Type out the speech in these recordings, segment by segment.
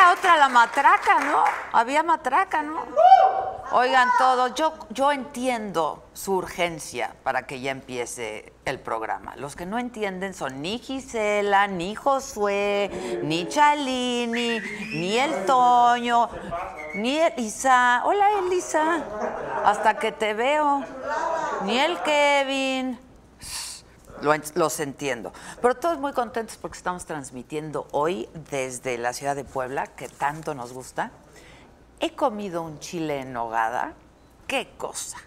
Era otra? La matraca, ¿no? Había matraca, ¿no? Oigan todos, yo, yo entiendo su urgencia para que ya empiece el programa. Los que no entienden son ni Gisela, ni Josué, ni Chalini, ni el Toño, ni Elisa. Hola Elisa, hasta que te veo. Ni el Kevin. Lo los entiendo. Pero todos muy contentos porque estamos transmitiendo hoy desde la ciudad de Puebla, que tanto nos gusta. He comido un chile en nogada. ¡Qué cosa!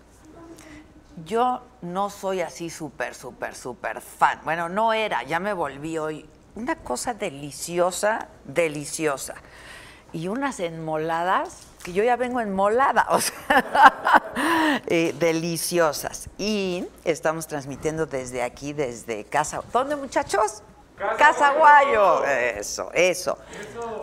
Yo no soy así súper, súper, súper fan. Bueno, no era, ya me volví hoy. Una cosa deliciosa, deliciosa. Y unas enmoladas, que yo ya vengo enmolada, o sea, eh, deliciosas. Y estamos transmitiendo desde aquí, desde Casa. ¿Dónde, muchachos? Casa, Guayo. Eso, eso.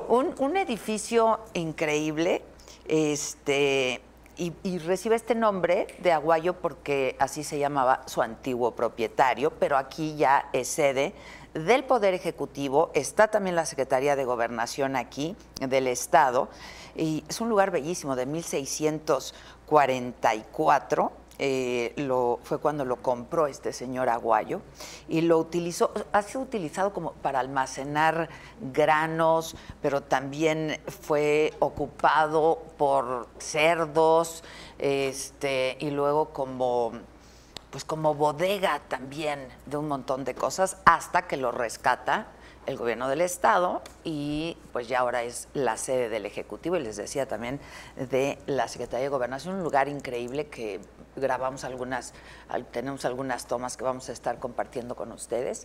Un, un edificio increíble. Este. Y, y recibe este nombre de Aguayo porque así se llamaba su antiguo propietario, pero aquí ya es sede del Poder Ejecutivo, está también la Secretaría de Gobernación aquí del Estado, y es un lugar bellísimo de 1644. eh, lo, fue cuando lo compró este señor Aguayo y lo utilizó, ha sido utilizado como para almacenar granos, pero también fue ocupado por cerdos, este, y luego como pues como bodega también de un montón de cosas hasta que lo rescata el gobierno del estado y pues ya ahora es la sede del ejecutivo. Y les decía también de la Secretaría de Gobernación, un lugar increíble que grabamos algunas, al- tenemos algunas tomas que vamos a estar compartiendo con ustedes.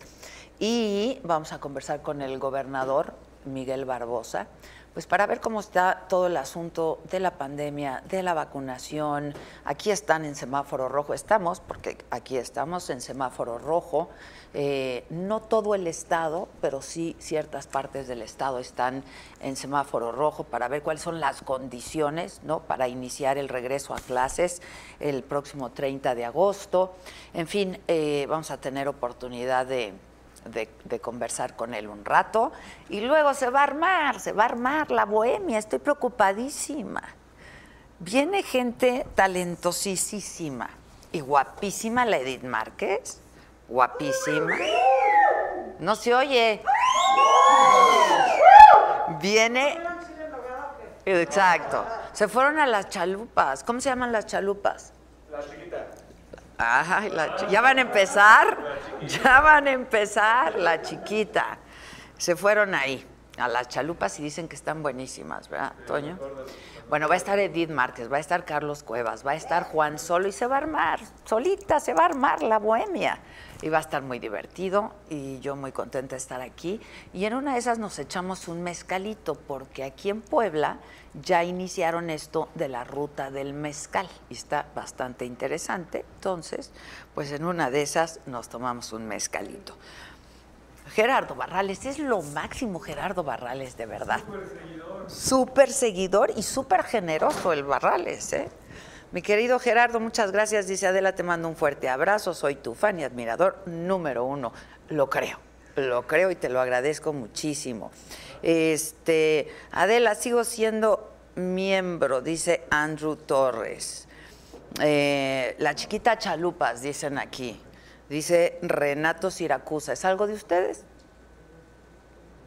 Y vamos a conversar con el gobernador Miguel Barbosa, pues para ver cómo está todo el asunto de la pandemia, de la vacunación. Aquí están en semáforo rojo, estamos, porque aquí estamos en semáforo rojo. Eh, no todo el estado, pero sí ciertas partes del estado están en semáforo rojo para ver cuáles son las condiciones ¿no? para iniciar el regreso a clases el próximo 30 de agosto. En fin, eh, vamos a tener oportunidad de, de, conversar con él un rato y luego se va a armar, se va a armar la bohemia, estoy preocupadísima. Viene gente talentosísima y guapísima la Edith Márquez, guapísima. No se oye. Viene. Exacto. Se fueron a las chalupas. ¿Cómo se llaman las chalupas? Chi- ya van a empezar, ya van a empezar, la chiquita. Se fueron ahí, a las chalupas y dicen que están buenísimas, ¿verdad, Toño? Bueno, va a estar Edith Márquez, va a estar Carlos Cuevas, va a estar Juan Solo y se va a armar, solita se va a armar la bohemia. Y va a estar muy divertido y yo muy contenta de estar aquí. Y en una de esas nos echamos un mezcalito, porque aquí en Puebla ya iniciaron esto de la ruta del mezcal y está bastante interesante. Entonces, pues en una de esas nos tomamos un mezcalito. Gerardo Barrales, es lo máximo Gerardo Barrales, de verdad. Súper seguidor. Súper seguidor y súper generoso el Barrales, ¿eh? Mi querido Gerardo, muchas gracias. Dice Adela, te mando un fuerte abrazo. Soy tu fan y admirador número uno. Lo creo, lo creo y te lo agradezco muchísimo. Este, Adela, sigo siendo miembro, dice Andrew Torres. Eh, la chiquita Chalupas, dicen aquí. Dice Renato Siracusa. ¿Es algo de ustedes?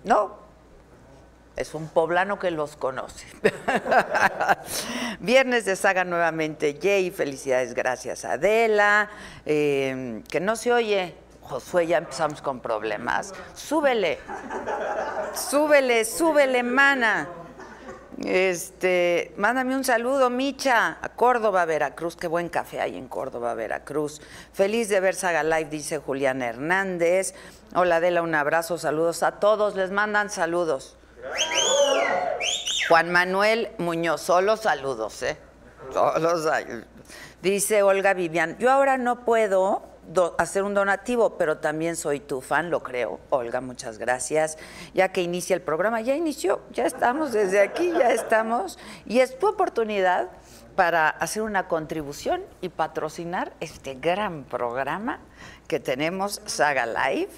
No. Es un poblano que los conoce. Viernes de saga nuevamente. Jay, felicidades, gracias Adela. Eh, que no se oye. Josué, ya empezamos con problemas. Súbele. Súbele, súbele, mana. Este, mándame un saludo, Micha, a Córdoba, Veracruz. Qué buen café hay en Córdoba, Veracruz. Feliz de ver Saga Live, dice Julián Hernández. Hola, Adela, un abrazo, saludos a todos. Les mandan saludos. Juan Manuel Muñoz, solo saludos, ¿eh? Solo Dice Olga Vivian, yo ahora no puedo hacer un donativo, pero también soy tu fan, lo creo. Olga, muchas gracias. Ya que inicia el programa, ya inició, ya estamos desde aquí, ya estamos. Y es tu oportunidad para hacer una contribución y patrocinar este gran programa que tenemos, Saga Live.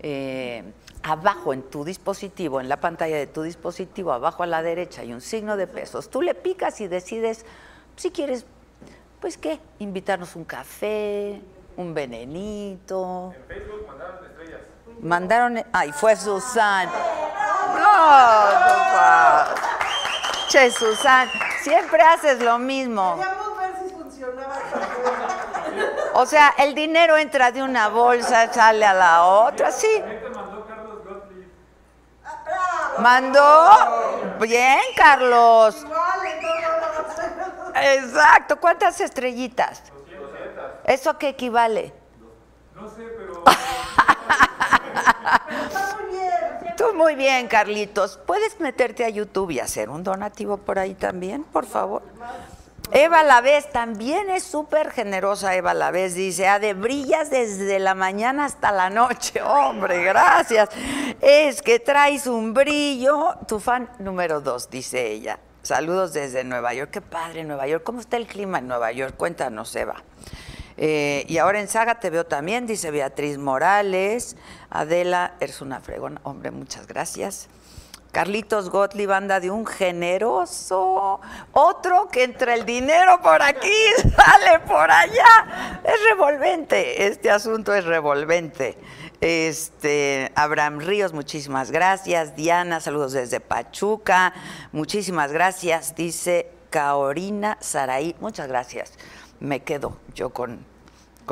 Eh, abajo en tu dispositivo, en la pantalla de tu dispositivo, abajo a la derecha hay un signo de pesos. Tú le picas y decides si quieres, pues qué, invitarnos un café, un venenito. En Facebook mandaron estrellas. Mandaron, ay, fue Susan. No, no, Che, Susan, siempre haces lo mismo. O sea, el dinero entra de una bolsa, sale a la otra, sí. ¿Mandó? Bien, Carlos. Exacto. ¿Cuántas estrellitas? ¿Eso a qué equivale? No sé, pero... Tú muy bien, Carlitos. ¿Puedes meterte a YouTube y hacer un donativo por ahí también, por favor? Eva Lavés también es súper generosa. Eva Lavés dice: Ah, de brillas desde la mañana hasta la noche. Hombre, gracias. Es que traes un brillo. Tu fan número dos, dice ella. Saludos desde Nueva York. Qué padre, Nueva York. ¿Cómo está el clima en Nueva York? Cuéntanos, Eva. Eh, y ahora en Saga te veo también, dice Beatriz Morales. Adela, eres una fregona. Hombre, muchas gracias. Carlitos Gottlieb anda de un generoso. Otro que entre el dinero por aquí, sale por allá. Es revolvente, este asunto es revolvente. Este, Abraham Ríos, muchísimas gracias. Diana, saludos desde Pachuca. Muchísimas gracias. Dice Caorina Saraí, muchas gracias. Me quedo yo con,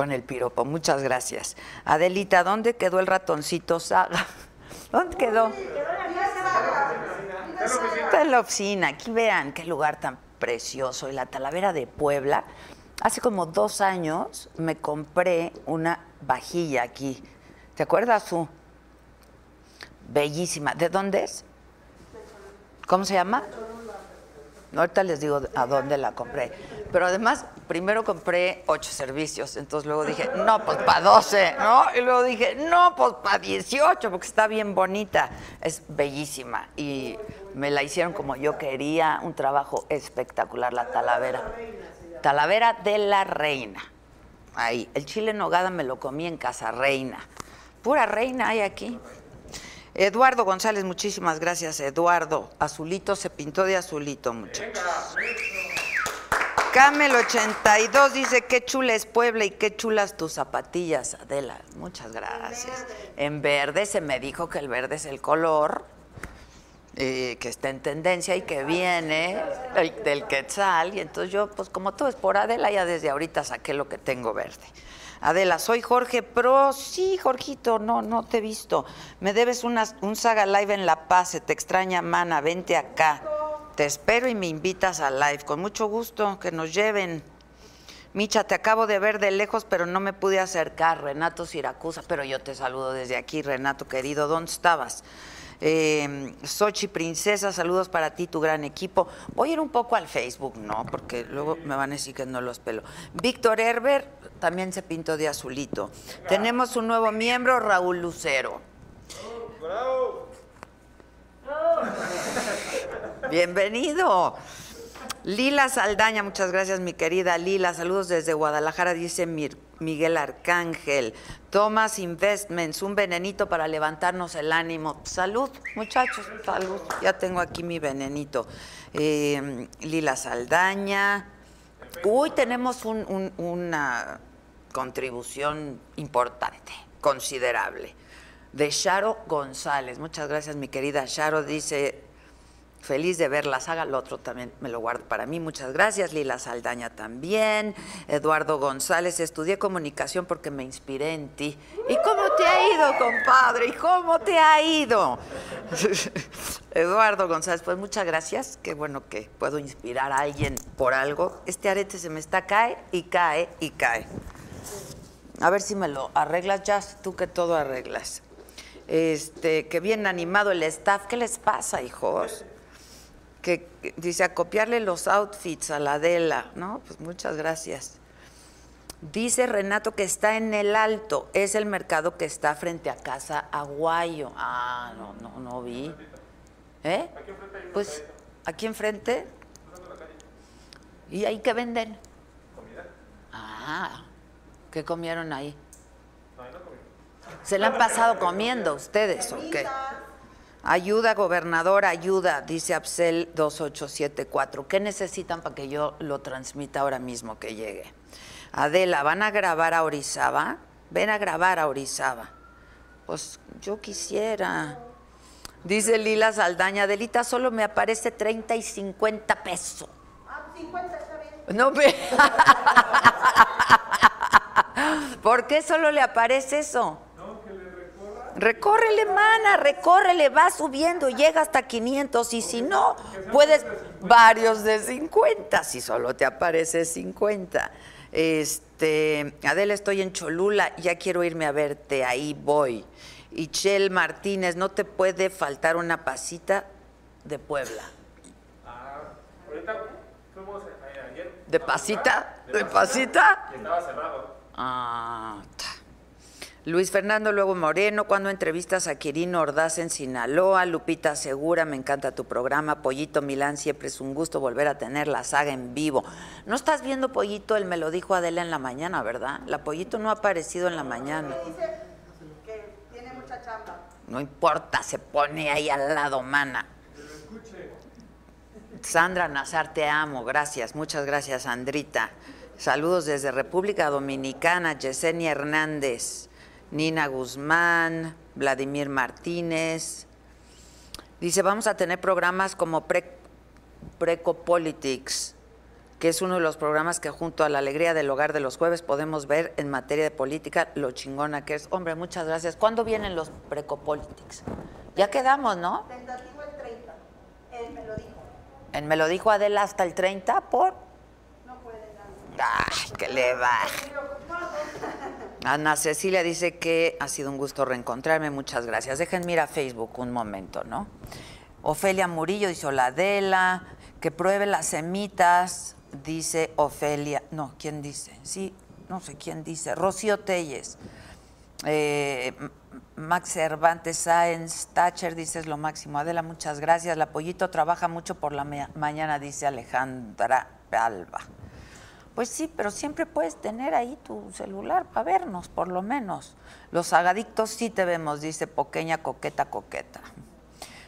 con el piropo. Muchas gracias. Adelita, ¿dónde quedó el ratoncito Saga? ¿Dónde quedó? Está en la oficina. Aquí vean qué lugar tan precioso. En la Talavera de Puebla. Hace como dos años me compré una vajilla aquí. ¿Te acuerdas tú? Bellísima. ¿De dónde es? ¿Cómo se llama? Ahorita les digo a dónde la compré. Pero además, primero compré ocho servicios, entonces luego dije, no, pues para 12, ¿no? Y luego dije, no, pues para 18, porque está bien bonita. Es bellísima. Y me la hicieron como yo quería, un trabajo espectacular, la Talavera. Talavera de la Reina. Ahí, el chile en nogada me lo comí en Casa Reina. Pura reina hay aquí. Eduardo González, muchísimas gracias, Eduardo. Azulito se pintó de azulito, muchachos. Camel 82 dice, qué chula es Puebla y qué chulas tus zapatillas, Adela. Muchas gracias. En verde se me dijo que el verde es el color eh, que está en tendencia y que viene del quetzal. Y entonces yo, pues como todo es por Adela, ya desde ahorita saqué lo que tengo verde. Adela, soy Jorge Pro. Sí, Jorgito, no, no te he visto. Me debes una, un saga live en La Paz, se te extraña, mana, vente acá Te espero y me invitas a live. Con mucho gusto, que nos lleven. Micha, te acabo de ver de lejos, pero no me pude acercar. Renato Siracusa, pero yo te saludo desde aquí, Renato querido. ¿Dónde estabas? Eh, Sochi Princesa, saludos para ti, tu gran equipo. Voy a ir un poco al Facebook, ¿no? Porque luego me van a decir que no los pelo. Víctor Herber también se pintó de azulito. Tenemos un nuevo miembro, Raúl Lucero. Bienvenido. Lila Saldaña, muchas gracias mi querida Lila. Saludos desde Guadalajara, dice Miguel Arcángel. Thomas Investments, un venenito para levantarnos el ánimo. Salud, muchachos, salud. Ya tengo aquí mi venenito. Eh, Lila Saldaña. Uy, tenemos una contribución importante, considerable, de Sharo González. Muchas gracias, mi querida Sharo. Dice, Feliz de ver la saga, el otro también me lo guardo para mí, muchas gracias. Lila Saldaña también. Eduardo González, estudié comunicación porque me inspiré en ti. ¿Y cómo te ha ido, compadre? ¿Y cómo te ha ido? Eduardo González, pues muchas gracias. Qué bueno que puedo inspirar a alguien por algo. Este arete se me está cae y cae y cae. A ver si me lo arreglas, ya tú que todo arreglas. Este, que bien animado el staff. ¿Qué les pasa, hijos? Que dice a copiarle los outfits a la Adela, ¿no? Pues muchas gracias. Dice Renato que está en el alto, es el mercado que está frente a Casa Aguayo. Ah, no, no, no vi. ¿Eh? Pues aquí enfrente. ¿Y ahí qué venden? Comida. Ah, ¿qué comieron ahí? ¿Se la han pasado comiendo ustedes o qué? Ayuda, gobernador, ayuda, dice Absel 2874. ¿Qué necesitan para que yo lo transmita ahora mismo que llegue? Adela, ¿van a grabar a Orizaba? Ven a grabar a Orizaba. Pues yo quisiera. Dice Lila Saldaña, Adelita, solo me aparece 30 y 50 pesos. Ah, 50 está bien. No ve. ¿Por qué solo le aparece eso? Recórrele, mana, recórrele, va subiendo, llega hasta 500 y si no, puedes varios de 50, si solo te aparece 50. Este, Adela, estoy en Cholula, ya quiero irme a verte, ahí voy. Y Chel Martínez, no te puede faltar una pasita de Puebla. Ah, ahorita fuimos ayer. ¿De pasita? ¿De pasita? estaba cerrado. Ah, Luis Fernando Luego Moreno, cuando entrevistas a Quirino Ordaz en Sinaloa, Lupita Segura, me encanta tu programa, Pollito Milán, siempre es un gusto volver a tener la saga en vivo. ¿No estás viendo Pollito? Él me lo dijo Adela en la mañana, ¿verdad? La Pollito no ha aparecido en la mañana. Que tiene mucha chamba. No importa, se pone ahí al lado, mana. Sandra Nazar, te amo, gracias, muchas gracias, Sandrita. Saludos desde República Dominicana, Yesenia Hernández. Nina Guzmán, Vladimir Martínez. Dice, vamos a tener programas como Pre Precopolitics, que es uno de los programas que junto a la alegría del hogar de los jueves podemos ver en materia de política lo chingona que es. Hombre, muchas gracias. ¿Cuándo vienen los Precopolitics? Ya quedamos, ¿no? Tentativo el 30. Él me lo dijo. ¿Él me lo dijo Adela hasta el 30 por? No puede. Ay, que le va. Ana Cecilia dice que ha sido un gusto reencontrarme, muchas gracias. Déjenme ir a Facebook un momento, ¿no? Ofelia Murillo dice Oladela, que pruebe las semitas, dice Ofelia, no, ¿quién dice? Sí, no sé quién dice, Rocío Telles. Eh, Max Cervantes Sáenz, Thatcher dice es lo máximo. Adela, muchas gracias. La pollito trabaja mucho por la mañana, dice Alejandra Alba. Pues sí, pero siempre puedes tener ahí tu celular para vernos, por lo menos. Los agadictos sí te vemos, dice Poqueña Coqueta Coqueta.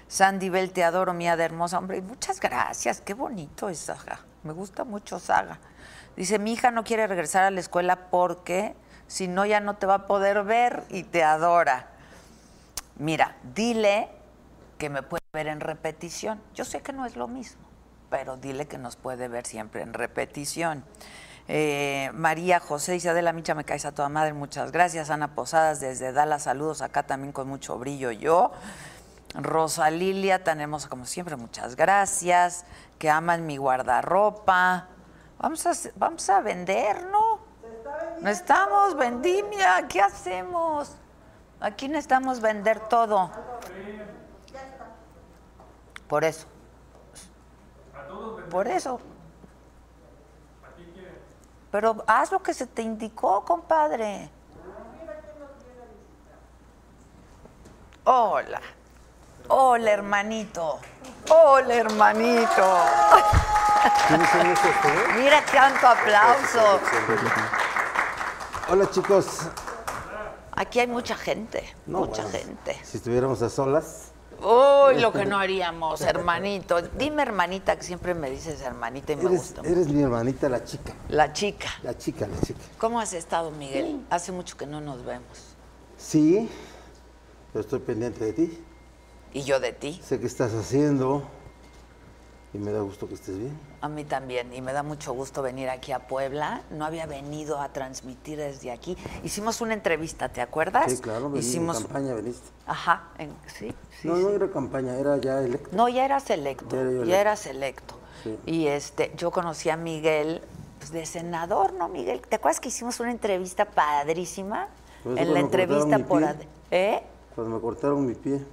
Sandy Bell, te adoro, mi de hermosa. Hombre, muchas gracias, qué bonito es Saga. Me gusta mucho Saga. Dice, mi hija no quiere regresar a la escuela porque si no ya no te va a poder ver y te adora. Mira, dile que me puede ver en repetición. Yo sé que no es lo mismo pero dile que nos puede ver siempre en repetición. Eh, María José dice, Adela Micha, me caes a toda madre, muchas gracias. Ana Posadas desde Dallas, saludos acá también con mucho brillo yo. Rosa Lilia, tenemos como siempre, muchas gracias. Que aman mi guardarropa. Vamos a, vamos a vender, ¿no? Necesitamos vendimia. ¿Qué hacemos? Aquí necesitamos vender todo. Por eso. Por eso. Pero haz lo que se te indicó, compadre. Hola. Hola, hermanito. Hola, hermanito. Mira tanto aplauso. Hola, chicos. Aquí hay mucha gente, mucha gente. Si estuviéramos a solas. Uy, lo que no haríamos, hermanito. Dime hermanita, que siempre me dices hermanita y me eres, gusta. Eres mi hermanita, la chica. La chica. La chica, la chica. ¿Cómo has estado, Miguel? Hace mucho que no nos vemos. Sí, yo estoy pendiente de ti. Y yo de ti. Sé qué estás haciendo y me da gusto que estés bien. A mí también, y me da mucho gusto venir aquí a Puebla. No había venido a transmitir desde aquí. Hicimos una entrevista, ¿te acuerdas? Sí, claro, vení, Hicimos en campaña veniste. Ajá, en- sí, sí. no, sí. no era campaña, era ya electo. No, ya era selecto, Ya era ya electo. era selecto. Sí. Y este, yo conocí a Miguel pues, de senador, ¿no, Miguel? ¿Te acuerdas que hicimos una entrevista padrísima? En la entrevista por... pie. ¿Eh? Cuando me cortaron mi pie.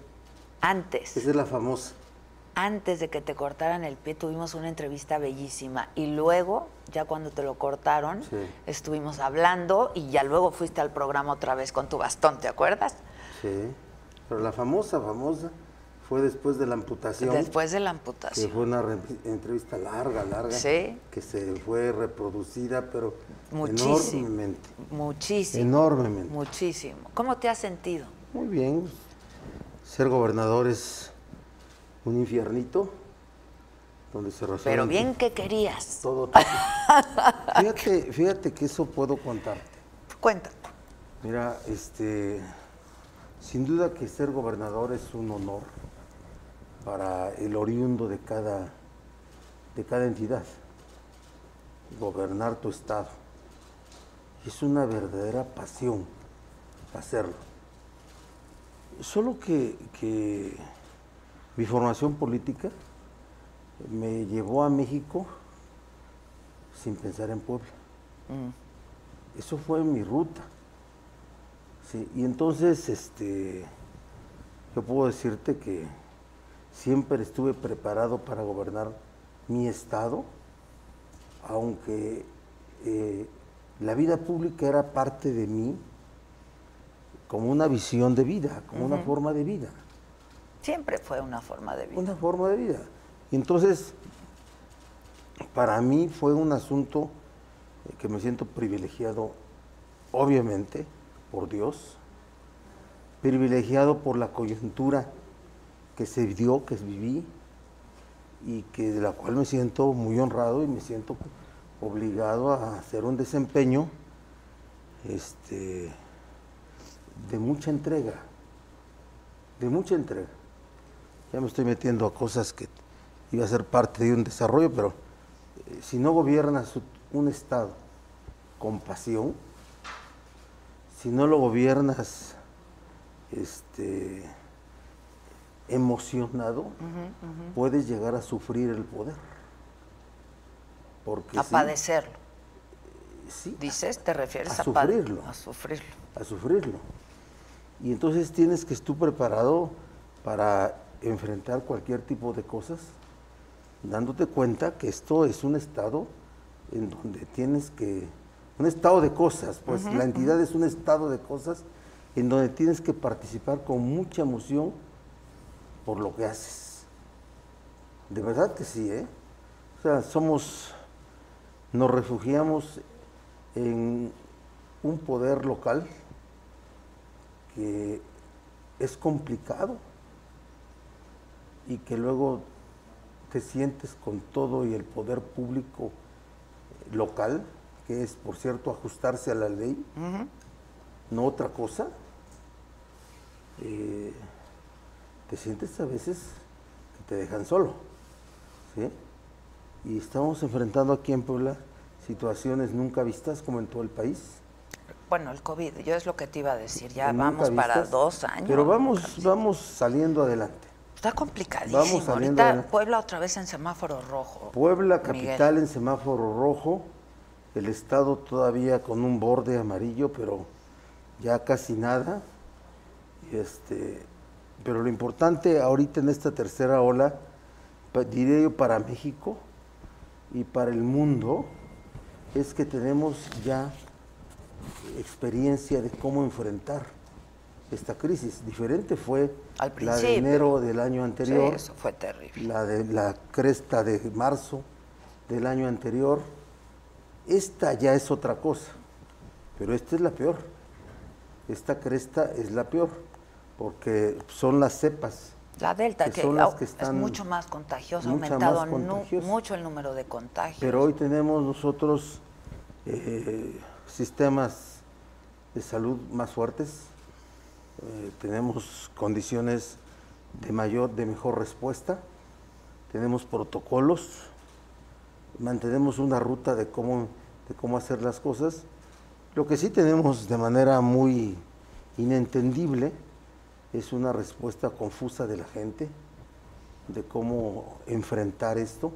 Antes. Esa es la famosa. Antes de que te cortaran el pie tuvimos una entrevista bellísima y luego, ya cuando te lo cortaron, Sí. estuvimos hablando y ya luego fuiste al programa otra vez con tu bastón, ¿te acuerdas? Sí. Pero la famosa, famosa, fue después de la amputación. Después de la Que amputación. fue una re- entrevista larga, larga. Sí. Que se fue reproducida, pero Muchísimo. enormemente. Muchísimo. Enormemente. Muchísimo. ¿Cómo te has sentido? Muy bien. Ser gobernador es un infiernito donde se resuelve Pero bien que querías. todo. todo. fíjate, fíjate que eso puedo contarte. Cuenta. Mira, este, sin duda que ser gobernador es un honor para el oriundo de cada, de cada entidad. Gobernar tu estado. Es una verdadera pasión hacerlo. Solo que, que mi formación política me llevó a México sin pensar en Puebla. Eso fue mi ruta. Sí, y entonces, este, yo puedo decirte que siempre estuve preparado para gobernar mi estado, aunque eh, la vida pública era parte de mí como una visión de vida, como una forma de vida, Siempre fue una forma de vida. una forma de vida. Y entonces, para mí fue un asunto eh, que me siento privilegiado, obviamente, por Dios, privilegiado por la coyuntura que se dio, que viví, y que de la cual me siento muy honrado y me siento obligado a hacer un desempeño este, de mucha entrega, de mucha entrega. Ya me estoy metiendo a cosas que iba a ser parte de un desarrollo, pero eh, si no gobiernas un Estado con pasión, si no lo gobiernas este, emocionado, puedes llegar a sufrir el poder. Porque A sí, padecerlo. sí, Dices, te refieres a a, sufrirlo. A sufrirlo. a sufrirlo. Y entonces tienes que estar preparado para enfrentar cualquier tipo de cosas, dándote cuenta que esto es un estado en donde tienes que, un estado de cosas, pues la entidad es un estado de cosas en donde tienes que participar con mucha emoción por lo que haces. De verdad que sí, ¿eh? O sea, somos, nos refugiamos en un poder local que es complicado y que luego te sientes con todo y el poder público local, que es, por cierto, ajustarse a la ley, no otra cosa, eh, te sientes a veces que te dejan solo. ¿sí? Y estamos enfrentando aquí en Puebla situaciones nunca vistas como en todo el país. Bueno, el COVID, yo es lo que te iba a decir. Ya vamos para dos años. Pero vamos, vamos saliendo adelante. Está complicadísimo. Vamos saliendo Ahorita de- Puebla otra vez en semáforo rojo. Puebla, Miguel. capital en semáforo rojo, el estado todavía con un borde amarillo, pero ya casi nada. Este, pero lo importante ahorita en esta tercera ola, diré yo para México y para el mundo, es que tenemos ya experiencia de cómo enfrentar esta crisis. Diferente fue Al la de enero del año Sí, anterior eso fue terrible. la de la cresta de marzo del año anterior. Esta ya es otra cosa, pero esta es la peor. Esta cresta es la peor, porque son las cepas. La Delta, que que, son las es mucho más contagiosa, ha aumentado contagiosa. mucho el número de contagios. Pero hoy tenemos nosotros eh, sistemas de salud más fuertes, eh, tenemos condiciones de mayor, de mejor respuesta, tenemos protocolos, mantenemos una ruta de cómo, de cómo hacer las cosas. Lo que sí tenemos de manera muy inentendible es una respuesta confusa de la gente de cómo enfrentar esto.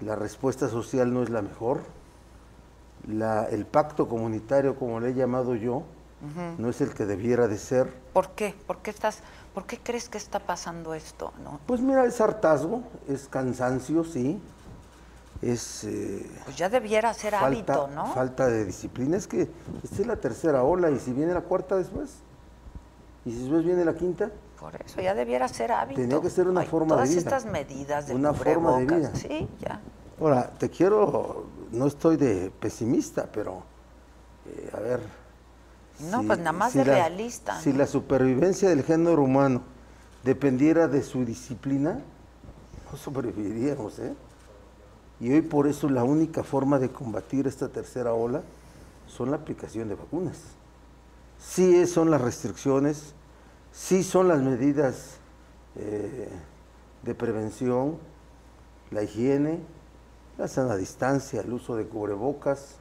La respuesta social no es la mejor. El pacto comunitario, como le he llamado yo, no es el que debiera de ser. ¿Por qué? ¿Por qué, estás, ¿Por qué crees que está pasando esto? ¿no? Pues mira, es hartazgo, es cansancio, sí. Es eh, Pues ya debiera ser falta, hábito, ¿no? falta de disciplina. Es que esta es la tercera ola y si viene la cuarta después, y si después viene la quinta, Por eso ya debiera ser hábito. Tenía que ser una Ay, forma de todas vida. estas medidas de Una forma de vida. Sí, ya. Ahora, te quiero, no estoy de pesimista, pero eh, a ver. No, pues nada más de la- realista, Si ¿no? la supervivencia del género humano dependiera de su disciplina, no sobreviviríamos, ¿eh? Y hoy por eso la única forma de combatir esta tercera ola son la aplicación de vacunas. Sí son las restricciones, sí son las medidas eh, de prevención, la higiene, la sana distancia, el uso de cubrebocas,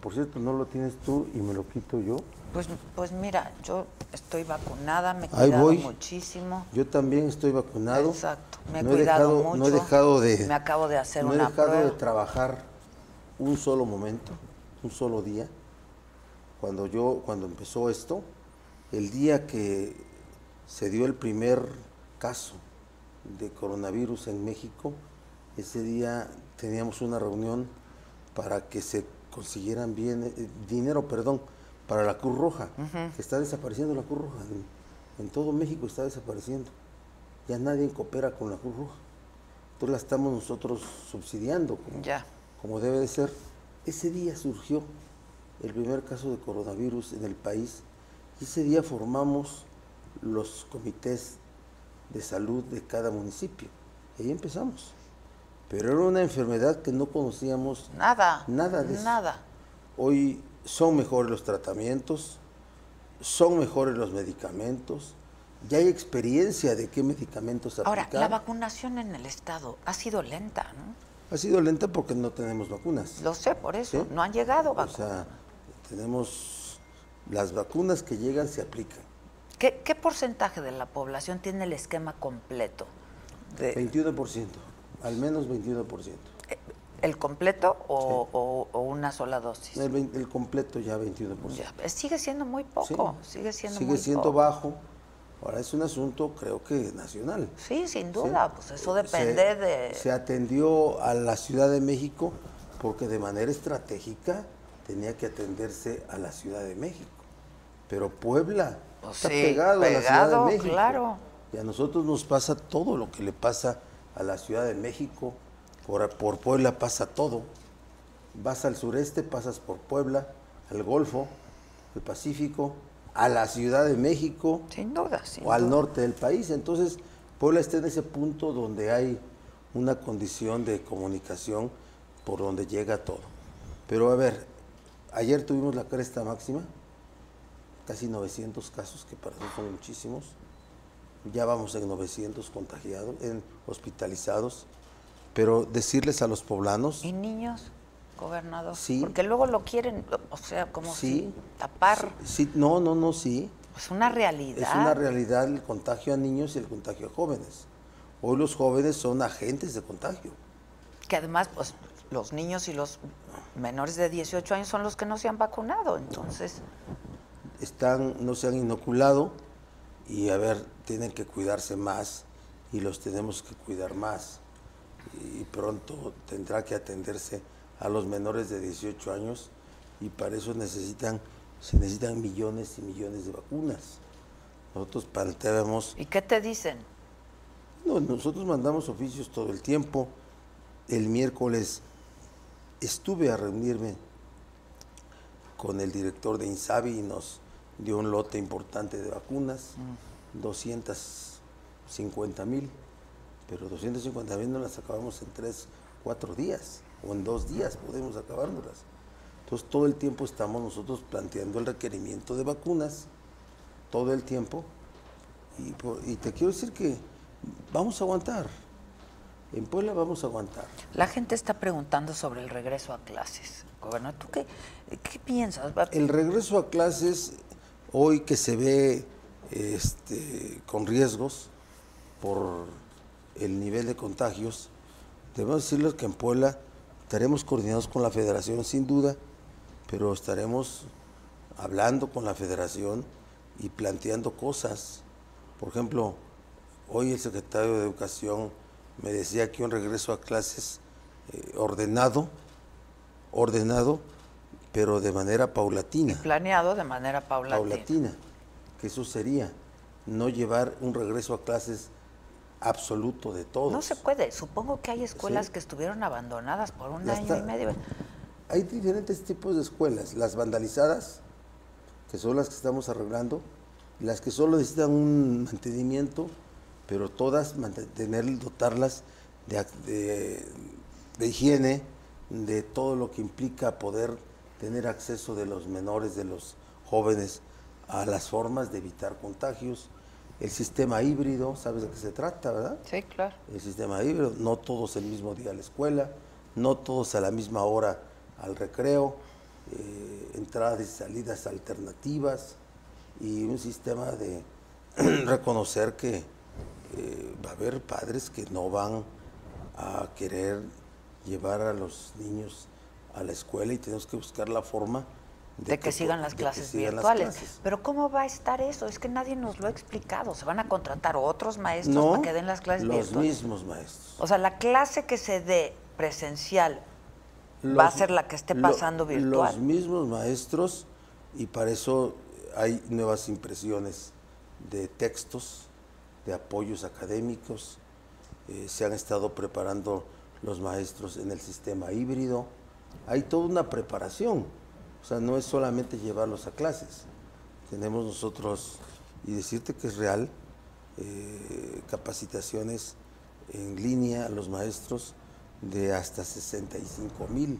por cierto no lo tienes tú y me lo quito yo. Pues, pues mira, yo estoy vacunada, me he Ahí cuidado voy. muchísimo. Yo también estoy vacunado. Exacto, me he no cuidado dejado, mucho. No he dejado de. Me acabo de hacer no una he dejado de prueba. trabajar un solo momento, un solo día. Cuando yo, cuando empezó esto, el día que se dio el primer caso de coronavirus en México, ese día teníamos una reunión para que se consiguieran bien eh, dinero, perdón, para la Cruz Roja, que está desapareciendo la Cruz Roja. En, en todo México está desapareciendo. Ya nadie coopera con la Cruz Roja. Entonces la estamos nosotros subsidiando como, Ya. como debe de ser. Ese día surgió el primer caso de coronavirus en el país y ese día formamos los comités de salud de cada municipio. Y ahí empezamos. Pero era una enfermedad que no conocíamos Nada. Nada de eso. Nada. Hoy son mejores los tratamientos, son mejores los medicamentos, ya hay experiencia de qué medicamentos Ahora, aplicar. la vacunación en el Estado ha sido lenta, ¿no? ha sido lenta porque no tenemos vacunas. Lo sé, por eso. ¿sí? No han llegado O vacunas. sea, tenemos las vacunas que llegan se aplican. ¿Qué, qué porcentaje de la población tiene el esquema completo? De- 21%, al menos 21%. ¿El completo o, o- o una sola dosis? El, completo ya 21%. Ya, eh, sigue siendo muy poco, Sí. sigue siendo Sigue muy siendo poco. bajo. Ahora es un asunto creo que nacional. Sí, sin ¿sí? duda, pues eso Se- depende de... Se atendió a la Ciudad de México porque de manera estratégica tenía que atenderse a la Ciudad de México. Pero Puebla Pues está sí, pegado, a la Ciudad de México. claro. Y a nosotros nos pasa todo lo que le pasa a la Ciudad de México. Por, por Puebla pasa todo. Vas al sureste, pasas por Puebla, al Golfo, el Pacífico, a la Ciudad de México Sin duda, sin o al duda. norte del país. Entonces, Puebla está en ese punto donde hay una condición de comunicación por donde llega todo. Pero a ver, ayer tuvimos la cresta máxima, casi 900 casos, que para nosotros son muchísimos. Ya vamos en 900 contagiados, en hospitalizados. Pero decirles a los poblanos, ¿Y niños, gobernador? Sí. Porque luego lo quieren, o sea, como Sí. si tapar. Sí, no, no, no, sí. Es una realidad. Es una realidad el contagio a niños y el contagio a jóvenes. Hoy los jóvenes son agentes de contagio. Que además, pues, los niños y los menores de 18 años son los que no se han vacunado, entonces... Están, no se han inoculado y, a ver, tienen que cuidarse más y los tenemos que cuidar más. Y pronto tendrá que atenderse a los menores de 18 años y para eso necesitan, se necesitan millones y millones de vacunas. Nosotros planteamos... ¿Y qué te dicen? No, nosotros mandamos oficios todo el tiempo. El miércoles estuve a reunirme con el director de Insabi y nos dio un lote importante de vacunas, 250 mil, pero 250 mil no las acabamos en tres, cuatro días o en dos días podemos acabárnoslas. Entonces todo el tiempo estamos nosotros planteando el requerimiento de vacunas, todo el tiempo, y, y te quiero decir que vamos a aguantar. En Puebla vamos a aguantar. La gente está preguntando sobre el regreso a clases. Gobernador, ¿tú qué, qué piensas? El regreso a clases, hoy que se ve este, con riesgos por el nivel de contagios, debemos decirles que en Puebla estaremos coordinados con la federación sin duda, pero estaremos hablando con la federación y planteando cosas. Por ejemplo, hoy el secretario de Educación me decía que un regreso a clases eh, ordenado, ordenado, pero de manera paulatina. planeado de manera paulatina. Paulatina, que eso sería no llevar un regreso a clases absoluto de todos. No se puede. Supongo que hay escuelas que estuvieron abandonadas por un año y medio. Hay diferentes tipos de escuelas. Las vandalizadas, que son las que estamos arreglando, las que solo necesitan un mantenimiento, pero todas mantener, dotarlas de, de, higiene, de todo lo que implica poder tener acceso de los menores, de los jóvenes, a las formas de evitar contagios. El sistema híbrido, ¿sabes de qué se trata, verdad? Sí, claro. El sistema híbrido, no todos el mismo día a la escuela, no todos a la misma hora al recreo, eh, entradas y salidas alternativas y un sistema de reconocer que eh, va a haber padres que no van a querer llevar a los niños a la escuela y tenemos que buscar la forma de, que, sigan las clases virtuales. Pero ¿cómo va a estar eso? Es que nadie nos lo ha explicado. ¿Se van a contratar otros maestros para que den las clases los virtuales? Los mismos maestros. O sea, la clase que se dé presencial va a ser la que esté pasando virtual. Los mismos maestros y para eso hay nuevas impresiones de textos de apoyos académicos, eh, se han estado preparando los maestros en el sistema híbrido, hay toda una preparación, o sea, no es solamente llevarlos a clases, tenemos nosotros, y decirte que es real, eh, capacitaciones en línea a los maestros de hasta 65 mil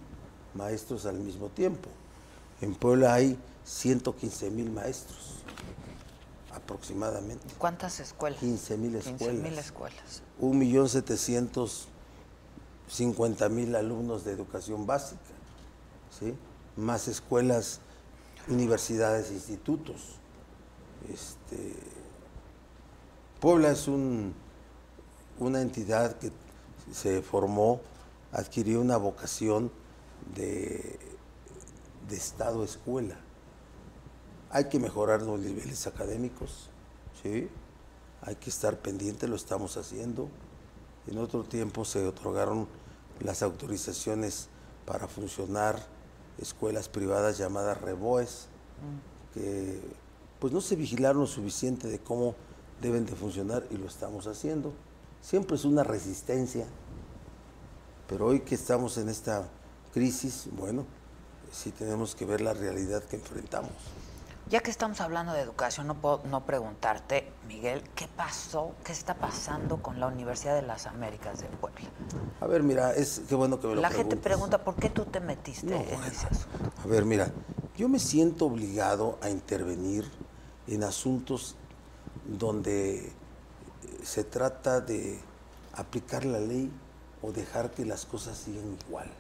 maestros al mismo tiempo. En Puebla hay 115 mil maestros aproximadamente. ¿Cuántas escuelas? 15 mil escuelas. 15 mil escuelas. 1.750.000 alumnos de educación básica, ¿sí? más escuelas, universidades, institutos. Este, Puebla es un, una entidad que se formó, adquirió una vocación de, de Estado-escuela hay que mejorar los niveles académicos, ¿sí? Hay que estar pendiente, lo estamos haciendo. En otro tiempo se otorgaron las autorizaciones para funcionar escuelas privadas llamadas reboes, que pues no se vigilaron lo suficiente de cómo deben de funcionar y lo estamos haciendo. Siempre es una resistencia, pero hoy que estamos en esta crisis, bueno, sí tenemos que ver la realidad que enfrentamos. Ya que estamos hablando de educación, no puedo no preguntarte, Miguel, ¿qué pasó, qué está pasando con la Universidad de las Américas de Puebla? A ver, mira, es qué bueno que me lo La gente pregunta, ¿por qué tú te metiste en ese asunto? A ver, mira, yo me siento obligado a intervenir en asuntos donde se trata de aplicar la ley o dejar que las cosas sigan igual.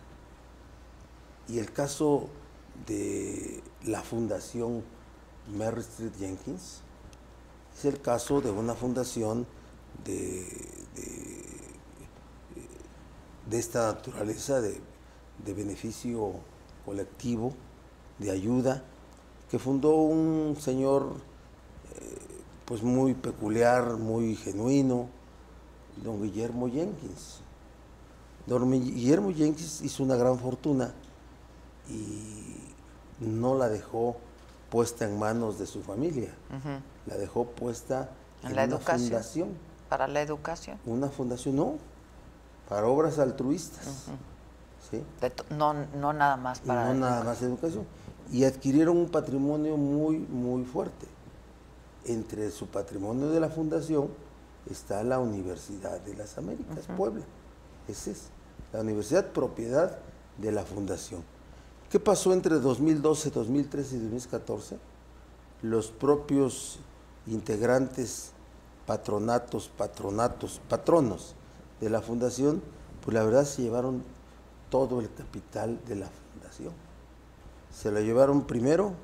Y el caso de la Fundación Mary Street Jenkins. Es el caso de una fundación de, de, esta naturaleza de, de beneficio colectivo, de ayuda, que fundó un señor eh, pues muy peculiar, muy genuino, don Guillermo Jenkins. Don Guillermo Jenkins hizo una gran fortuna y no la dejó puesta en manos de su familia, la dejó puesta en, la una fundación. Para la educación. Una fundación, no, para obras altruistas. ¿sí? no, no nada más para... No nada más educación. Y adquirieron un patrimonio muy, muy fuerte. Entre su patrimonio de la fundación está la Universidad de las Américas, Puebla. Esa es la universidad propiedad de la fundación. ¿Qué pasó entre 2012, 2013 y 2014? Los propios integrantes, patronatos, patronatos, patronos de la fundación, pues la verdad se llevaron todo el capital de la fundación. Se lo llevaron primero.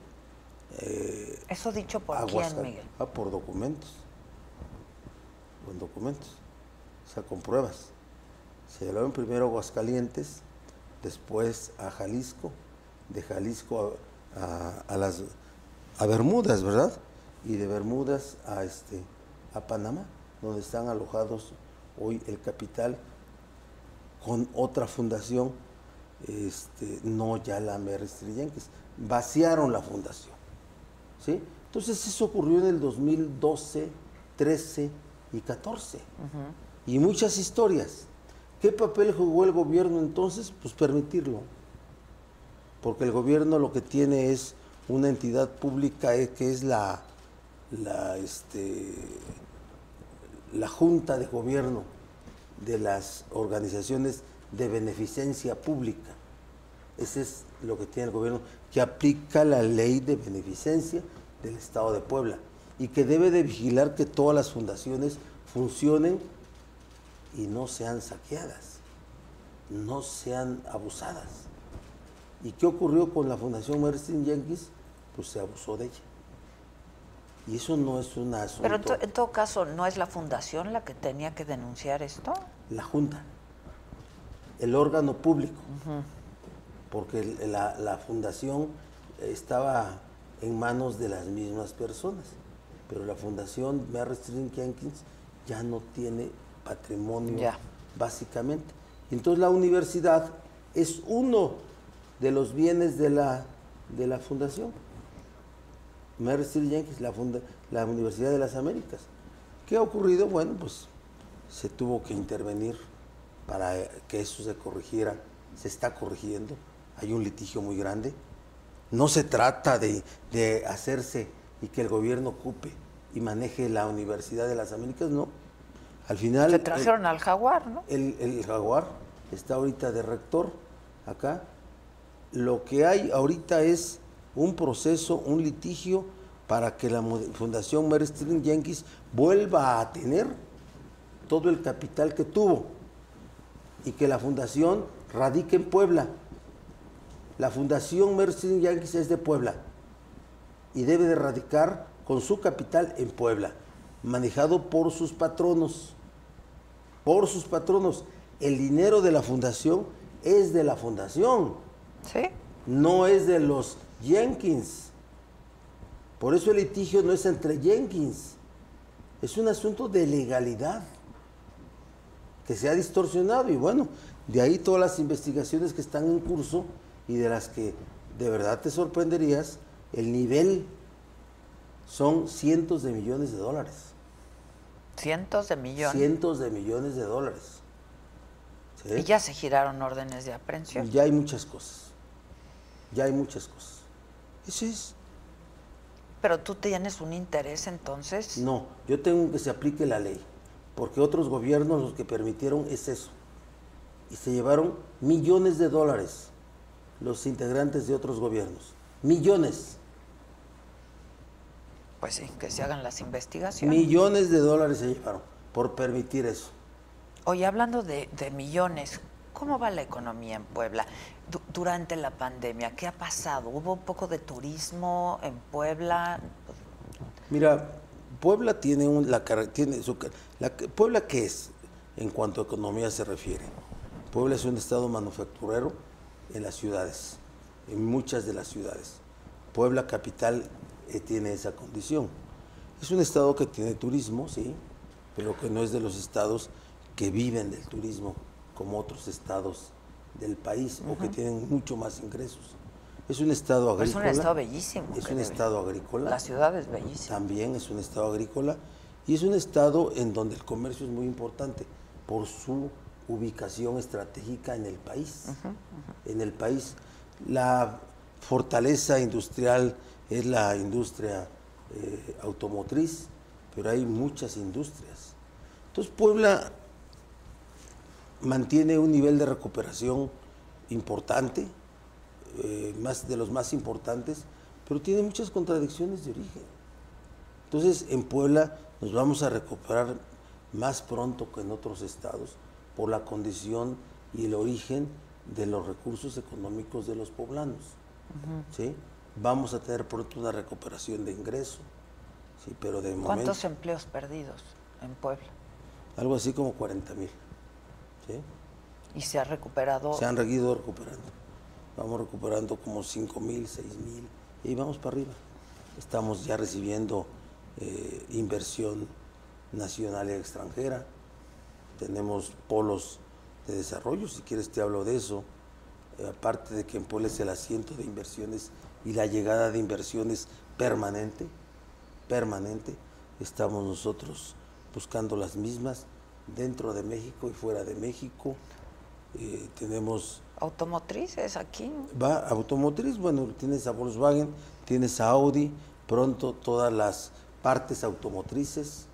Eh, ¿Eso dicho por quién, Miguel? Ah, por documentos. Con documentos. O sea, con pruebas. Se llevaron primero a Aguascalientes, después a Jalisco, de Jalisco a, las a Bermudas, ¿verdad? Y de Bermudas a este a Panamá, donde están alojados hoy el capital con otra fundación, este, no ya la Mary Yankees, vaciaron la fundación. ¿sí? Entonces eso ocurrió en el 2012, 13 y 14. Y muchas historias. ¿Qué papel jugó el gobierno entonces? Pues permitirlo porque el gobierno lo que tiene es una entidad pública eh, que es la, este, la Junta de Gobierno de las organizaciones de beneficencia pública. Ese es lo que tiene el gobierno, que aplica la ley de beneficencia del Estado de Puebla y que debe de vigilar que todas las fundaciones funcionen y no sean saqueadas, no sean abusadas. ¿Y qué ocurrió con la Fundación Mercedes Yankees? Pues se abusó de ella. Y eso no es una asunto... Pero en, todo caso, ¿no es la fundación la que tenía que denunciar esto? La Junta, el órgano público, porque la, la, fundación estaba en manos de las mismas personas, pero la fundación Mary Jenkins ya no tiene patrimonio, básicamente. Entonces la universidad es uno de los bienes de la, de la fundación. Mary Yankees, la, la Universidad de las Américas. ¿Qué ha ocurrido? Bueno, pues se tuvo que intervenir para que eso se corrigiera. Se está corrigiendo. Hay un litigio muy grande. No se trata de, hacerse y que el gobierno ocupe y maneje la Universidad de las Américas, no. Al final... Se trajeron al jaguar, ¿no? El, el jaguar está ahorita de rector acá lo que hay ahorita es un proceso, un litigio para que la Fundación Mary Street Yankees vuelva a tener todo el capital que tuvo y que la fundación radique en Puebla. La Fundación Mary Street Yankees es de Puebla y debe de radicar con su capital en Puebla, manejado por sus patronos. Por sus patronos. El dinero de la fundación es de la fundación no es de los Jenkins. Por eso el litigio no es entre Jenkins. Es un asunto de legalidad que se ha distorsionado y bueno, de ahí todas las investigaciones que están en curso y de las que de verdad te sorprenderías, el nivel son cientos de millones de dólares. Cientos de millones. Cientos de millones de dólares. Y ya se giraron órdenes de aprehensión. Ya hay muchas cosas. Ya hay muchas cosas. Eso es. Pero tú tienes un interés entonces. No, yo tengo que se aplique la ley, porque otros gobiernos los que permitieron es eso. Y se llevaron millones de dólares los integrantes de otros gobiernos. Millones. Pues sí, que se hagan las investigaciones. Millones de dólares se llevaron por permitir eso. Oye, hablando de, millones, ¿Cómo va la economía en Puebla durante la pandemia? ¿Qué ha pasado? ¿Hubo un poco de turismo en Puebla? Mira, Puebla tiene un, la, tiene su, la, Puebla qué es en cuanto a economía se refiere. Puebla es un estado manufacturero en las ciudades, en muchas de las ciudades. Puebla capital eh, tiene esa condición. Es un estado que tiene turismo, sí, pero que no es de los estados que viven del turismo como otros estados del país o que tienen mucho más ingresos. Es un estado agrícola. Es un estado bellísimo. Es un estado agrícola. La ciudad es bellísima. También es un estado agrícola y es un estado en donde el comercio es muy importante por su ubicación estratégica en el país. En el país, la fortaleza industrial es la industria eh, automotriz, pero hay muchas industrias. Entonces Puebla mantiene un nivel de recuperación importante, eh, más de los más importantes, pero tiene muchas contradicciones de origen. Entonces, en Puebla nos vamos a recuperar más pronto que en otros estados por la condición y el origen de los recursos económicos de los poblanos. ¿sí? Vamos a tener pronto una recuperación de ingreso. ¿sí? Pero de ¿Cuántos empleos perdidos en Puebla? Algo así como 40 mil. ¿Y se ha recuperado? Se han ido recuperando. Vamos recuperando como 5 mil, 6 mil y vamos para arriba. Estamos ya recibiendo eh, inversión nacional y extranjera. Tenemos polos de desarrollo, si quieres te hablo de eso. Eh, aparte de que en Puebla es el asiento de inversiones y la llegada de inversiones permanente, permanente, estamos nosotros buscando las mismas dentro de México y fuera de México. Eh, tenemos... Automotrices aquí. Va, automotriz, bueno, tienes a Volkswagen, tienes a Audi, pronto todas las partes automotrices,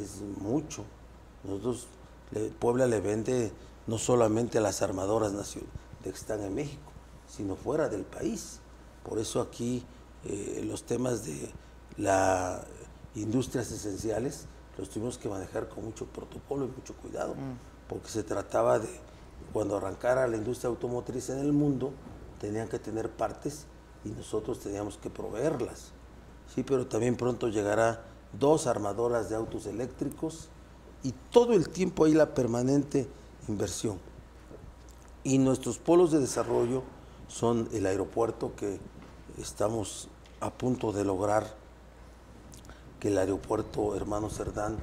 es mucho. Nosotros, Puebla le vende no solamente a las armadoras que están en México, sino fuera del país. Por eso aquí eh, los temas de las industrias esenciales los tuvimos que manejar con mucho protocolo y mucho cuidado, mm. porque se trataba de, cuando arrancara la industria automotriz en el mundo, tenían que tener partes y nosotros teníamos que proveerlas. Sí, pero también pronto llegará dos armadoras de autos eléctricos y todo el tiempo hay la permanente inversión. Y nuestros polos de desarrollo son el aeropuerto que estamos a punto de lograr que el aeropuerto Hermano Cerdán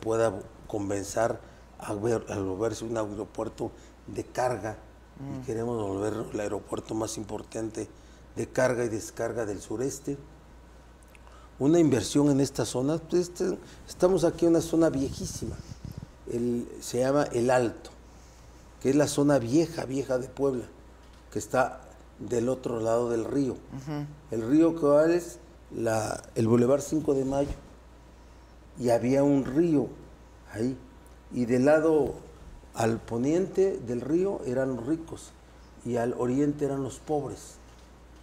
pueda comenzar a, ver, a volverse un aeropuerto de carga y mm. queremos volver el aeropuerto más importante de carga y descarga del sureste. Una inversión en esta zona, pues, este, estamos aquí en una zona viejísima, se llama El Alto, que es la zona vieja, vieja de Puebla, que está del otro lado del río. El río que es la, el Boulevard 5 de Mayo y había un río ahí. Y del lado al poniente del río eran los ricos y al oriente eran los pobres.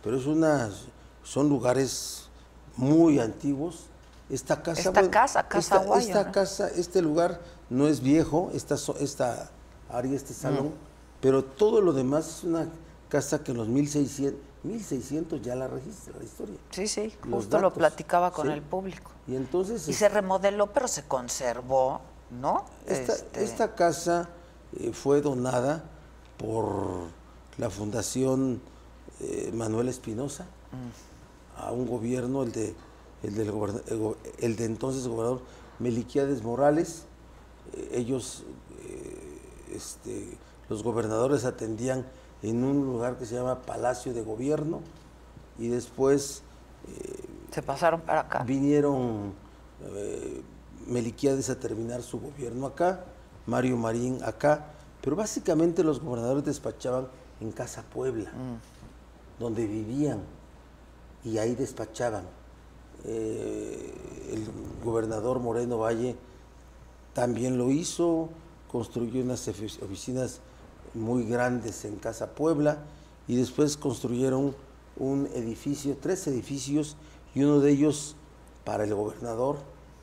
Pero es unas, son lugares muy antiguos. Esta casa, esta casa, casa esta, casa, este lugar no es viejo, esta, esta área, este salón, mm. pero todo lo demás es una casa que en los 1600, 1600 ya la registra la historia. Sí, sí, justo lo platicaba con el público. Y entonces... Y se remodeló, pero se conservó, ¿no? Esta, este casa eh, fue donada por la Fundación eh, Manuel Espinosa mm. a un gobierno, el de, el, del el de entonces gobernador Meliquiades Morales. Eh, ellos, este, los gobernadores atendían en un lugar que se llama Palacio de Gobierno y después... Eh, se pasaron para acá. Vinieron eh, Meliquiades a terminar su gobierno acá, Mario Marín acá, pero básicamente los gobernadores despachaban en Casa Puebla, mm. donde vivían y ahí despachaban. Eh, el gobernador Moreno Valle también lo hizo, construyó unas oficinas muy grandes en Casa Puebla y después construyeron un edificio, tres edificios y uno de ellos para el gobernador,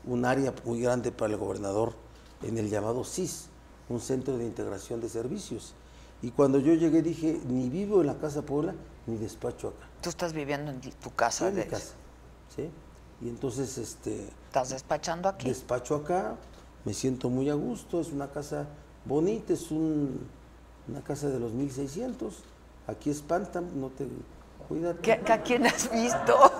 un área muy grande para el gobernador en el llamado CIS, un centro de integración de servicios. Y cuando yo llegué dije, ni vivo en la Casa Puebla, ni despacho acá. Tú estás viviendo en tu casa. en de... mi casa. ¿sí? Y entonces, este, ¿Estás despachando aquí? despacho acá, me siento muy a gusto, es una casa bonita, es un- una casa de los 1600. Aquí espantan, no te... Cuídate. ¿Qué- ¿A quién has visto?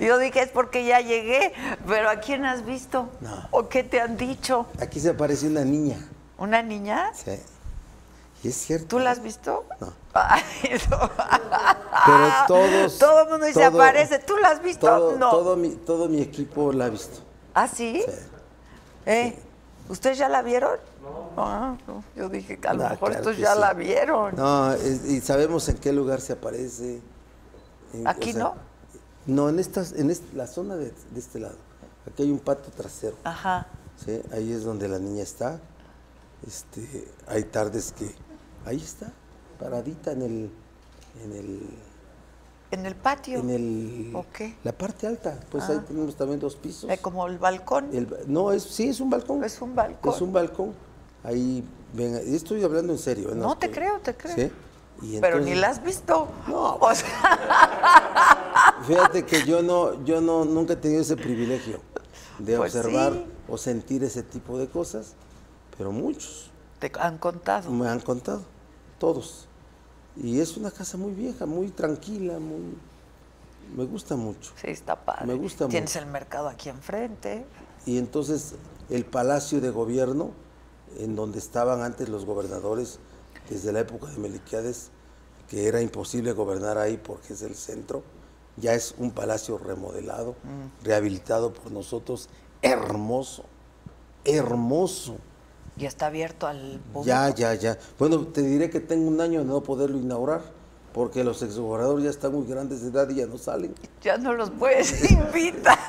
Yo dije, es porque ya llegué, pero ¿a quién has visto? No. ¿O qué te han dicho? Aquí se aparece una niña. ¿Una niña? Sí. Y es cierto. ¿Tú la has visto? No. Ay, no. Pero todos... Todo el mundo dice, todo- aparece. ¿Tú la has visto? Todo, no. todo, mi, todo mi equipo la ha visto. ¿Ah, sí? Sí. ¿Eh? ¿Ustedes ya la vieron? No. no. Yo dije que a lo No, mejor claro estos ya sí. la vieron. No, es- y sabemos en qué lugar se aparece. En- ¿Aquí no? No, en estas, en est- la zona de, de este lado. Aquí hay un patio trasero. Ajá. ¿sí? Ahí es donde la niña está. Este, hay tardes que ahí está, paradita en el, en el, ¿En el patio? en el, ¿O qué? la parte alta. Pues ahí tenemos también dos pisos. Eh, como el balcón. El no, es, sí, es un balcón. Es un balcón. Es un balcón. Ahí, ven, y estoy hablando en serio. ¿eh? No, te creo, te creo. ¿Sí? Y Pero ni la has visto. No. O sea, Fíjate que yo no, yo no, nunca he tenido ese privilegio de Pues observar sí. o sentir ese tipo de cosas, pero muchos te han contado. me han contado, todos. Y es una casa muy vieja, muy tranquila, muy, me gusta mucho. Sí, está padre. Me gusta Tienes mucho. el mercado aquí enfrente. Y entonces el palacio de gobierno, en donde estaban antes los gobernadores, desde la época de Meliquiades, que era imposible gobernar ahí porque es el centro, ya es un palacio remodelado, rehabilitado por nosotros, hermoso, hermoso. Y está abierto al público. Ya, ya, ya. Bueno, te diré que tengo un año de no poderlo inaugurar, porque los exgobernadores ya están muy grandes de edad y ya no salen. Ya no los puedes invitar.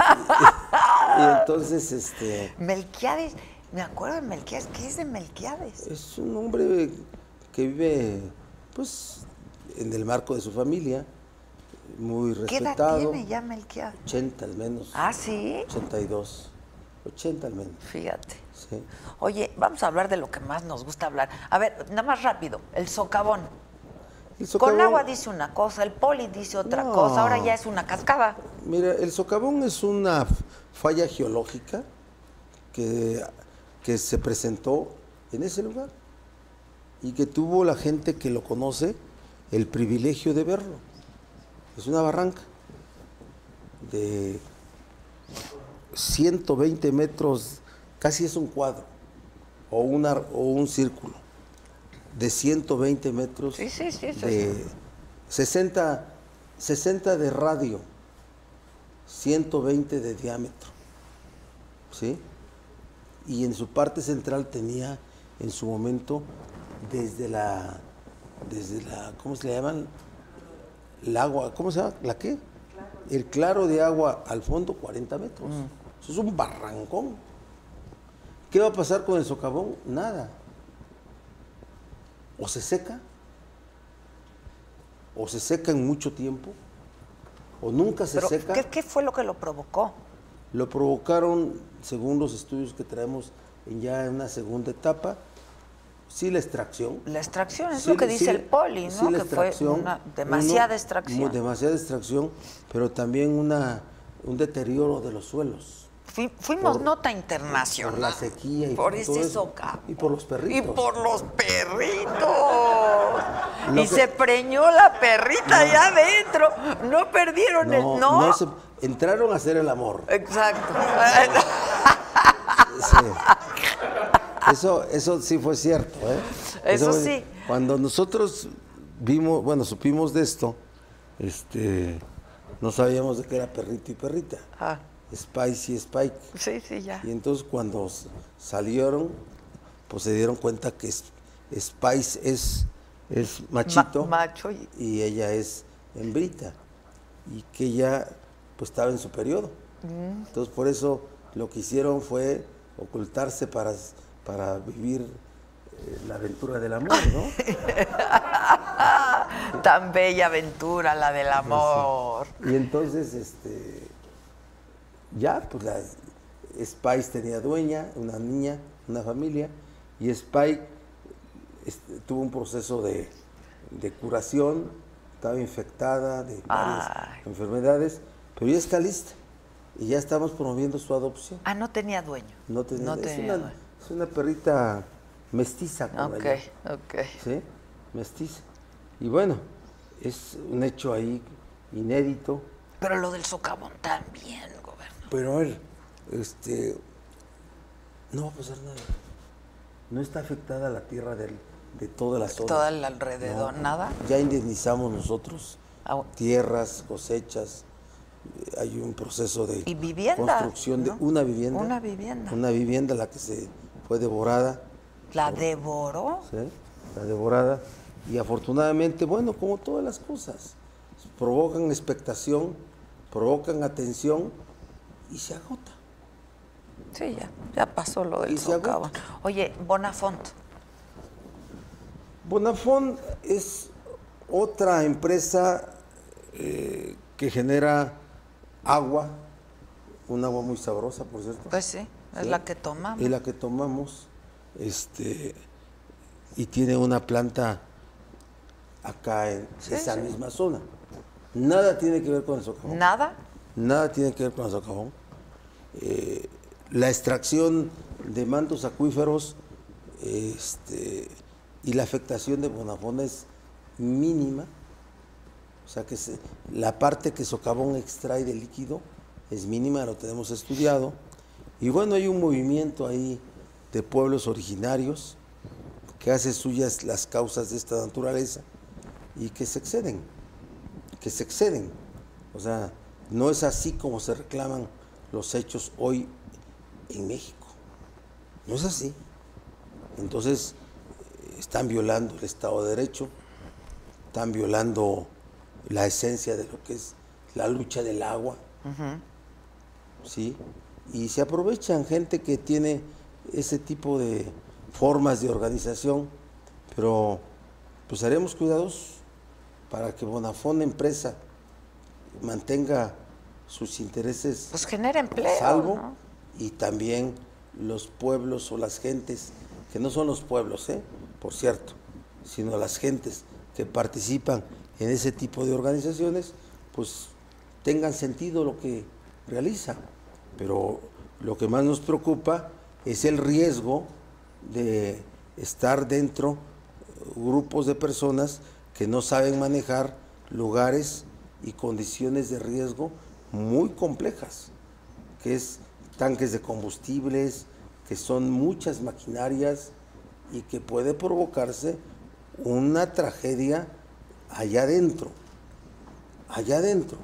Y entonces, este... Melquiades, me acuerdo de Melquiades. ¿Qué es de Melquiades? Es un hombre que vive, pues, en el marco de su familia, muy ¿Qué edad respetado. tiene ya Melquiades? 80 al menos. Ah, sí. 82. 80 al menos. Fíjate. Sí. Oye, vamos a hablar de lo que más nos gusta hablar. A ver, nada más rápido, el socavón. El Con agua dice una cosa, el poli dice otra No. cosa, ahora ya es una cascada. Mira, el socavón es una falla geológica que, que se presentó en ese lugar y que tuvo la gente que lo conoce el privilegio de verlo. Es una barranca de 120 metros, casi es un cuadro o, una, o un círculo de 120 metros Sí, sí, sí, sí, de 60, 60 de radio, 120 de diámetro. ¿Sí? Y en su parte central tenía en su momento desde la desde la ¿cómo se le llaman? El agua, ¿cómo se llama? ¿La qué? El claro de agua al fondo 40 metros. Eso es un barrancón. ¿Qué va a pasar con el socavón? Nada. O se seca, o se seca en mucho tiempo, o nunca se Pero, seca. ¿qué, qué fue lo que lo provocó? Lo provocaron, según los estudios que traemos ya en una segunda etapa, sí la extracción. La extracción, es Sí, lo que sí, dice el poli, ¿no? sí, que fue una demasiada uno, extracción. demasiada extracción, pero también una, un deterioro de los suelos. Fui- fuimos por- nota internacional. Por la sequía y por por ese. Y por los perritos. Y por los perritos. Lo y que- se preñó la perrita allá adentro. No perdieron el. No. no se- entraron a hacer el amor. Exacto. Eso, eso sí fue cierto. ¿eh? Eso fue- sí. Cuando nosotros vimos, bueno, supimos de esto, este, no sabíamos de qué era perrito y perrita. Ah, Spice y Spike. sí, sí, ya. Y entonces cuando salieron, pues se dieron cuenta que Spice es, es machito Ma- macho y- y ella es hembrita. Y que ella pues estaba en su periodo. Mm. Entonces por eso lo que hicieron fue ocultarse para, para vivir eh, la aventura del amor, ¿no? Tan bella aventura la del amor. Y entonces, este, ya, pues la Spice tenía dueña, una niña, una familia, y Spike este, tuvo un proceso de, de curación, estaba infectada de varias Ay. enfermedades, pero ya está lista y ya estamos promoviendo su adopción. Ah, no tenía dueño. No tenía, No es, una, dueño. es una perrita mestiza con Ok, ok. ¿sí? Mestiza. Y bueno, es un hecho ahí inédito, Pero lo del socavón también, gobernador. pero a ver, este, no va a pasar nada. No está afectada la tierra del- de toda la zona. Todo el alrededor, nada. Ya indemnizamos nosotros Ah, tierras, cosechas. Hay un proceso de Y vivienda, construcción de ¿no? una vivienda. Una vivienda. Una vivienda la que se fue devorada, ¿La devoró? ¿sí? la devorada. Y afortunadamente, bueno, como todas las cosas, provocan expectación, provocan atención y se agota. Sí, ya, ya pasó lo del socavón. Oye, Bonafont, Bonafont es otra empresa eh, que genera agua, un agua muy sabrosa, por cierto. pues sí, es Sí. la que tomamos. Es la que tomamos, este, y tiene una planta acá en Sí, esa sí. misma zona. Nada tiene que ver con el socavón. ¿Nada? Nada tiene que ver con el socavón. Eh, la extracción de mantos acuíferos este, y la afectación de Bonafont es mínima. O sea que la parte que socavón extrae de líquido es mínima, lo tenemos estudiado. Y bueno, hay un movimiento ahí de pueblos originarios que hace suyas las causas de esta naturaleza y que se exceden que se exceden. O sea, no es así como se reclaman los hechos hoy en México. No es así. Entonces, están violando el Estado de Derecho, están violando la esencia de lo que es la lucha del agua. ¿Sí? Y se aprovechan gente que tiene ese tipo de formas de organización, pero pues haremos cuidados para que Bonafont empresa mantenga sus intereses Pues genera empleo, salvo ¿no? y también los pueblos o las gentes, que no son los pueblos, ¿eh? por cierto, sino las gentes que participan en ese tipo de organizaciones, pues tengan sentido lo que realizan. Pero lo que más nos preocupa es el riesgo de estar dentro eh, grupos de personas que no saben manejar lugares y condiciones de riesgo muy complejas, que es tanques de combustibles, que son muchas maquinarias y que puede provocarse una tragedia allá adentro, allá adentro.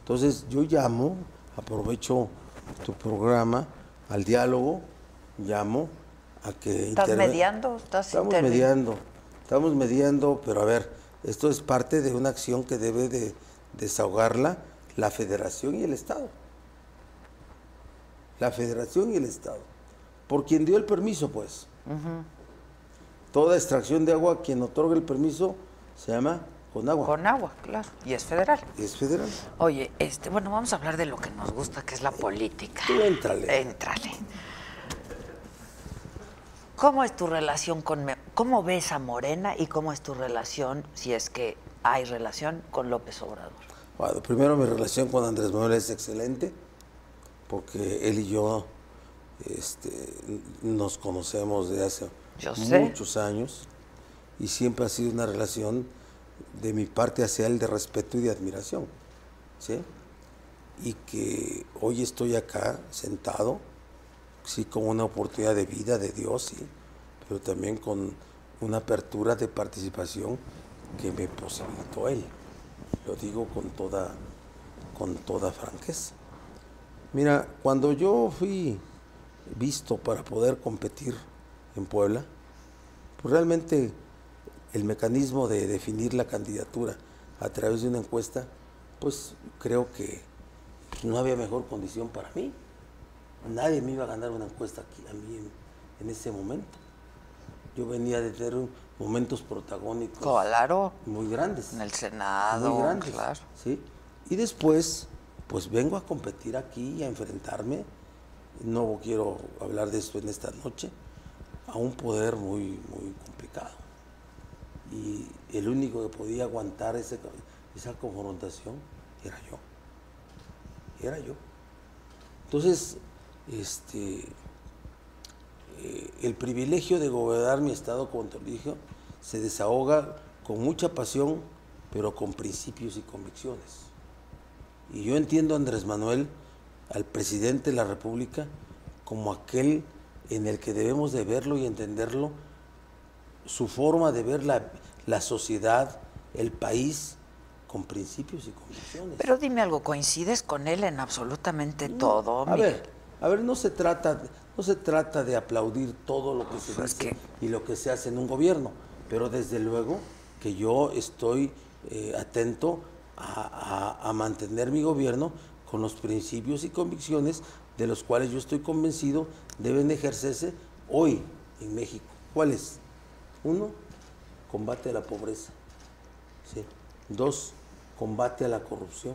Entonces yo llamo, aprovecho tu programa, al diálogo, llamo a que... ¿Estás mediando? ¿Estás Estamos mediando, estamos mediando, pero a ver, esto es parte de una acción que debe de desahogarla la federación y el Estado. La federación y el Estado. Por quien dio el permiso, pues. Toda extracción de agua, quien otorga el permiso, se llama con agua. Con agua, claro. Y es federal. Es federal. Oye, este, bueno, vamos a hablar de lo que nos gusta, que es la política. Tú éntrale. Éntrale. ¿Cómo es tu relación con cómo ves a Morena y cómo es tu relación, si es que hay relación, con López Obrador? Bueno, primero mi relación con Andrés Manuel es excelente, porque él y yo este, nos conocemos de hace Yo sé. muchos años y siempre ha sido una relación de mi parte hacia él de respeto y de admiración. ¿sí? Y que hoy estoy acá sentado, sí, con una oportunidad de vida de Dios, sí, pero también con una apertura de participación que me posibilitó él. Lo digo con toda, con toda franqueza. Mira, cuando yo fui visto para poder competir en Puebla, pues realmente el mecanismo de definir la candidatura a través de una encuesta, pues creo que no había mejor condición para mí. Nadie me iba a ganar una encuesta aquí a mí en, en ese momento. Yo venía de tener momentos protagónicos Claro, muy grandes. en el Senado, muy grandes, claro. ¿sí? Y después, pues vengo a competir aquí y a enfrentarme. No quiero hablar de esto en esta noche, a un poder muy, muy complicado. Y el único que podía aguantar ese, esa confrontación era yo. Era yo. Entonces, este, eh, el privilegio de gobernar mi estado te dije, se desahoga con mucha pasión, pero con principios y convicciones. Y yo entiendo a Andrés Manuel, al presidente de la República, como aquel en el que debemos de verlo y entenderlo, su forma de ver la, la sociedad, el país, con principios y convicciones. Pero dime algo, ¿coincides con él en absolutamente todo? A ver, a ver, no se trata, no se trata de aplaudir todo lo que se Pues dice que- y lo que se hace en un gobierno, pero desde luego que yo estoy eh, atento a, a- a mantener mi gobierno con los principios y convicciones de los cuales yo estoy convencido deben ejercerse hoy en México. ¿Cuáles? Uno, combate a la pobreza. ¿sí? Dos, combate a la corrupción.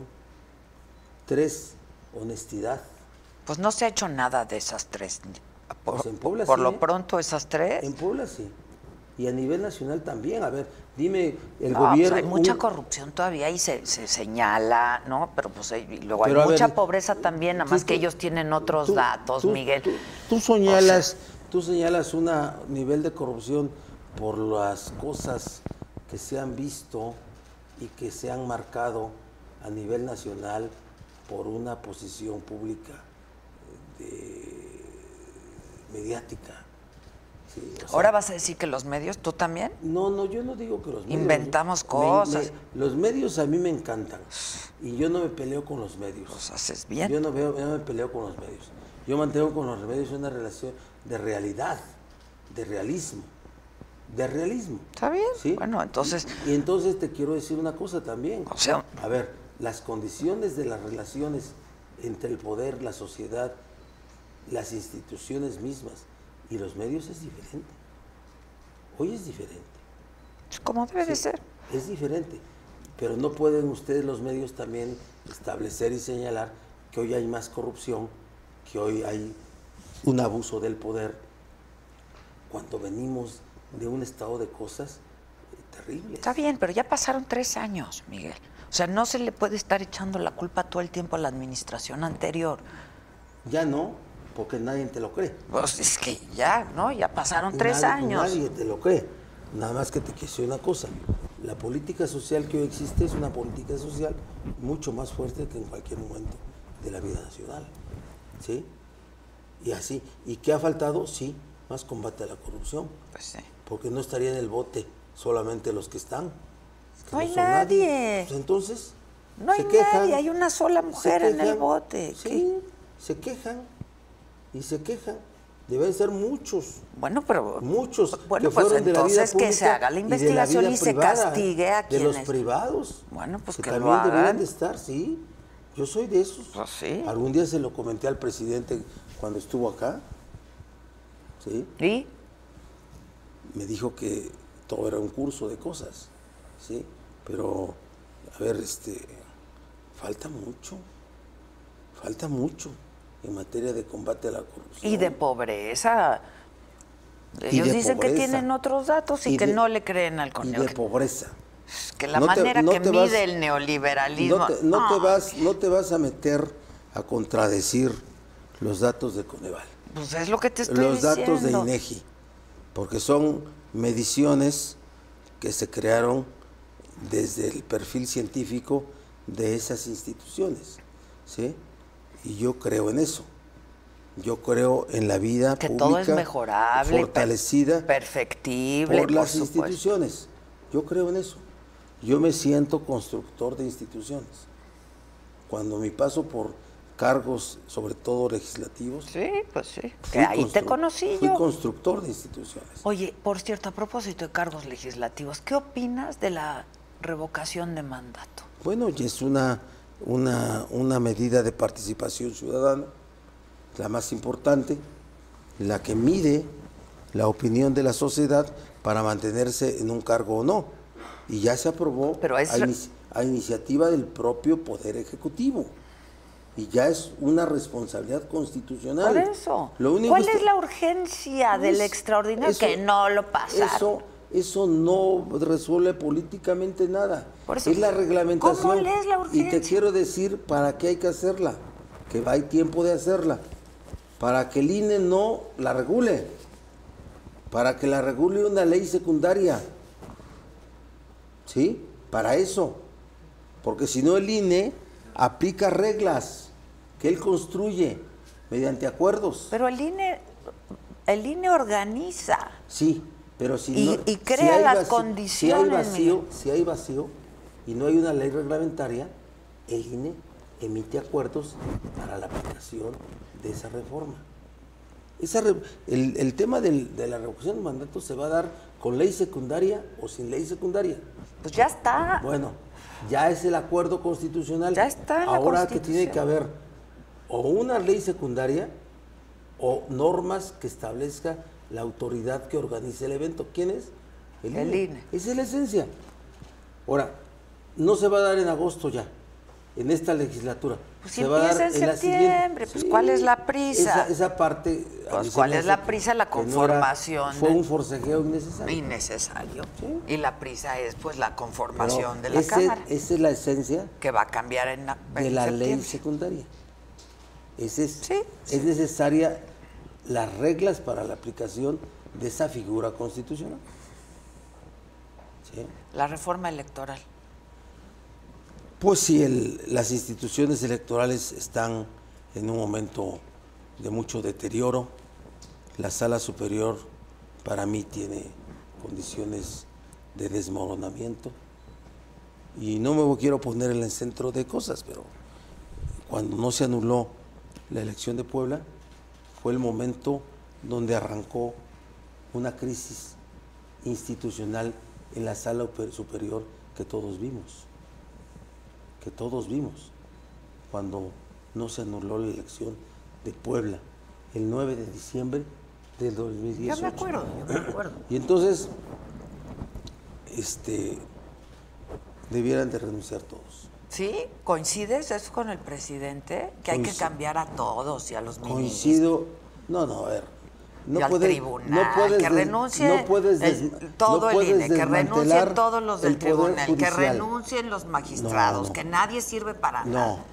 Tres, honestidad. Pues no se ha hecho nada de esas tres. Por, Pues en Puebla por sí, lo ¿eh? pronto esas tres. En Puebla sí. Y a nivel nacional también. A ver, dime, el No, pues gobierno... hay mucha un- corrupción todavía y se, se señala, ¿no? Pero pues hay- y luego Pero, hay ver, mucha pobreza también, nada tú- más que ellos tienen otros tú- datos, tú- Miguel. Tú, tú señalas, tú señalas un nivel de corrupción por las cosas que se han visto y que se han marcado a nivel nacional por una posición pública de- mediática. Sí, o sea, Ahora vas a decir que los medios, ¿tú también? No, no, yo no digo que los medios. Inventamos cosas. me- los medios a mí me encantan. Y yo no me peleo con los medios. Pues haces bien. Yo no, veo, yo no me peleo con los medios. Yo mantengo con los medios una relación de realidad, de realismo. De realismo. Está bien. ¿sí? Bueno, entonces, Y, y entonces te quiero decir una cosa también. O sea- a ver, las condiciones de las relaciones entre el poder, la sociedad, las instituciones mismas y los medios es diferente. Hoy es diferente. como debe de ser. Es diferente. Pero no pueden ustedes los medios también establecer y señalar que hoy hay más corrupción, que hoy hay un abuso del poder, cuando venimos de un estado de cosas eh, terribles. Está bien, pero ya pasaron tres años, Miguel. O sea, no se le puede estar echando la culpa todo el tiempo a la administración anterior. Ya no, porque nadie te lo cree. Pues es que ya, ¿no? Ya pasaron tres Nadie- años. Nadie te lo cree. Nada más que te decir una cosa. La política social que hoy existe es una política social mucho más fuerte que en cualquier momento de la vida nacional. ¿Sí? Y así. ¿Y qué ha faltado? Sí, más combate a la corrupción. Pues sí. Porque no estaría en el bote solamente los que están. que No hay nadie. Pues entonces. No hay quejan, nadie, hay una sola mujer en el bote. Sí, se quejan. Y se quejan. Deben ser muchos. Bueno, pero Muchos Bueno, que pues fueron de la vida entonces que se haga la y de la investigación y se privada, castigue a de los quienes- privados. Bueno, pues que que lo también hagan. deberían de estar, sí. Yo soy de esos. Pues sí. Algún día se lo comenté al presidente cuando estuvo acá. Sí. ¿Y? Me dijo que todo era un curso de cosas. Sí. Pero, a ver, este, falta mucho. Falta mucho en materia de combate a la corrupción. Y de pobreza. Y Ellos dicen que tienen otros datos y, Y que de- no le creen al Y conejo. de pobreza. Que la No te- manera no que mide vas- el neoliberalismo. No te, no te vas, no te vas a meter a contradecir los datos de Coneval, Pues es lo que te estoy los datos de diciendo. INEGI, porque son mediciones que se crearon desde el perfil científico de esas instituciones, ¿sí? Y yo creo en eso. Yo creo en la vida Que pública todo es mejorable, per- fortalecida perfectible, por las instituciones. Yo creo en eso. Yo me siento constructor de instituciones. Cuando mi paso por cargos, sobre todo legislativos, Sí, pues sí. Que fui ahí te conocí Fui yo. constructor de instituciones. Oye, por cierto, a propósito de cargos legislativos, ¿qué opinas de la revocación de mandato? Bueno, y es una, una, una medida de participación ciudadana, la más importante, la que mide la opinión de la sociedad para mantenerse en un cargo o no. Y ya se aprobó Pero es a, re- inici- a iniciativa del propio Poder Ejecutivo. Y ya es una responsabilidad constitucional. Por eso. Lo único ¿Cuál que- es la urgencia del Es- extraordinario? eso- que no lo pasaron. Eso, eso no resuelve políticamente nada. Por eso, es la reglamentación. ¿cómo lees la Y te quiero decir para qué hay que hacerla, que hay tiempo de hacerla. Para que el INE no la regule. Para que la regule una ley secundaria. ¿Sí? Para eso. Porque si no el INE aplica reglas que él construye mediante acuerdos. Pero el INE, el INE organiza. Sí, pero si Y- no, y crea las condiciones, Si hay vacío, si hay vacío y no hay una ley reglamentaria, el INE emite acuerdos para la aplicación de esa reforma. Esa re- el, el tema del- de la revocación de mandato se va a dar con ley secundaria o sin ley secundaria. Pues ya está. Bueno, ya es el acuerdo constitucional. Ya está en la Ahora que tiene que haber o una ley secundaria o normas que establezca la autoridad que organice el evento. ¿Quién es? El INE. Esa es la esencia. Ahora, no se va a dar en agosto ya, en esta legislatura. Pues si empieza en septiembre, pues, ¿cuál es la prisa? Esa, esa parte. Pues, ¿cuál es la prisa? La que no era- conformación fue un forcejeo innecesario. Innecesario. Sí. Y la prisa es pues la Pero conformación de la ese- Cámara, Esa es la esencia que va a cambiar en, la- de la ley secundaria. Ese es, Sí, es necesaria las reglas para la aplicación de esa figura constitucional. La reforma electoral. Pues si el- las instituciones electorales están en un momento de mucho deterioro, la sala superior para mí tiene condiciones de desmoronamiento. Y no me quiero poner en el centro de cosas, pero cuando no se anuló la elección de Puebla fue el momento donde arrancó una crisis institucional en la sala uper- superior que todos vimos que todos vimos cuando no se anuló la elección de Puebla el 9 de diciembre del 2018. Yo me acuerdo, yo me acuerdo. Y entonces, este, debieran de renunciar todos. ¿Sí? ¿Coincides eso con el presidente? Que hay que cambiar a todos y a los ministros. Coincido, no, no, a ver. No y al puedes, tribunal, no puedes que renuncie no puedes el- des- todo no el INE, que renuncien todos los del tribunal, que renuncien los magistrados, no. que nadie sirve para No, nada.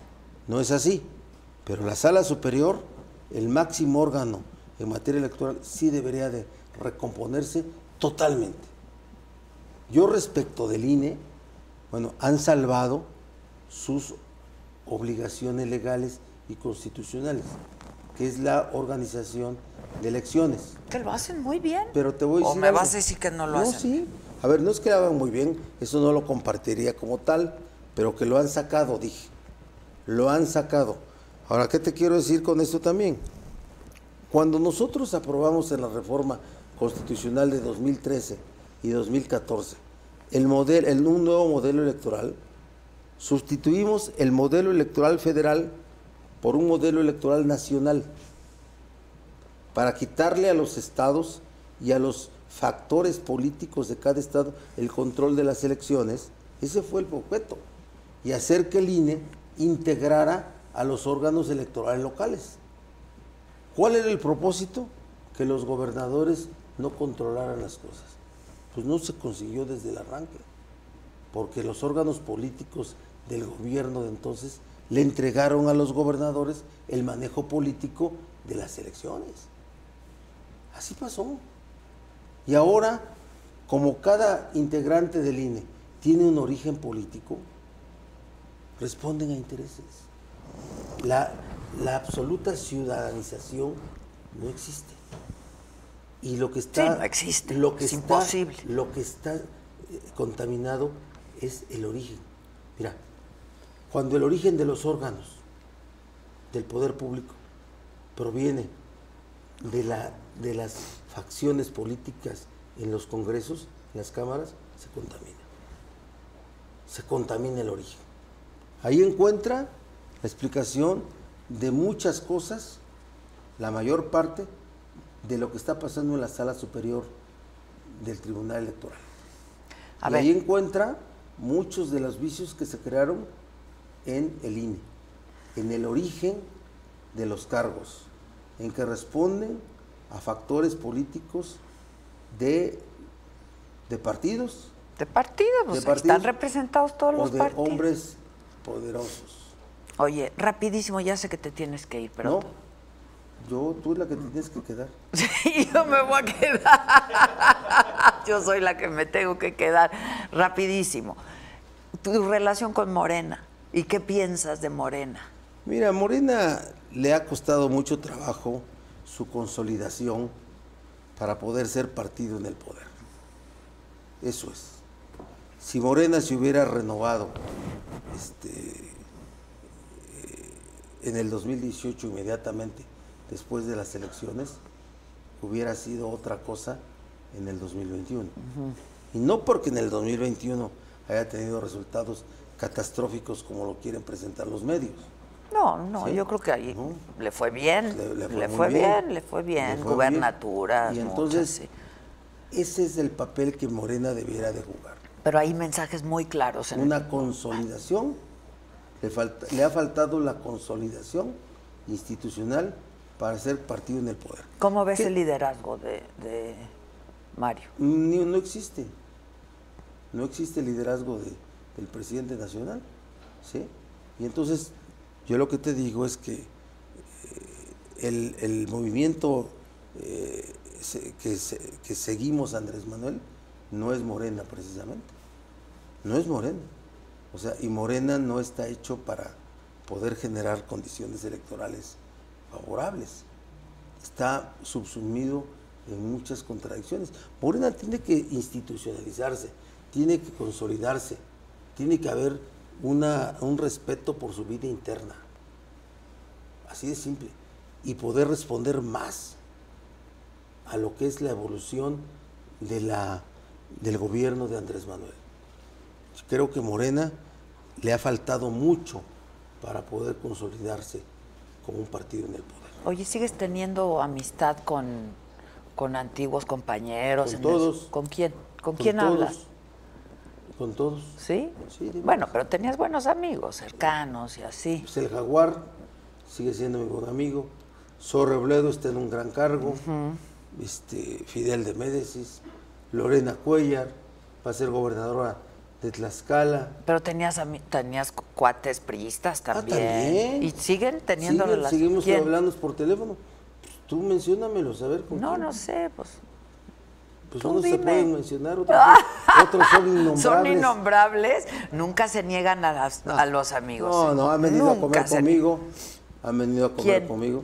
no es así. Pero la sala superior, el máximo órgano en materia electoral, sí debería de recomponerse totalmente. Yo respecto del INE, bueno, han salvado sus obligaciones legales y constitucionales, que es la organización de elecciones. Que lo hacen muy bien. Pero te voy a O decir me algo. vas a decir que no lo no, hacen. sí. A ver, no es que lo hagan muy bien, eso no lo compartiría como tal, pero que lo han sacado, dije. Lo han sacado. Ahora, ¿qué te quiero decir con esto también? Cuando nosotros aprobamos en la reforma constitucional de 2013 y 2014 el modelo, el, un nuevo modelo electoral, sustituimos el modelo electoral federal por un modelo electoral nacional para quitarle a los estados y a los factores políticos de cada estado el control de las elecciones, ese fue el objeto, y hacer que el INE integrara a los órganos electorales locales. ¿Cuál era el propósito? Que los gobernadores no controlaran las cosas. Pues no se consiguió desde el arranque, porque los órganos políticos del gobierno de entonces le entregaron a los gobernadores el manejo político de las elecciones. Así pasó. Y ahora, como cada integrante del INE tiene un origen político, responden a intereses. La, la absoluta ciudadanización no existe. Y lo que está, Sí, no existe, lo que es está- imposible. Lo que está eh, contaminado es el origen. Mira, cuando el origen de los órganos del poder público proviene de, la, de las facciones políticas en los congresos, en las cámaras, se contamina. Se contamina el origen. Ahí encuentra la explicación de muchas cosas, la mayor parte de lo que está pasando en la sala superior del Tribunal Electoral. A y ver. ahí encuentra muchos de los vicios que se crearon en el INE. en el origen de los cargos, en que responden a factores políticos de, de partidos De partidos, pues, de están representados todos o los de partidos. hombres poderosos. Oye, rapidísimo, ya sé que te tienes que ir, pero... No, yo, tú es la que te tienes que quedar. Sí, yo me voy a quedar. Yo soy la que me tengo que quedar. Rapidísimo. Tu relación con Morena. ¿Y qué piensas de Morena? Mira, Morena le ha costado mucho trabajo su consolidación para poder ser partido en el poder. Eso es. Si Morena se hubiera renovado este, eh, en el 2018 inmediatamente después de las elecciones, hubiera sido otra cosa en el 2021. Y no porque en el 2021 haya tenido resultados catastróficos como lo quieren presentar los medios. No, no, Sí. yo creo que ahí No. le fue bien. Le- Le, le fue bien, bien. le fue bien. Le fue Gubernaturas, bien. Y muchas, entonces, sí. ese es el papel que Morena debiera de jugar. Pero hay mensajes muy claros en Una consolidación, le, falta- le ha faltado la consolidación institucional para ser partido en el poder. ¿Cómo ves ¿Qué? el liderazgo de, de Mario? Ni- no existe. No existe liderazgo de- del presidente nacional. ¿sí? Y entonces, yo lo que te digo es que eh, el, el movimiento eh, que, que seguimos Andrés Manuel no es Morena precisamente. No es Morena. O sea, y Morena no está hecho para poder generar condiciones electorales favorables está subsumido en muchas contradicciones. Morena tiene que institucionalizarse, tiene que consolidarse, tiene que haber una, un respeto por su vida interna. Así de simple. Y poder responder más a lo que es la evolución de la, del gobierno de Andrés Manuel. Creo que Morena le ha faltado mucho para poder consolidarse como un partido en el poder. Oye, ¿sigues teniendo amistad con, con antiguos compañeros? Con en todos. ¿Con quién? ¿Con, Con quién todos, hablas? Con todos. ¿Sí? Bueno, pero tenías buenos amigos, cercanos y así. Pues el Jaguar sigue siendo mi buen amigo. Zorro Robledo está en un gran cargo. este, Fidel de Médicis. Lorena Cuellar va a ser gobernadora de Tlaxcala. Pero tenías tenías cu- cuates priistas también. Ah, también. ¿Y siguen teniendo Siguen- relación? Seguimos ¿Quién? hablando por teléfono. Pues tú menciónamelo, a ver con No, quién. no sé, pues. Pues tú unos se dime. pueden mencionar, otros, otros son innombrables. Son innombrables, nunca se niegan a, las- a los amigos. No, no, han venido a comer conmigo. Han venido a comer ¿Quién? conmigo.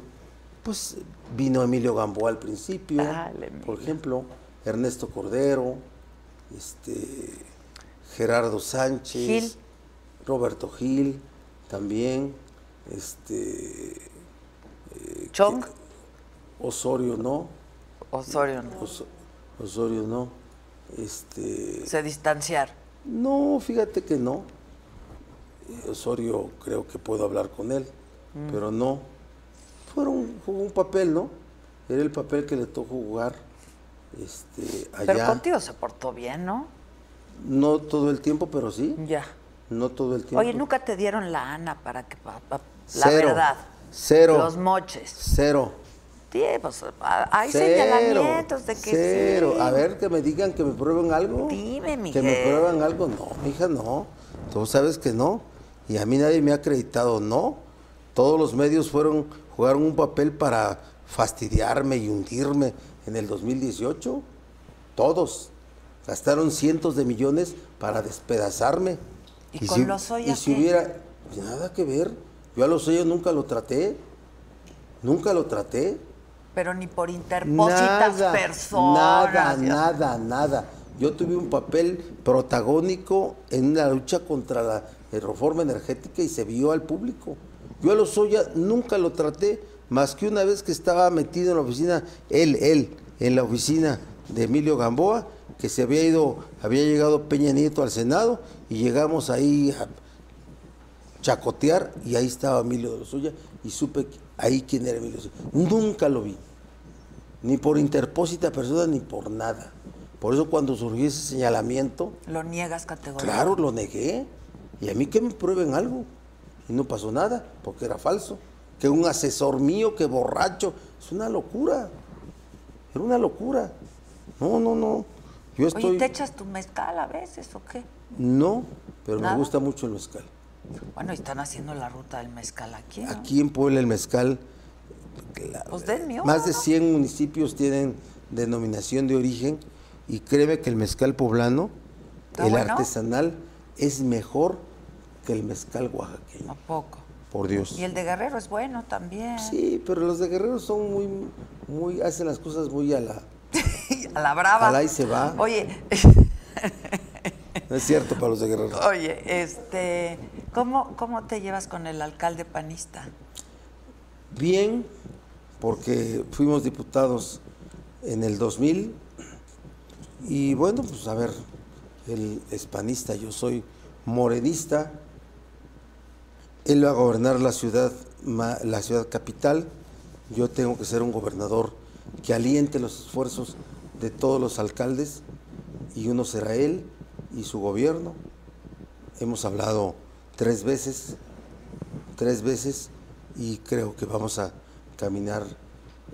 Pues vino Emilio Gamboa al principio, Dale, por ejemplo, Ernesto Cordero, este, Gerardo Sánchez, Gil. Roberto Gil, también, este, Chong, Osorio no, Osorio, no. Oso- Osorio no, este, Se distanciar. No, fíjate que no. Eh, Osorio creo que puedo hablar con él, Mm. pero no. Fueron, jugó un papel, ¿no? Era el papel que le tocó jugar este, allá. Pero contigo se portó bien, ¿no? No todo el tiempo, pero sí. Ya. No todo el tiempo. Oye, nunca te dieron la Ana para que. pa- pa- la Cero. verdad. Cero. Los moches. Cero. Pues hay Cero. señalamientos de que Cero. sí. A ver, que me digan que me prueben algo. Dime, Que me prueban algo. No, mija, no. Tú sabes que no. Y a mí nadie me ha acreditado, no. Todos los medios fueron, jugaron un papel para fastidiarme y hundirme en el 2018. Todos. Gastaron cientos de millones para despedazarme. ¿Y con Lozoya Y si qué? hubiera. Nada que ver. Yo a Lozoya nunca lo traté. Nunca lo traté. Pero ni por interpósitas Nada, personas. Nada, nada, nada. Yo tuve un papel protagónico en una lucha contra la reforma energética y se vio al público. Yo a Lozoya nunca lo traté, más que una vez que estaba metido en la oficina, él, él, en la oficina de Emilio Gamboa, que se había ido, había llegado Peña Nieto al Senado y llegamos ahí a chacotear y ahí estaba Emilio de Lozoya y supe ahí quién era Emilio Lozoya. Nunca lo vi ni por interpósita persona ni por nada. Por eso cuando surgió ese señalamiento, Lo niegas categóricamente. claro, lo negué. Y a mí que me prueben algo. y no pasó nada, porque era falso. Que un asesor mío, que borracho, es una locura. Era una locura. No, no, no. Yo estoy... Oye, ¿te echas tu mezcal a veces o qué? No, pero ¿Nada? me gusta mucho el mezcal. Bueno, y están haciendo la ruta del mezcal aquí, ¿no? Aquí en Puebla el mezcal, la- Pues denme uno, más de ¿no? 100 municipios tienen denominación de origen y créeme que el mezcal poblano, ¿Está el bueno? artesanal, es mejor que el mezcal oaxaqueño, ¿A poco? por Dios. Y el de Guerrero es bueno también. Sí, pero los de Guerrero son muy, muy, hacen las cosas muy a la... A la brava. Ojalá y se va. Oye, No es cierto para los de Guerrero. oye, este, ¿cómo, ¿cómo te llevas con el alcalde panista? Bien, porque fuimos diputados en el 2000 y bueno, pues a ver, él es panista, yo soy morenista, él va a gobernar la ciudad, la ciudad capital, yo tengo que ser un gobernador que aliente los esfuerzos de todos los alcaldes y uno será él y su gobierno. Hemos hablado tres veces, tres veces y creo que vamos a caminar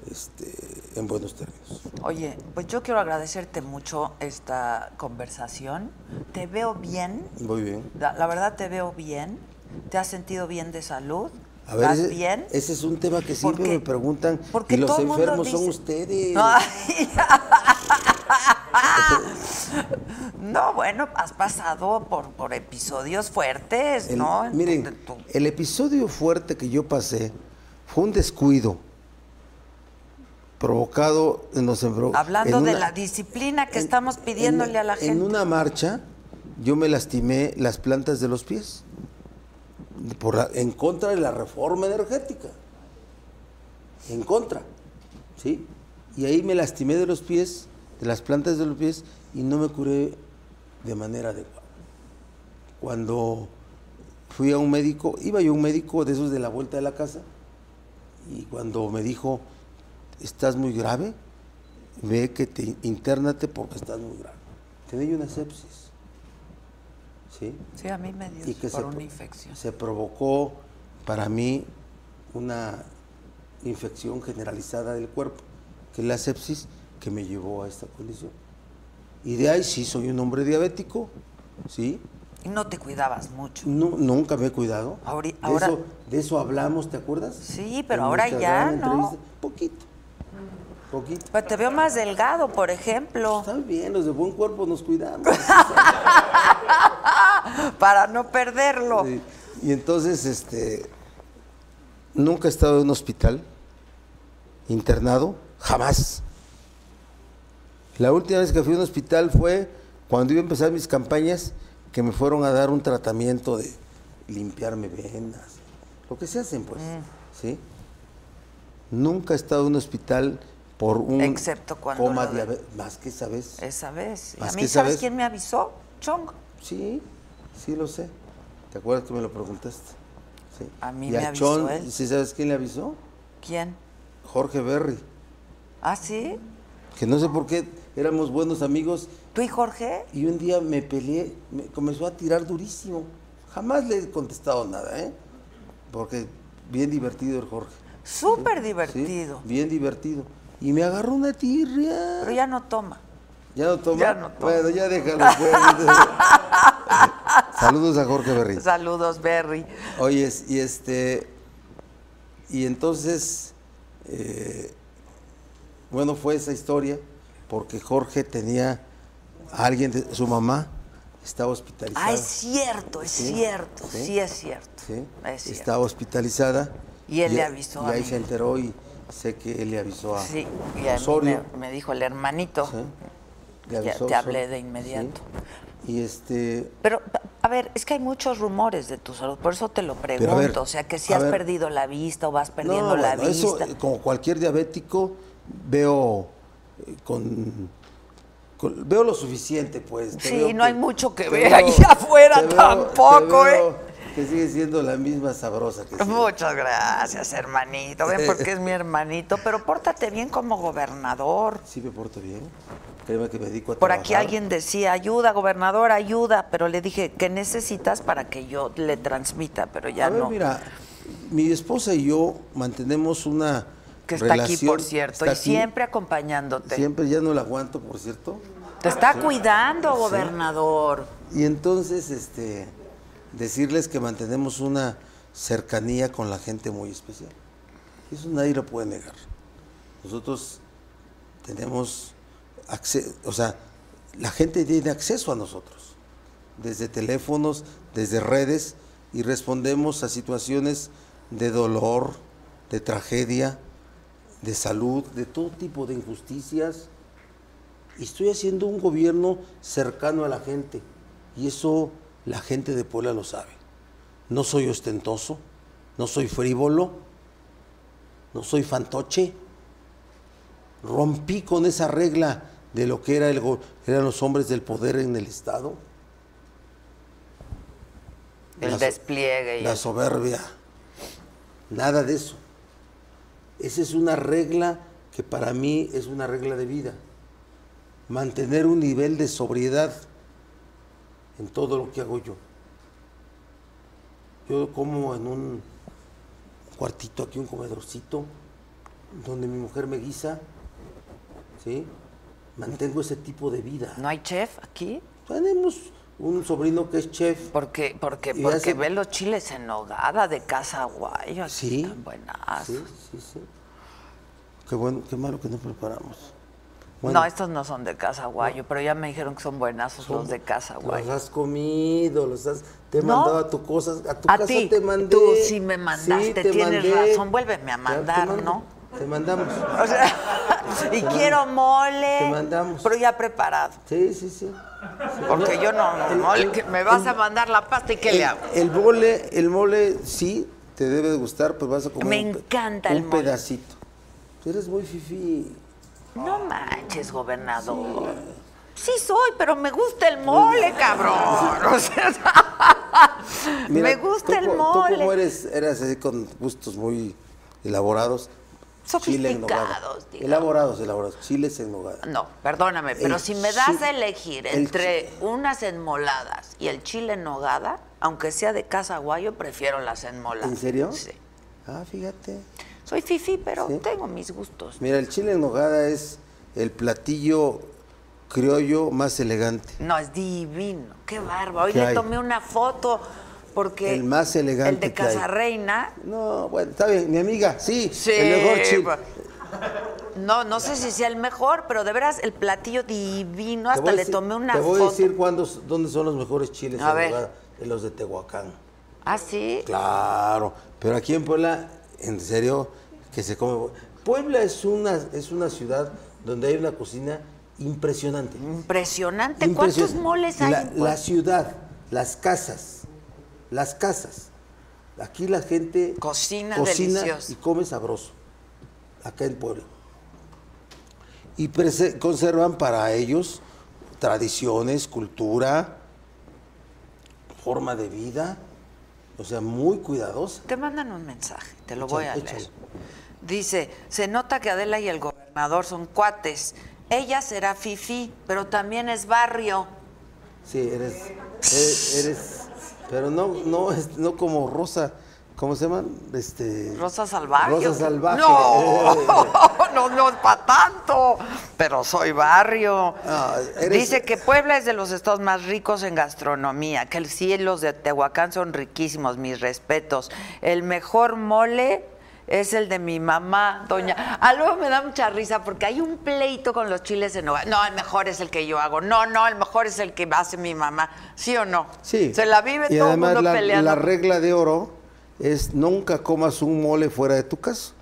este, en buenos términos. Oye, pues yo quiero agradecerte mucho esta conversación. Te veo bien, Muy bien. la, la verdad te veo bien. ¿Te has sentido bien de salud? A ver, ¿Vas ese, bien? ese es un tema que siempre me preguntan porque y los enfermos son ustedes. Ay. No, bueno, has pasado por, por episodios fuertes, El- ¿no? Tu- miren, tu- el episodio fuerte que yo pasé fue un descuido provocado en los embro- hablando en de una- la disciplina que en- estamos pidiéndole en- a la gente. En una marcha yo me lastimé las plantas de los pies por la- en contra de la reforma energética. En contra. ¿Sí? Y ahí me lastimé de los pies, de las plantas de los pies y no me curé de manera adecuada. Cuando fui a un médico, iba yo a un médico de esos de la vuelta de la casa y cuando me dijo, estás muy grave, ve que te internate porque estás muy grave. Tenía una sepsis. ¿Sí? Sí, a mí me dio Y que por se, una infección. se provocó para mí una infección generalizada del cuerpo, que es la sepsis que me llevó a esta condición. Y de ahí sí soy un hombre diabético, ¿sí? Y no te cuidabas mucho. Nu- nunca me he cuidado. De, ahora- eso, de eso hablamos, ¿te acuerdas? Sí, pero En ahora ya, ¿no? Poquito, poquito. Pero te veo más delgado, por ejemplo, Está bien, los de buen cuerpo nos cuidamos. para no perderlo. Sí. Y entonces, este, nunca he estado en un hospital internado, jamás. La última vez que fui a un hospital fue cuando iba a empezar mis campañas, que me fueron a dar un tratamiento de limpiarme venas, lo que se hacen, pues, ¿sí? Nunca he estado en un hospital por un Excepto cuando coma de- diabetes, más que esa vez. Esa vez. Más a mí, que ¿sabes quién me avisó? Chong. Sí, sí lo sé. ¿Te acuerdas que me lo preguntaste? Sí. A mí y me a avisó Chon, él. ¿sí sabes quién le avisó? ¿Quién? Jorge Berry. ¿Ah, sí? Que no sé por qué éramos buenos amigos ¿Tú y Jorge? y un día me peleé, me comenzó a tirar durísimo. Jamás le he contestado nada, ¿eh? Porque bien divertido el Jorge. Súper ¿sí? divertido. Bien divertido. Y me agarró una tirria. Pero ya no toma. ¿Ya no toma? Ya no toma. Bueno, ya déjalo. pues. Saludos a Jorge Berry. Saludos, Berry. Oye, y este. Y entonces. eh, bueno, fue esa historia porque Jorge tenía a alguien de su mamá, estaba hospitalizada. Ah, es cierto, es Sí, cierto. sí. Sí, es cierto. ¿sí? Es cierto. Estaba hospitalizada. Y él le avisó Y a ahí mí. se enteró y sé que él le avisó a Sí, y a Osorio. me, me dijo el hermanito. ¿sí? Le Ya avisó te hablé de inmediato. Y este. Pero, a ver, es que hay muchos rumores de tu salud, por eso te lo pregunto. ver, o sea, que si has ver. perdido la vista o vas perdiendo No, la vista. como cualquier diabético, veo con, con- veo lo suficiente, pues. Te Sí, veo no hay mucho que ver ahí afuera veo- tampoco, veo ¿eh? Que sigue siendo la misma sabrosa que. Muchas gracias, hermanito. Ven porque es mi hermanito, pero pórtate bien como gobernador. Sí me porto bien. Créeme que me dedico a Por aquí alguien decía, ayuda, gobernador, ayuda, pero le dije, ¿qué necesitas para que yo le transmita? Pero ya a ver, no. mira, mi esposa y yo mantenemos una que está aquí, por cierto, y aquí, siempre acompañándote. Siempre ya no la aguanto, por cierto. Te está cuidando, gobernador. Y entonces, este, decirles que mantenemos una cercanía con la gente muy especial. Eso nadie lo puede negar. Nosotros tenemos acceso, o sea, la gente tiene acceso a nosotros, desde teléfonos, desde redes, y respondemos a situaciones de dolor, de tragedia, de salud, de todo tipo de injusticias. Y estoy haciendo un gobierno cercano a la gente. Y eso la gente de Puebla lo sabe. No soy ostentoso, no soy frívolo, no soy fantoche. Rompí con esa regla de lo que era el, eran los hombres del poder en el Estado. El La despliegue. y La soberbia. Nada de eso. Esa es una regla que para mí es una regla de vida. Mantener un nivel de sobriedad en todo lo que hago yo. Yo como en un cuartito aquí, un comedorcito, donde mi mujer me guisa, ¿sí? Mantengo ese tipo de vida. ¿No hay chef aquí? Tenemos un sobrino que es chef. Porque, porque, porque hace- ve los chiles en nogada de casa guayo. Sí. Están buenas. Sí, sí, sí. Qué bueno, qué malo que no preparamos. No, estos no son de casa guayo, pero ya me dijeron que son buenazos son- los de casa Los guayo. has comido, los has. Te he No. mandado a tu cosa, a tu A casa ti, te mandé. tú sí me mandaste, te tienes mandé. razón, vuélveme a mandar, te ¿no? Te mandamos. O sea, y quiero mole. Te mandamos. Pero ya preparado. Sí, sí, sí. Porque yo no, El- mole, me vas el- a mandar la pasta y ¿qué el, le hago? El mole, el mole sí te debe de gustar, pues vas a comer Me un encanta un el mole. pedacito. Eres muy fifí. No manches, gobernador. Sí soy, pero me gusta el mole, cabrón. O sea, Mira, me gusta tú el mole. Tú como eres, eras así con gustos muy elaborados. Chile. Sofisticados, digo. Elaborados, elaborados. Chiles en nogada. No, perdóname, pero El si me das a elegir el entre unas enmoladas y el chile en nogada, aunque sea de casa guayo, prefiero las enmoladas. ¿En serio? Sí. Ah, fíjate. Soy fifi, pero Sí. tengo mis gustos. Mira, el chile en nogada es el platillo criollo más elegante. No, es divino. Qué bárbaro. Hoy ¿Qué le tomé una foto porque... El más elegante El de que hay. Casa Reina. No, bueno, está bien, mi amiga, sí, Sí. el mejor chile. pa- No, no sé si sea el mejor, pero de veras el platillo divino. Hasta le decir- tomé una Te voy foto. a decir cuándo, dónde son los mejores chiles A ver. En los de Tehuacán. ¿Ah, sí? Claro, pero aquí en Puebla, en serio, que se come. Puebla es una, es una ciudad donde hay una cocina impresionante. Impresionante. Impresion- ¿Cuántos moles hay? La, en Puebla? la ciudad, las casas, las casas. Aquí la gente Cocina cocina delicioso. y come sabroso. Acá en Puebla. Y conservan para ellos tradiciones, cultura, forma de vida, o sea, muy cuidadosa. Te mandan un mensaje, te lo Échale, voy a leer. échale. Dice, se nota que Adela y el gobernador son cuates. Ella será fifi, pero también es barrio. Sí, eres, eres, eres- pero no, no, no como Rosa, ¿cómo se llaman? Este, Rosa salvaje. Rosa salvaje. No, no, no es para tanto. Pero soy barrio. Ah, eres- Dice que Puebla es de los estados más ricos en gastronomía, que el cielos de Tehuacán son riquísimos, mis respetos. El mejor mole es el de mi mamá, doña. Ah, luego me da mucha risa porque hay un pleito con los chiles en hogar. No, el mejor es el que yo hago. No, no, el mejor es el que hace mi mamá. ¿Sí o no? Sí. Se la vive y todo el mundo la, peleando. la regla de oro es nunca comas un mole fuera de tu casa,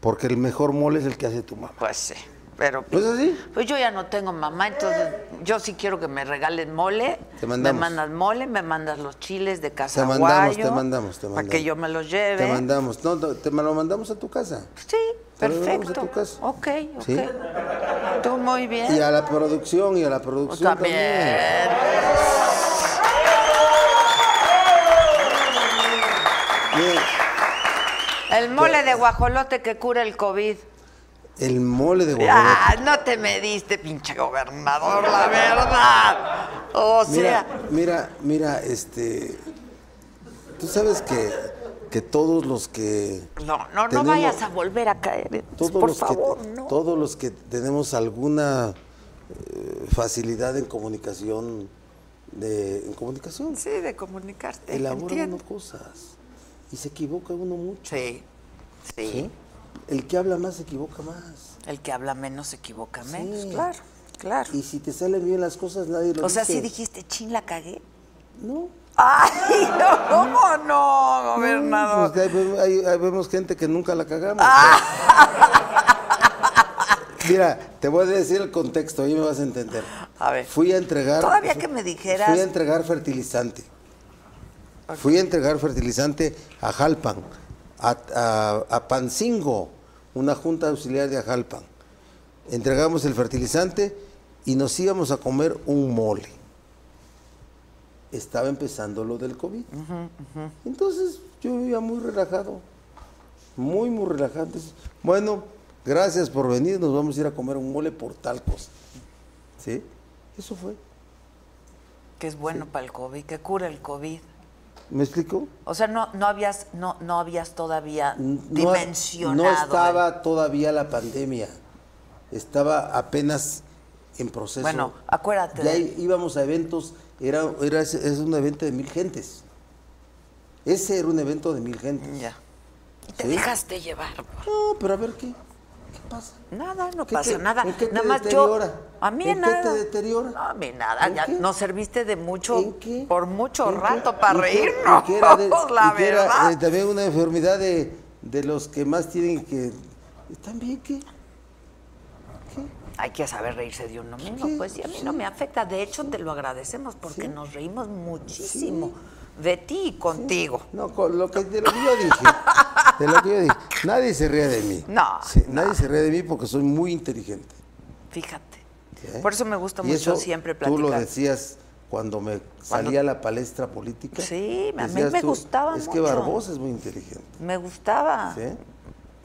porque el mejor mole es el que hace tu mamá. Pues sí, pero... ¿No es así? Pues yo ya no tengo mamá, entonces yo sí quiero que me regalen mole. Te mandamos. Me mandas mole, me mandas los chiles de casa Te mandamos, te mandamos, te Para mandamos. que yo me los lleve. Te mandamos, no, te lo mandamos a tu casa. Sí, Te lo mandamos perfecto. a tu casa. Ok, ok. ¿Sí? Tú muy bien. Y a la producción, y a la producción también. también. El mole de guajolote que cura el COVID. El mole de guajolote. Ah, no te mediste, pinche gobernador, la verdad. O sea, Mira, mira, mira, este. Tú sabes que, que todos los que. no, no, no vayas a volver a caer. Todos Por los favor, que, no. Todos los que tenemos alguna eh, facilidad en comunicación, de, en comunicación, Sí, de comunicarte. elabora uno cosas y se equivoca uno mucho. Sí, sí, ¿sí? El que habla más se equivoca más. El que habla menos se equivoca menos. Sí. Claro, claro. Y si te salen bien las cosas, nadie lo O sea, dice. sí dijiste, chin, la cagué. No. Ay, no, ¿cómo no, gobernador? Pues ahí, vemos- ahí- ahí vemos gente que nunca la cagamos. Ah. Mira, te voy a decir el contexto, ahí me vas a entender. A ver. Fui a entregar. Todavía que me dijeras- Fui a entregar fertilizante. Fui a entregar fertilizante a Jalpan, a, a- a Pancingo, una junta auxiliar de Ajalpan. Entregamos el fertilizante y nos íbamos a comer un mole. Estaba empezando lo del COVID. Entonces yo iba muy relajado, muy, muy relajado. Entonces, bueno, gracias por venir, nos vamos a ir a comer un mole por tal cosa. ¿Sí? Eso fue. Que es bueno para el COVID, que cura el COVID. ¿Me explico? O sea, no, no habías, no, no habías todavía No- dimensionado. No el- estaba todavía la pandemia. Estaba apenas en proceso. Bueno, acuérdate Ya de- íbamos a eventos, era, era es un evento de mil gentes. Ese era un evento de mil gentes. Ya. Y te ¿Sí? dejaste llevar. No, pero a ver qué pasa. Nada, no ¿Qué pasa te- nada. en qué te nada más deteriora? yo. A mí ¿En qué nada. te deteriora? No, a mí nada. Nos serviste de mucho, ¿En qué? por mucho ¿En qué? rato para ¿Y reírnos. y qué era de- la y era, eh, también una enfermedad de, de los que más tienen que... ¿También qué? Hay que saber reírse de uno mismo, pues sí, a mí Sí. no me afecta. De hecho, te lo agradecemos porque Sí. nos reímos muchísimo de ti y contigo. No, con lo que, de lo que yo dije. De lo que yo dije. Nadie se ríe de mí. No, Sí, Nadie se ríe de mí porque soy muy inteligente. Fíjate. ¿eh? Por eso me gusta Y mucho eso siempre Tú lo platicar. decías cuando me salía a la palestra política. Sí, a mí decías me gustaba Es que mucho". Barbosa es muy inteligente. Me gustaba. ¿sí?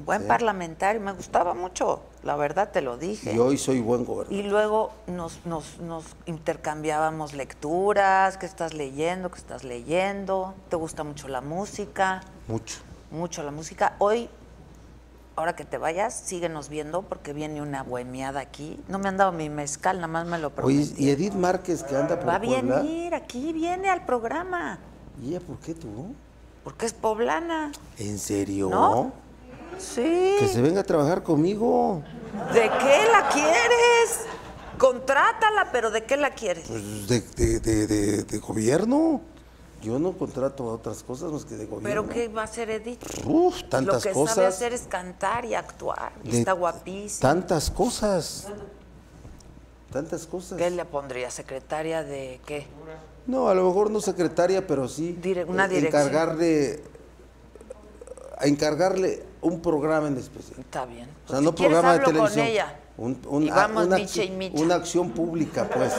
Buen Sí. parlamentario, me gustaba mucho. La verdad te lo dije. Y hoy soy buen gobernador. Y luego nos, nos, nos intercambiábamos lecturas, qué estás leyendo, qué estás leyendo. Te gusta mucho la música, Mucho. mucho la música. Hoy, ahora que te vayas, síguenos viendo porque viene una bohemiada aquí. No me han dado mi mezcal, nada más me lo prometí. y Edith Márquez que anda por Va a Puebla. venir, aquí viene al programa, ¿Y ella por qué tú? porque es poblana. ¿En serio? ¿No? Sí. Que se venga a trabajar conmigo. ¿De qué la quieres? Contrátala, pero ¿de qué la quieres? Pues de, de- de- de- de gobierno. Yo no contrato a otras cosas más que de gobierno. ¿Pero qué va a hacer Edith? Uf, tantas Lo que cosas. sabe hacer es cantar y actuar. Y de- está guapísima. Tantas cosas. Tantas cosas. ¿Qué le pondría? ¿Secretaria de qué? No, a lo mejor no secretaria, pero sí. Dire- una dirección. Encargarle. A encargarle un programa en especial. Está bien. O sea, Pues no si quieres, programa de televisión. con ella. Un- un- y vamos una, micha y micha. una acción pública, pues.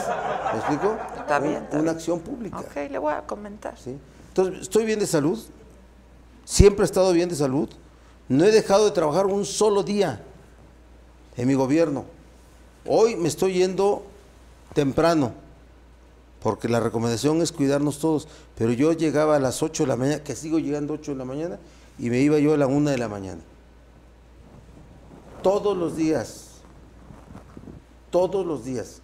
¿Me explico? Está Un- bien, está una bien. acción pública. Ok, le voy a comentar. ¿sí? Entonces, estoy bien de salud. Siempre he estado bien de salud. No he dejado de trabajar un solo día en mi gobierno. Hoy me estoy yendo temprano, porque la recomendación es cuidarnos todos. Pero yo llegaba a las 8 de la mañana, que sigo llegando a 8 de la mañana, y me iba yo a la 1 de la mañana. Todos los días. Todos los días.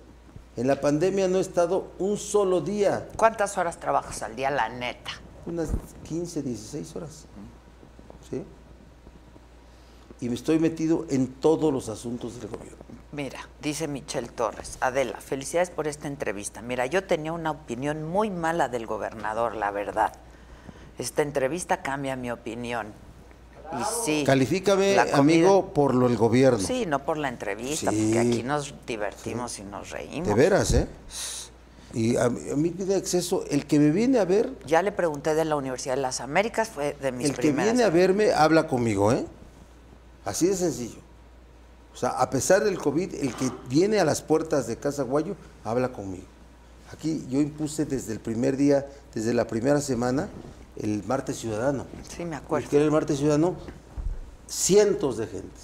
En la pandemia no he estado un solo día. ¿Cuántas horas trabajas al día, la neta? Unas 15, 16 horas. ¿Sí? Y me estoy metido en todos los asuntos del gobierno. Mira, dice Michelle Torres, Adela, felicidades por esta entrevista. Mira, yo tenía una opinión muy mala del gobernador, la verdad. Esta entrevista cambia mi opinión. Y sí. Califícame, comida- amigo, por lo del gobierno. Sí, no por la entrevista, Sí. porque aquí nos divertimos y nos reímos. De veras, ¿eh? Y a, mí- a mí pide acceso, el que me viene a ver, Ya le pregunté de la Universidad de las Américas, fue de mis el que viene a verme habla conmigo, ¿eh? Así de sencillo. O sea, a pesar del COVID, el que viene a las puertas de Casa Guayo habla conmigo. Aquí yo impuse desde el primer día, desde la primera semana, el martes ciudadano. Sí, me acuerdo. Que era el martes ciudadano, cientos de gentes.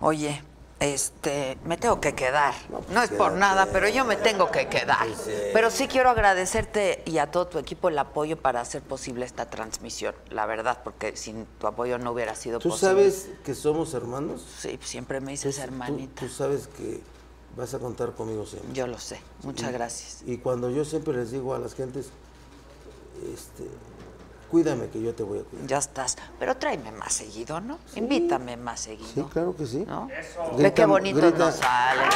Oye, este, me tengo que quedar. No, pues No es por nada, pero yo me tengo que quedar. Pues. Pero sí quiero agradecerte y a todo tu equipo el apoyo para hacer posible esta transmisión, la verdad, porque sin tu apoyo no hubiera sido ¿Tú posible. sabes que somos hermanos? Sí, siempre me dices Tú- hermanita. Tú, sabes que vas a contar conmigo siempre. Yo lo sé. Muchas gracias. Y cuando yo siempre les digo a las gentes, este, cuídame que yo te voy a cuidar. Ya estás. Pero tráeme más seguido, ¿no? Invítame más seguido. Sí, claro que sí. ¿No? Ve Grita- qué bonito grita- nos sale. ve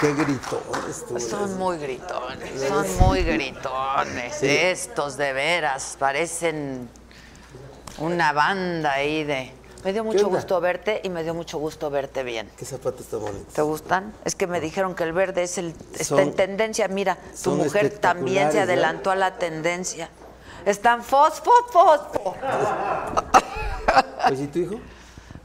Qué gritones tú Son eres. muy gritones, son muy gritones. Estos de veras parecen una banda ahí de... Me dio mucho gusto verte y me dio mucho gusto verte bien. Qué zapatos tan bonitos. ¿Te gustan? Es que me dijeron que el verde es el está en tendencia. Mira, tu mujer también se ¿eh? adelantó a la tendencia. Están fosfo, fosfo. Pues, ¿y tu hijo?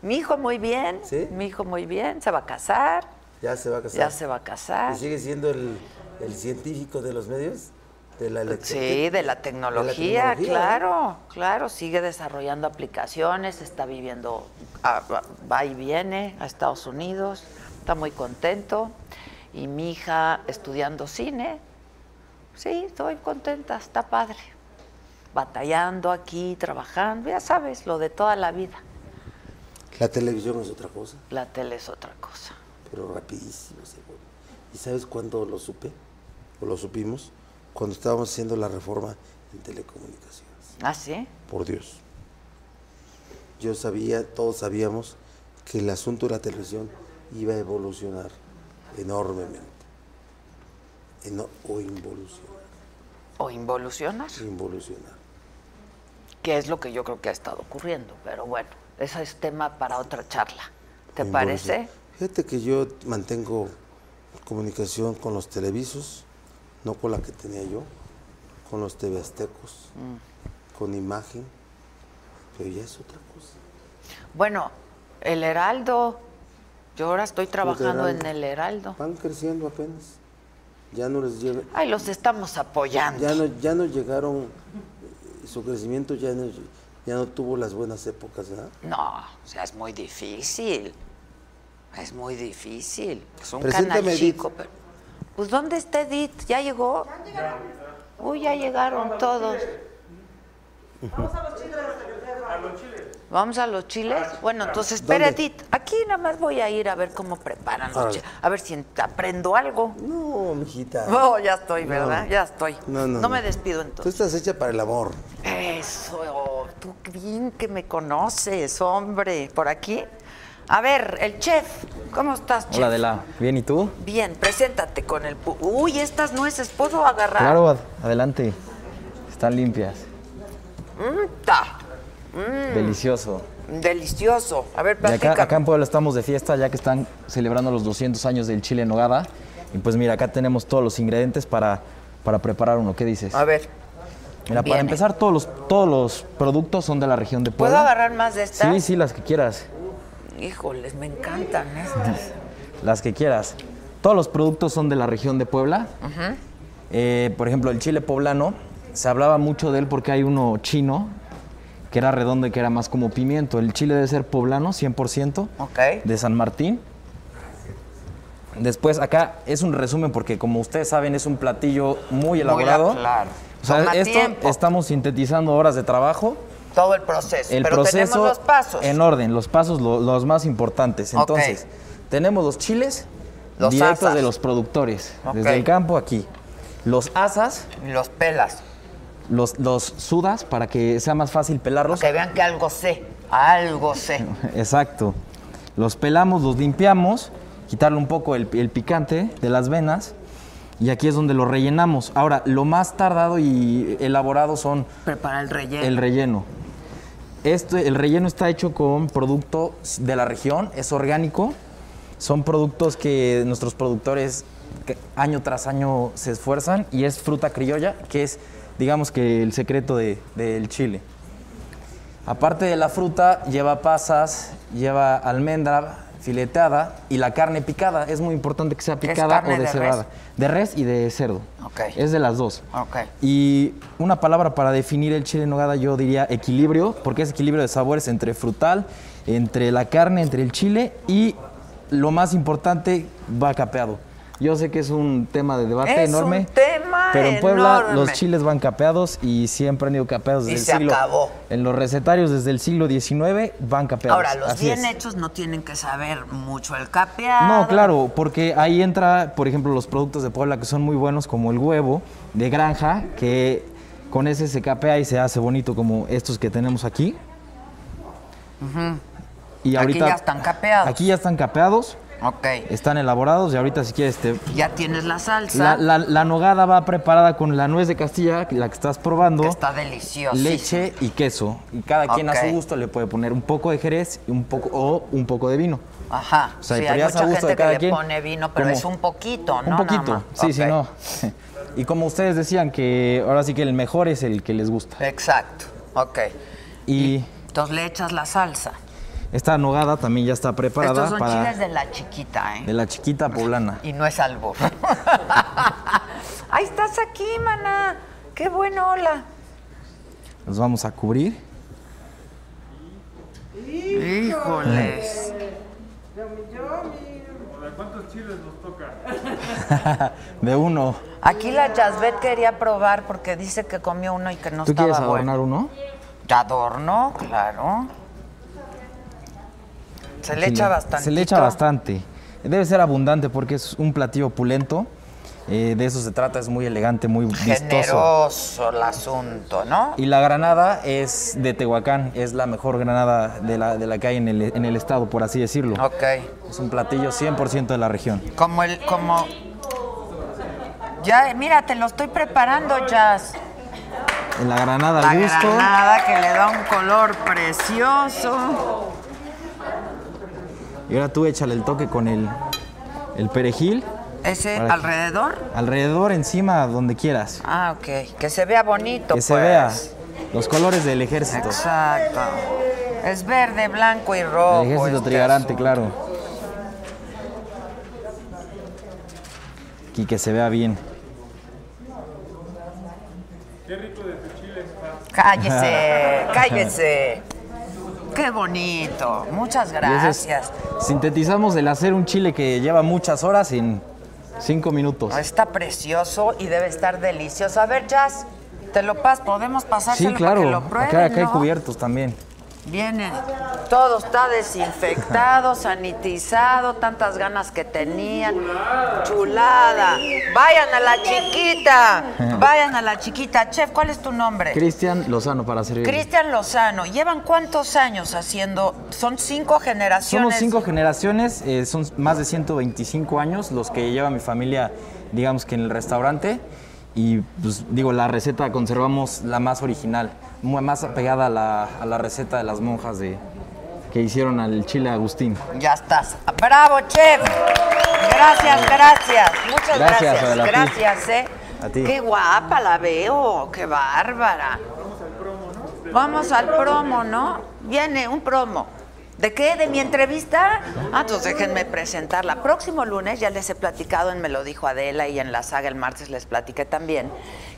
Mi hijo muy bien. ¿Sí? Mi hijo muy bien. Se va a casar. Ya se va a casar. Ya se va a casar. ¿Y sigue siendo el, el científico de los medios? De la electricidad. Sí, de la tecnología, tecnología, claro, claro, sigue desarrollando aplicaciones, está viviendo, ah, va- y viene a Estados Unidos, está muy contento. Y mi hija estudiando cine, sí, estoy contenta, está padre. Batallando aquí, trabajando, ya sabes, lo de toda la vida. La televisión es otra cosa, La tele es otra cosa. pero rapidísimo. se vuelve. ¿Y sabes cuándo lo supe? ¿O lo supimos? Cuando estábamos haciendo la reforma en telecomunicaciones. ¿Ah, sí? Por Dios. Yo sabía, todos sabíamos que el asunto de la televisión iba a evolucionar enormemente. Eno- o involucionar. O involucionar, Involucionar. que es lo que yo creo que ha estado ocurriendo. Pero bueno, eso es tema para otra charla. ¿Te parece? Fíjate que yo mantengo comunicación con los televisos, no con la que tenía yo, con los TV Aztecos, Mm. con imagen, pero ya es otra cosa. Bueno, el Heraldo. Yo ahora estoy trabajando en el Heraldo. Van creciendo apenas. Ya no les llega, Ay, los estamos apoyando. ya no, ya no llegaron, eh, su crecimiento ya no, ya no tuvo las buenas épocas, ¿verdad? No, o sea, es muy difícil. Es muy difícil. Es un Preséntame, canal Edith. chico. pero- Pues, ¿dónde está Edith? ¿Ya llegó? Uy, ya llegaron todos. Vamos a los chiles. Bueno, entonces, espera, ¿Dónde? Edith. Aquí nada más voy a ir a ver cómo preparan los Órale. chiles. A ver si aprendo algo. No, mijita. No, ya estoy, ¿verdad? Ya estoy. No, no, no. me despido Tú entonces. estás hecha para el amor. Eso, tú bien que me conoces, hombre. Por aquí. A ver, el chef. ¿Cómo estás, chef? Hola, Adela. ¿Bien y tú? Bien, preséntate con el... Uy, estas nueces, ¿puedo agarrar? Claro, ad- adelante. Están limpias. Mm, ta. Delicioso. Delicioso. A ver, Y platícame. acá, acá en Puebla estamos de fiesta ya que están celebrando los 200 años del chile en nogada. Y pues mira, acá tenemos todos los ingredientes para, para preparar uno. ¿Qué dices? A ver, Mira, viene. para empezar, todos los, todos los productos son de la región de ¿puedo Puebla. agarrar más de estas? Sí, sí, las que quieras. Híjoles, me encantan estas. Las que quieras. Todos los productos son de la región de Puebla. Eh, por ejemplo, el chile poblano, se hablaba mucho de él porque hay uno chino que era redondo y que era más como pimiento. El chile debe ser poblano, 100%, Ok. de San Martín. Después acá es un resumen porque como ustedes saben es un platillo muy elaborado. claro. O sea, Toma esto tiempo. estamos sintetizando horas de trabajo. Todo el proceso. El Pero proceso tenemos los pasos. en orden, los pasos lo- los más importantes. Entonces, tenemos los chiles Los directos asas. de los productores, desde el campo aquí. Los asas, Los pelas. los, los sudas para que sea más fácil pelarlos. Que vean que algo sé. Algo sé. Exacto. Los pelamos, los limpiamos, quitarle un poco el, el picante de las venas y aquí es donde lo rellenamos. Ahora, lo más tardado y elaborado son Prepara el relleno. el relleno. Este, el relleno está hecho con producto de la región, es orgánico. Son productos que nuestros productores año tras año se esfuerzan y es fruta criolla, que es, digamos que el secreto de- del chile. Aparte de la fruta, lleva pasas, lleva almendra, fileteada y la carne picada. Es muy importante que sea picada o de deshebrada. res? De res y de cerdo. Es de las dos. Y una palabra para definir el chile en nogada yo diría equilibrio, porque es equilibrio de sabores entre frutal, entre la carne, entre el chile y lo más importante, va capeado. Yo sé que es un tema de debate Es un enorme. tema pero en Puebla enorme. los chiles van capeados y siempre han ido capeados Y desde se el siglo. acabó. En los recetarios desde el siglo XIX van capeados. Ahora, los Así bien es. hechos no tienen que saber mucho el capeado. No, claro, porque ahí entra, por ejemplo, los productos de Puebla que son muy buenos, como el huevo de granja, que con ese se capea y se hace bonito, como estos que tenemos aquí. Y Aquí ya están capeados. Aquí ya están capeados, Ok. están elaborados y ahorita si quieres te... Ya tienes la salsa. La, la- la nogada va preparada con la nuez de Castilla, la que estás probando. que está deliciosa. leche y queso. Y cada quien a su gusto le puede poner un poco de jerez y un poco, o un poco de vino. Ajá. O sea, sí, hay mucha gusto gente de cada que le quien. pone vino, pero es un poquito, ¿no? Un poquito, Nada más. sí, sí, Ok. no. Y como ustedes decían que ahora sí que el mejor es el que les gusta. Exacto. Ok. Y Entonces le echas la salsa. Esta nogada también ya está preparada Estos son para chiles de la chiquita, ¿eh? de la chiquita poblana. Y no es albur. Ahí estás aquí, mana. Qué bueno, hola. Los vamos a cubrir. Híjoles. De uno. Aquí la Jasbet quería probar porque dice que comió uno y que no ¿Tú estaba quieres adornar bueno. uno? ¿De adorno? Claro. Se le echa bastante. Se le echa bastante. Debe ser abundante porque es un platillo opulento. Eh, de eso se trata, es muy elegante, muy vistoso. Generoso el asunto, ¿no? Y la granada es de Tehuacán, es la mejor granada de la, de la que hay en el, en el estado, por así decirlo. Ok. Es un platillo 100% de la región. Como el, como. Ya, mira, te lo estoy preparando, Jazz. La granada La al gusto. granada que le da un color precioso. Y ahora tú échale el toque con el, el perejil. ¿Ese que- alrededor? Alrededor, encima, donde quieras. Ah, ok. Que se vea bonito, Que se pues. vea los colores del ejército. Exacto. Es verde, blanco y rojo. El ejército este trigarante, claro. Y que se vea bien. Cállese, cállese. Qué bonito. Muchas es- gracias. sintetizamos el hacer un chile que lleva muchas horas en cinco minutos. Está precioso y debe estar delicioso. A ver, Jazz, te lo pas, podemos Sí, pasárselo para claro. que lo prueben, acá, acá hay cubiertos también. Viene, todo está desinfectado, sanitizado, tantas ganas que tenían. Chulada. Vayan a la chiquita, vayan a la chiquita. Chef, ¿cuál es tu nombre? Cristian Lozano para servir. Cristian Lozano. ¿Llevan cuántos años haciendo? Son cinco generaciones. Somos cinco generaciones, eh, son más de 125 años los que lleva mi familia, digamos que en el restaurante. Y pues digo, la receta conservamos la más original, más apegada a la, a la receta de las monjas de, que hicieron al chile Agustín. Ya estás. ¡Bravo, chef! Gracias, gracias. Muchas Gracias, gracias. Gracias, ¿eh? A ti. Qué guapa la veo, qué bárbara. Vamos al promo, ¿no? Viene un promo. ¿De qué? ¿De mi entrevista? Ah, entonces déjenme presentarla. Próximo lunes, ya les he platicado en Me lo dijo Adela y en la saga el martes les platiqué también,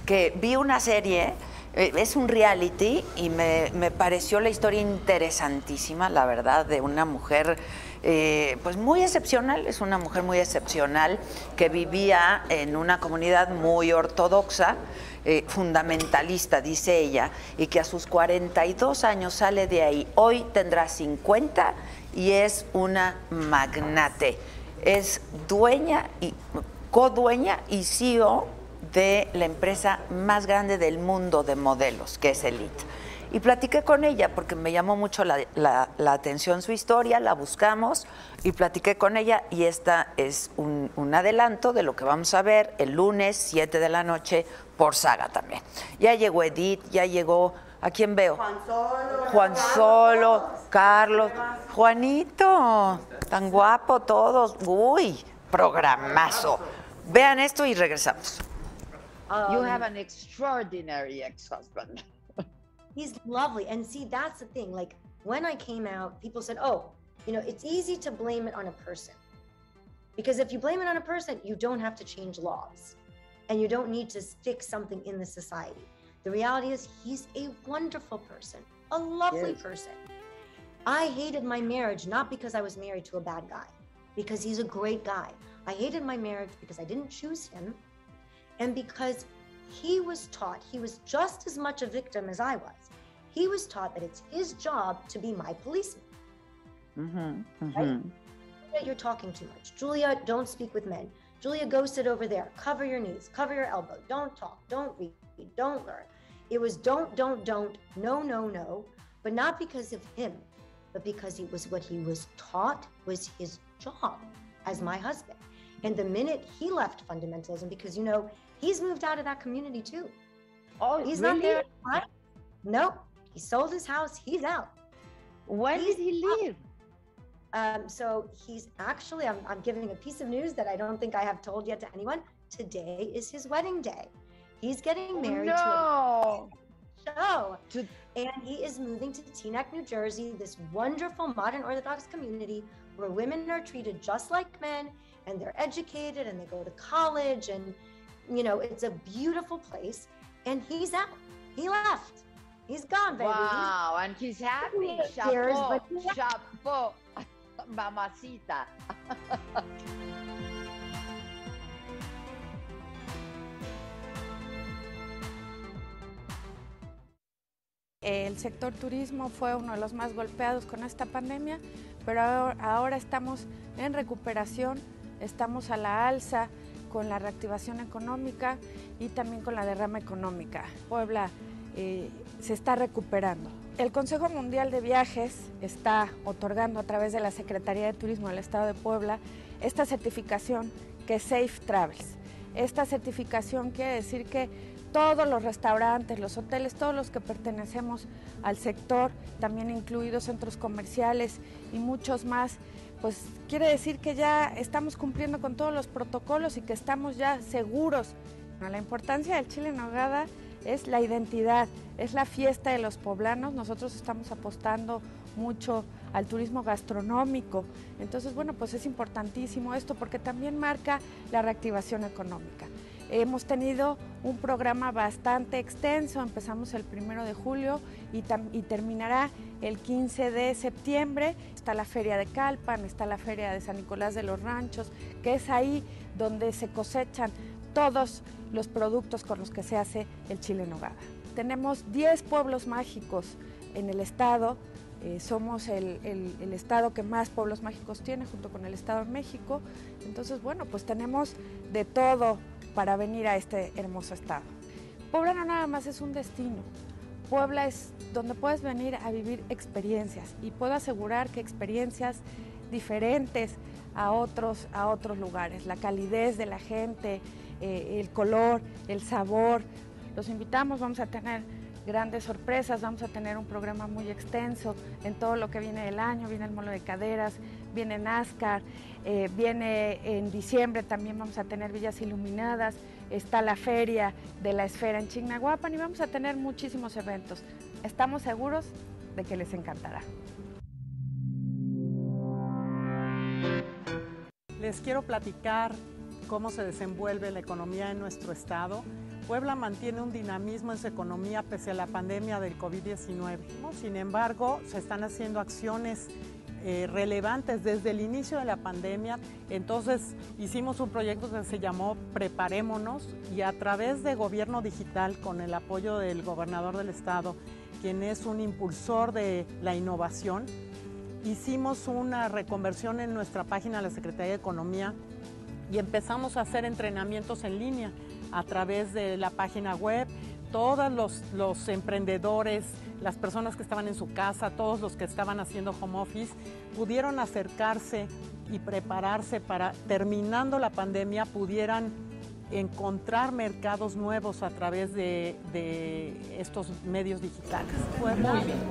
que vi una serie, es un reality y me, me pareció la historia interesantísima, la verdad, de una mujer eh, pues muy excepcional, es una mujer muy excepcional que vivía en una comunidad muy ortodoxa, eh, fundamentalista, dice ella, y que a sus 42 años sale de ahí. Hoy tendrá 50 y es una magnate. Es dueña y codueña y CEO de la empresa más grande del mundo de modelos, que es Elite. Y platiqué con ella porque me llamó mucho la, la- la atención su historia, la buscamos y platiqué con ella y esta es un, un adelanto de lo que vamos a ver el lunes 7 de la noche por Saga también. Ya llegó Edith, ya llegó, ¿a quién veo? Juan Solo. Juan Solo, Carlos, Juanito, tan guapo todos, uy, programazo. Vean esto y regresamos. You um, have an extraordinary ex-husband. He's lovely. And see, that's the thing. Like when I came out, people said, "Oh, You know, it's easy to blame it on a person. Because if you blame it on a person, you don't have to change laws and you don't need to fix something in the society. The reality is, he's a wonderful person, a lovely Yes. person. I hated my marriage not because I was married to a bad guy, because he's a great guy. I hated my marriage because I didn't choose him and because he was taught, he was just as much a victim as I was. He was taught that it's his job to be my policeman. Ujú, Right? ujú. Julia, you're talking too much. Julia, don't speak with men. Julia, go sit over there. Cover your knees, cover your elbow. Don't talk, don't read, don't learn. It was don't, don't, don't, no, no, no, but not because of him, but because it was what he was taught was his job as my husband. And the minute he left fundamentalism, because you know, he's moved out of that community too. Oh, He's really? not there. anymore. No, he sold his house. He's out. When He's did he leave? Um, so he's actually, I'm, I'm giving a piece of news that I don't think I have told yet to anyone. Today is his wedding day. He's getting married no. to show. To- And he is moving to Teaneck, New Jersey, this wonderful modern Orthodox community where women are treated just like men and they're educated and they go to college. And, you know, it's a beautiful place. And he's out. He left. He's gone, baby. He's- Wow, and he's happy. Years, Chapeau, but yeah. chapeau, mamacita. El sector turismo fue uno de los más golpeados con esta pandemia, pero ahora estamos en recuperación, estamos a la alza con la reactivación económica y también con la derrama económica. Puebla eh, se está recuperando. El Consejo Mundial de Viajes está otorgando a través de la Secretaría de Turismo del Estado de Puebla esta certificación que es Safe Travels. Esta certificación quiere decir que todos los restaurantes, los hoteles, todos los que pertenecemos al sector, también incluidos centros comerciales y muchos más, pues quiere decir que ya estamos cumpliendo con todos los protocolos y que estamos ya seguros. La importancia del chile en nogada es la identidad, es la fiesta de los poblanos. Nosotros estamos apostando mucho al turismo gastronómico. Entonces, bueno, pues es importantísimo esto porque también marca la reactivación económica. Hemos tenido un programa bastante extenso, empezamos el primero de julio y, terminará el 15 de septiembre. Está la Feria de Calpan, está la Feria de San Nicolás de los Ranchos, que es ahí donde se cosechan todos los productos con los que se hace el chile nogada. Tenemos 10 pueblos mágicos en el estado, eh, somos el estado que más pueblos mágicos tiene junto con el Estado de México. Entonces, bueno, pues tenemos de todo para venir a este hermoso estado. Puebla no nada más es un destino. Puebla es donde puedes venir a vivir experiencias y puedo asegurar que experiencias diferentes a otros, a otros lugares. La calidez de la gente, eh, el color, el sabor. Los invitamos, vamos a tener grandes sorpresas, vamos a tener un programa muy extenso en todo lo que viene del año, viene el molo de caderas, viene NASCAR, eh, viene en diciembre también vamos a tener villas iluminadas, está la feria de la esfera en Chignahuapan y vamos a tener muchísimos eventos. Estamos seguros de que les encantará. Les quiero platicar cómo se desenvuelve la economía en nuestro estado. Puebla mantiene un dinamismo en su economía pese a la pandemia del COVID-19. ¿no? Sin embargo, se están haciendo acciones eh, relevantes desde el inicio de la pandemia. Entonces hicimos un proyecto que se llamó Preparémonos y a través de gobierno digital con el apoyo del gobernador del estado, quien es un impulsor de la innovación, hicimos una reconversión en nuestra página de la Secretaría de Economía y empezamos a hacer entrenamientos en línea a través de la página web. Todos los, los emprendedores, las personas que estaban en su casa, todos los que estaban haciendo home office, pudieron acercarse y prepararse para, terminando la pandemia, pudieran encontrar mercados nuevos a través de, de estos medios digitales.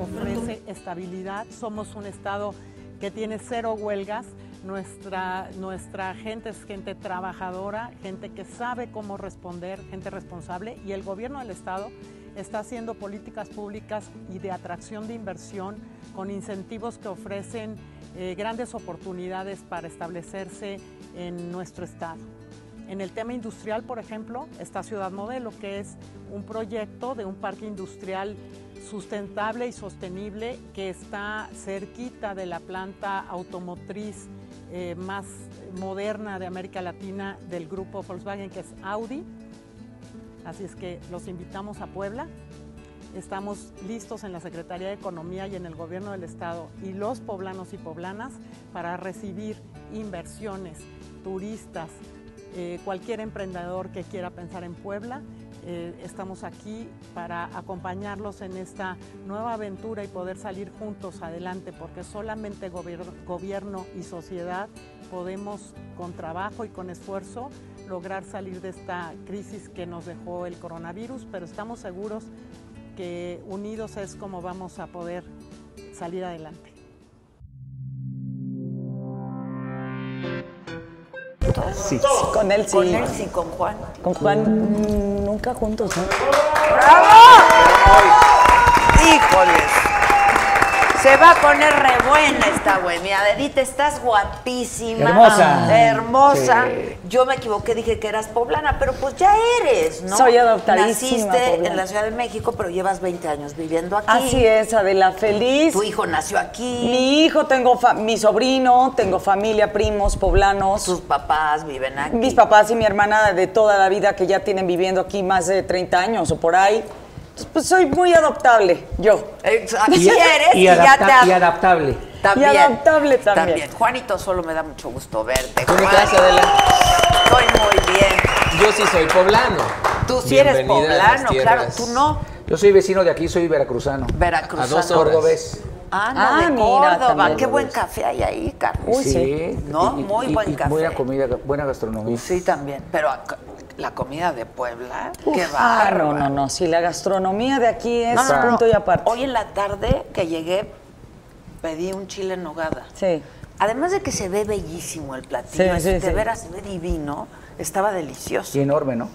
Ofrece estabilidad, somos un estado que tiene cero huelgas, nuestra, nuestra gente es gente trabajadora, gente que sabe cómo responder, gente responsable y el gobierno del estado está haciendo políticas públicas y de atracción de inversión con incentivos que ofrecen eh, grandes oportunidades para establecerse en nuestro estado. En el tema industrial, por ejemplo, está Ciudad Modelo, que es un proyecto de un parque industrial sustentable y sostenible que está cerquita de la planta automotriz eh, más moderna de América Latina del grupo Volkswagen, que es Audi. Así es que los invitamos a Puebla. Estamos listos en la Secretaría de Economía y en el Gobierno del Estado y los poblanos y poblanas para recibir inversiones, turistas, eh, cualquier emprendedor que quiera pensar en Puebla. eh, estamos aquí para acompañarlos en esta nueva aventura y poder salir juntos adelante, porque solamente gobierno, gobierno y sociedad podemos, con trabajo y con esfuerzo, lograr salir de esta crisis que nos dejó el coronavirus, pero estamos seguros que unidos es como vamos a poder salir adelante. Sí. Con él sí. Con él sí, con Juan. Con Juan nunca juntos, ¿no? ¡Híjoles! Se va a poner re buena esta güey. Mira, Edith, estás guapísima. Hermosa. Hermosa. Sí. Yo me equivoqué, dije que eras poblana, pero pues ya eres, ¿no? Soy adoptadísima Naciste poblana. en la Ciudad de México, pero llevas 20 años viviendo aquí. Así es, Adela, feliz. Tu hijo nació aquí. Mi hijo, tengo mi sobrino, tengo familia, primos, poblanos. Tus papás viven aquí. Mis papás y mi hermana de toda la vida que ya tienen viviendo aquí más de 30 años o por ahí. Entonces, Pues soy muy adoptable, yo. Exacto. Si eres y, y, ya te y adaptable. También. Y adaptable también. Juanito, solo me da mucho gusto verte. ¿Cómo estás, Adela? Estoy muy bien. Yo sí soy poblano. Tú sí eres poblano, claro. Tú no. Yo soy vecino de aquí, soy veracruzano. Veracruzano. A dos horas. Cordobés. Ah, de mira, Córdoba. también. Qué buen café hay ahí, Carlos. Uy, sí. ¿No? y- Muy y- buen y café. Buena comida, buena gastronomía. Sí, también. Pero la comida de Puebla, qué Ah, bárbaro. no, no, no. Sí, la gastronomía de aquí es No, no, no. punto y aparte. Hoy en la tarde que llegué, pedí un chile en nogada. Sí. Además de que se ve bellísimo el platillo, Sí, sí, de sí. veras se ve divino, estaba delicioso. Y enorme, ¿no?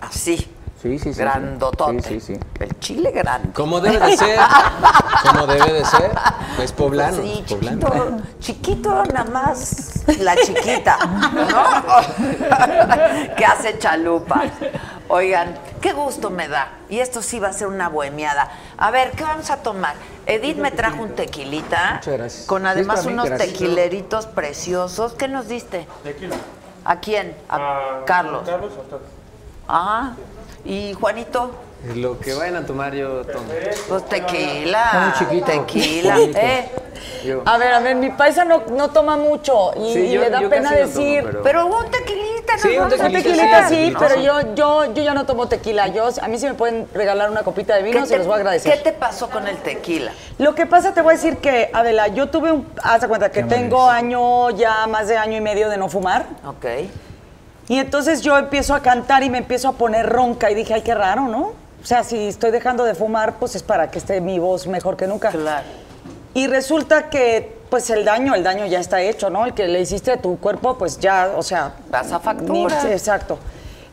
Así, Sí, sí, sí. grandotote. Sí, sí, sí. El chile grande. Como debe de ser. Como debe de ser. Pues poblano. Sí, poblano. chiquito, chiquito nada más la chiquita, ¿no? que hace chalupa. Oigan, qué gusto me da. Y esto sí va a ser una bohemiada. A ver, ¿qué vamos a tomar? Edith me trajo un tequilita. Muchas gracias. Con es además unos gracias. tequileritos preciosos. ¿Qué nos diste? Tequila. ¿A quién? A Carlos. Carlos o usted? Ah, y Juanito. Lo que vayan a tomar yo tomo. Pues tequila. Muy chiquito, Tequila. Eh, A ver, a ver, mi paisa no, no toma mucho y, Sí, y yo- le da pena casi no tomo, decir. pero- pero un tequilita, ¿no? Sí, un tequilita, tequilita sí, sí, pero sí. yo, yo, yo ya no tomo tequila. Yo, a mí si me pueden regalar una copita de vino, ¿Qué se te- los voy a agradecer. ¿Qué te pasó con el tequila? Lo que pasa, te voy a decir que, Adela, yo tuve un. Haz de cuenta que tengo año, ya más de año y medio de no fumar. Ok. Y entonces yo empiezo a cantar y me empiezo a poner ronca y dije, ay, qué raro, ¿no? O sea, si estoy dejando de fumar, pues es para que esté mi voz mejor que nunca. Claro. Y resulta que, pues el daño, el daño ya está hecho, ¿no? El que le hiciste a tu cuerpo, pues ya, o sea. Pasa factura. ni- exacto.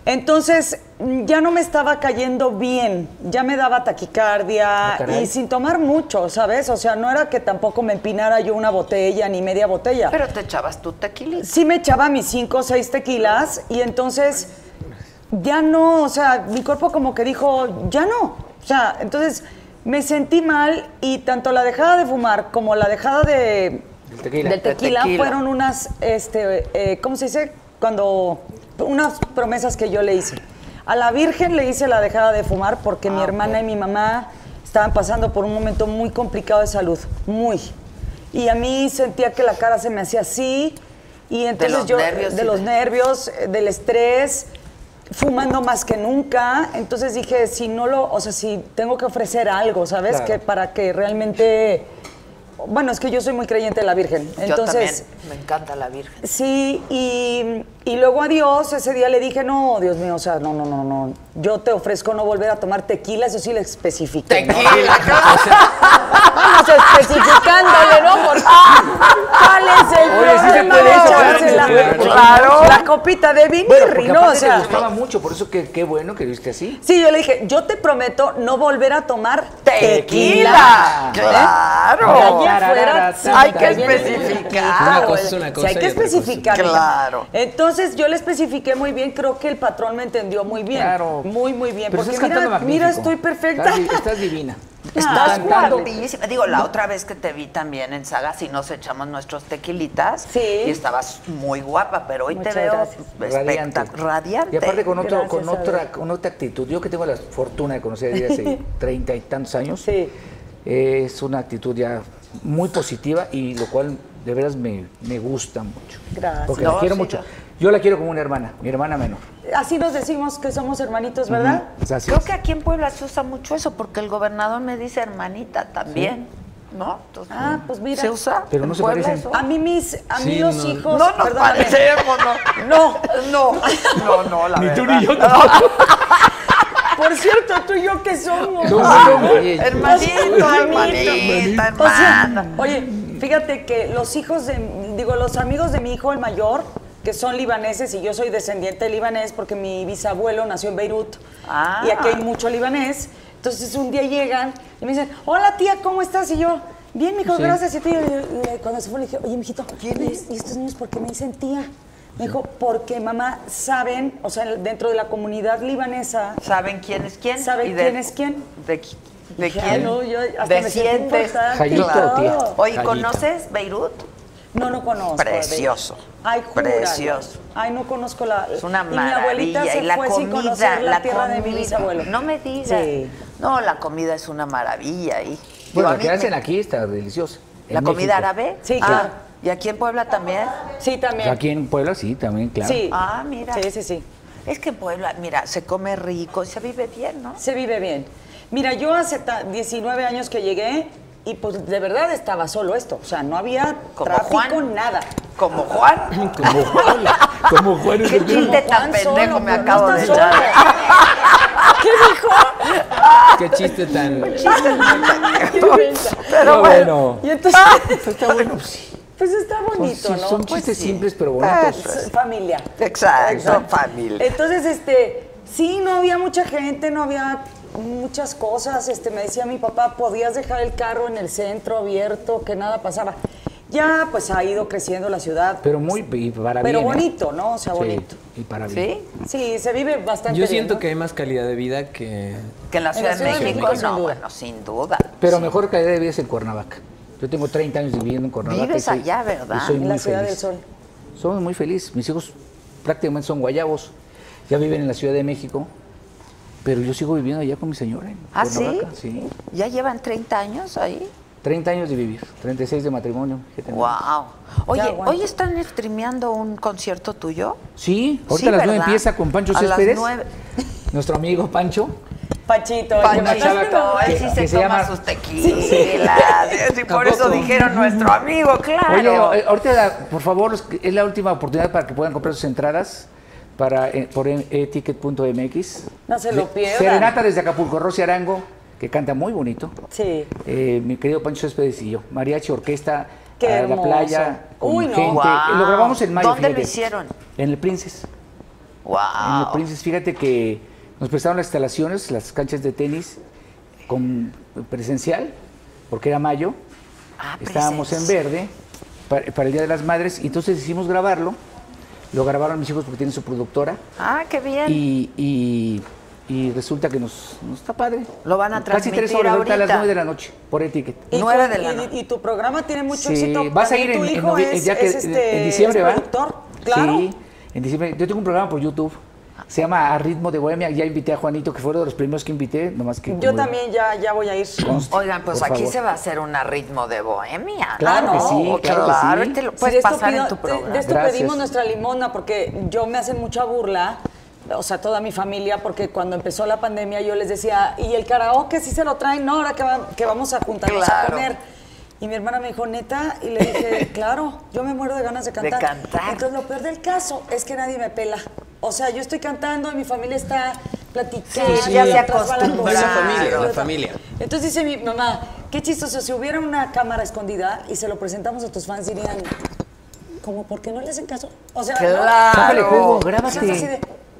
Entonces, ya no me estaba cayendo bien, ya me daba taquicardia caray. y sin tomar mucho, ¿sabes? O sea, no era que tampoco me empinara yo una botella ni media botella. Pero te echabas tu tequilita. Sí me echaba mis cinco o seis tequilas y entonces ya no, o sea, mi cuerpo como que dijo, ya no. O sea, entonces me sentí mal y tanto la dejada de fumar como la dejada de, El tequila. del tequila, tequila. fueron unas, este, eh, ¿cómo se dice? Cuando, unas promesas que yo le hice. A la Virgen le hice la dejada de fumar porque mi Ah, hermana y mi mamá estaban pasando por un momento muy complicado de salud, muy. Y a mí sentía que la cara se me hacía así y entonces los yo nervios de los de- nervios, eh, del estrés, fumando más que nunca, entonces dije, si no lo, o sea, si tengo que ofrecer algo, ¿sabes? Claro. Que para que realmente bueno, es que yo soy muy creyente de la Virgen. Yo Entonces, también. Me encanta la Virgen. Sí, y, y luego a Dios, ese día le dije, no, Dios mío, o sea, no, no, no, no. Yo te ofrezco no volver a tomar tequila, eso sí le especifiqué. ¿no? Tequila, Vamos especificándole, ¿no? Porque, ¿Cuál es el Oye, sí se problema puede eso, echarse claro, la, claro. claro, la copita de Bueno, vinirri, ¿no? O aparte te sea, gustaba mucho, por eso que qué bueno que viste así. sí, yo le dije, yo te prometo no volver a tomar Tequila. tequila. Claro. De allí en fuera, sí, Hay que especificar. Una cosa es una Sí, cosa hay y que otra cosa es especificar. otra. Claro. Entonces yo le especifiqué muy bien, creo que el patrón me entendió muy bien. Claro. Muy, muy bien. Pero porque estás mira, cantando mira, magnífico. estoy perfecta. Estás, di- estás divina. Estás cantando. guapísima. Digo, la otra vez que te vi también en Saga, si nos echamos nuestros tequilitas. Sí. Y estabas muy guapa, pero hoy Muchas te veo. Radiante. radiante. Y aparte con, otro, con, otra, con otra actitud. Yo que tengo la fortuna de conocer a ella hace treinta y tantos años, Sí. eh, es una actitud ya muy positiva y lo cual de veras me, me gusta mucho. Gracias. Porque No, la quiero sí, mucho. no. Yo la quiero como una hermana, mi hermana menor. Así nos decimos que somos hermanitos, ¿verdad? Sea, así Creo es. que aquí en Puebla se usa mucho eso, porque el gobernador me dice hermanita también. ¿No? Entonces, Ah, pues mira. ¿Se usa? Pero no se Puebla parecen. A mí mis, a mí Sí, los no. hijos. No nos perdóname. parecemos, no. No. No, no, no, la Ni tú verdad. ni yo Por cierto, tú y yo qué somos. No, no, Hermanito, hermanita, O sea, hermana. oye, fíjate que los hijos de, digo, los amigos de mi hijo, el mayor, que son libaneses y yo soy descendiente de libanés porque mi bisabuelo nació en Beirut Ah. y aquí hay mucho libanés. Entonces un día llegan y me dicen, hola tía, ¿cómo estás? Y yo, bien, mijo, Sí. gracias. Y tío, y- y cuando se fue le dije, oye, mijito, ¿y estos niños por qué me dicen tía? Me dijo, porque mamá saben, o sea, dentro de la comunidad libanesa, ¿Saben quién es quién? ¿Saben de- quién es quién? ¿De, de Dije, quién? "Ah, no, yo hasta ¿De me sentí sientes? importante". Jayito, Claro. tía. Oye. ¿conoces Beirut? No, no conozco. Precioso. Ay, júralo. Precioso. Ay, no conozco la. Es una y mi abuelita maravilla. se Y la fue sin comida, conocer la, la tierra de mi bisabuelo. No me digas. Sí. No, la comida es una maravilla ahí. Bueno, lo que me- hacen aquí está delicioso. ¿La En comida México. árabe? Sí, Ah, claro. ¿Y aquí en Puebla también? Sí, también. Aquí en Puebla sí, también, claro. Sí. Ah, mira. Sí, sí, sí. Es que en Puebla, mira, se come rico se vive bien, ¿no? Se vive bien. Mira, yo hace ta- 19 años que llegué y pues de verdad estaba solo esto. O sea, no había Como tráfico, Juan. nada. Como Juan. Como Juan. Como Juan. Qué chiste tan Juan pendejo solo, me acabo no de echar. ¿Qué dijo? Qué chiste tan. Pero bueno. Y entonces, Está bueno, sí. pues está bonito, Son, ¿no? son Pues chistes sí. simples pero Ah, bonitos. Es familia. Exacto, familia. Entonces, este, sí, no había mucha gente, no había muchas cosas. Este, me decía mi papá, podías dejar el carro en el centro abierto, que nada pasaba. Ya, pues ha ido creciendo la ciudad. Pero muy y para Pero bien. ¿eh? bonito, ¿no? O sea, Sí, bonito. y para bien. ¿Sí? Sí, se vive bastante Yo bien, siento ¿no? que hay más calidad de vida que. Que en la En Ciudad de de México, sin no, duda. bueno, sin duda. Pero mejor calidad de vida es en Cuernavaca. Yo tengo 30 años viviendo en Cuernavaca. Vives y soy- allá, ¿verdad? Y soy En muy la Ciudad feliz. del Sol. Somos muy felices. Mis hijos prácticamente son guayabos. Ya viven en la Ciudad de México. Pero yo sigo viviendo allá con mi señora. en ¿Ah, sí? Cuernavaca, Sí. ¿Ya llevan 30 años ahí? 30 años de vivir, 36 de matrimonio. que. Wow. Oye. ¿hoy están streameando un concierto tuyo? Sí, ahorita Sí, a las 9 ¿verdad? empieza con Pancho A las Céspedes. nueve. Nuestro amigo Pancho. Pachito. Panchito, él sí que se, se toma llama- sus tequilas. Sí, por eso dijeron nuestro amigo, claro. Oye, eh, ahorita, por favor, es la última oportunidad para que puedan comprar sus entradas para, eh, por en- eticket.mx. No se lo pierdan. Serenata desde Acapulco, Rosy Arango, que canta muy bonito. Sí. Eh, mi querido Pancho Céspedes y yo. Mariachi Orquesta, Qué a la hermoso. playa, con Uy, no. gente. Guau. Lo grabamos en mayo. ¿Dónde lo hicieron? En el Princess. En el Wow. Princess, fíjate que nos prestaron las instalaciones, las canchas de tenis con presencial, porque era mayo. Ah, Estábamos en verde para, para el Día de las Madres y entonces decidimos grabarlo. Lo grabaron mis hijos porque tienen su productora Ah, qué bien. y, y- y resulta que nos, nos está padre. Lo van a Casi tres transmitir horas, ahorita a las nueve de la noche, por etiquet. Y Nueve tu- de la y- noche. Y, tu programa tiene mucho Sí, éxito. vas a ir en, en es, ya que es, este, en diciembre, ¿va? productor, claro. Sí, en diciembre. Yo tengo un programa por YouTube. Se llama A Ritmo de Bohemia. Ya invité a Juanito, que fue uno de los primeros que invité, nomás que... Yo también ya, ya voy a ir. Conste, Oigan, pues aquí favor. se va a hacer un ritmo de bohemia. Claro ¿no? que sí, claro que sí. y te lo Sí, puedes de esto pasar en tu programa. De, esto Gracias. pedimos nuestra limona porque yo me hacen mucha burla, o sea, toda mi familia, porque cuando empezó la pandemia yo les decía, ¿y el karaoke sí se lo traen? No, ahora que, va- que vamos a juntarnos a Claro. comer. Y mi hermana me dijo, neta, y le dije, claro, yo me muero de ganas de cantar. cantar. Entonces lo peor del caso es que nadie me pela. O sea, yo estoy cantando y mi familia está platicando. Sí, ya se va la familia, la familia. Entonces dice mi mamá, qué chistoso, si hubiera una cámara escondida y se lo presentamos a tus fans dirían, como, ¿por qué no le hacen caso? O sea, ¿no? Sácale jugo, O sea, grábate. de,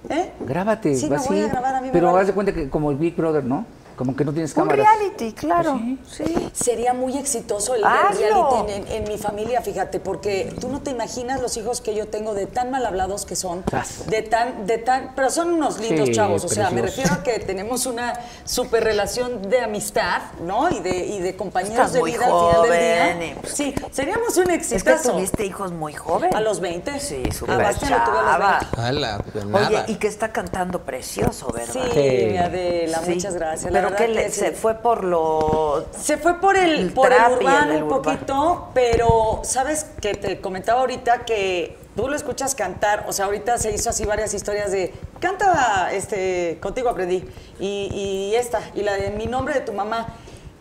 ¿eh? Grábate, Sí, me voy a grabar, a mí me Pero haz de cuenta que como el Big Brother, ¿no? Como que no tienes Un cámaras. reality, claro. Sí. Sería muy exitoso el Hazlo. reality en, en- en mi familia, fíjate, porque tú no te imaginas los hijos que yo tengo de tan mal hablados que son, de tan, de tan, pero son unos lindos Sí, chavos, o sea, me refiero a que tenemos una super relación de amistad, ¿no? Y de, y de compañeros Estás de muy vida al final del joven, día. y, pues, Sí, seríamos un Es que exitazo. tuviste hijos muy jóvenes. A los 20. Sí, A súper lo tuve a los chava. 20. Ala, pues Oye, y que está cantando precioso, ¿verdad? Sí, Sí. mi Adela, Sí. muchas gracias. La Verdad que le- se fue por lo... Se fue por el, El por el urbano un urbano. poquito, pero sabes que te comentaba ahorita que tú lo escuchas cantar, o sea, ahorita se hizo así varias historias de canta este contigo aprendí y, y esta y la de mi nombre de tu mamá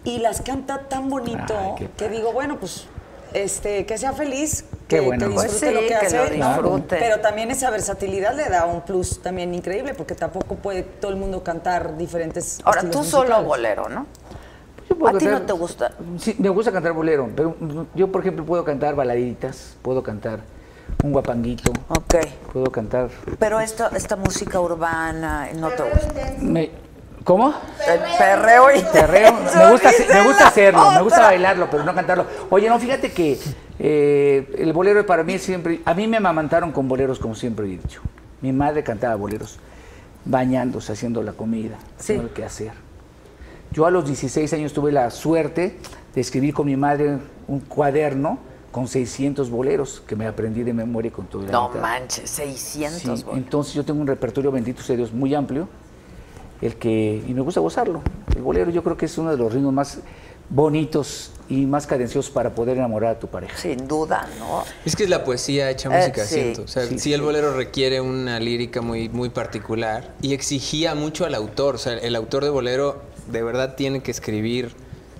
y las canta tan bonito Ay, que digo, bueno, pues este que sea feliz, que, bueno, disfrute Pues sí, lo que, que hace, disfrute. pero también esa versatilidad le da un plus también increíble porque tampoco puede todo el mundo cantar diferentes Ahora, tú solo bolero, ¿no? Yo puedo ¿A ti no te gusta? Sí, me gusta cantar bolero, pero yo, por ejemplo, puedo cantar baladitas, puedo cantar un guapanguito, Ok. puedo cantar... Pero esta, esta música urbana no te gusta. me- ¿Cómo? El perreo y Perreo, me gusta, me gusta hacerlo, me gusta bailarlo, pero no cantarlo. Oye, no, fíjate que eh, el bolero para mí siempre, a mí me amamantaron con boleros, como siempre he dicho. Mi madre cantaba boleros, bañándose, haciendo la comida, haciendo el quehacer. Yo a los 16 años tuve la suerte de escribir con mi madre un cuaderno con 600 boleros que me aprendí de memoria con todo el No manches, 600 Sí, boleros. entonces yo tengo un repertorio, bendito sea Dios, muy amplio, el que, y me gusta gozarlo. El bolero yo creo que es uno de los ritmos más bonitos y más cadenciosos para poder enamorar a tu pareja. Sin duda, ¿no? Es que es la poesía hecha Eh, música, sí. siento. O sea, Sí, sí, el bolero requiere una lírica muy, muy particular y exigía mucho al autor. O sea, el autor de bolero de verdad tiene que escribir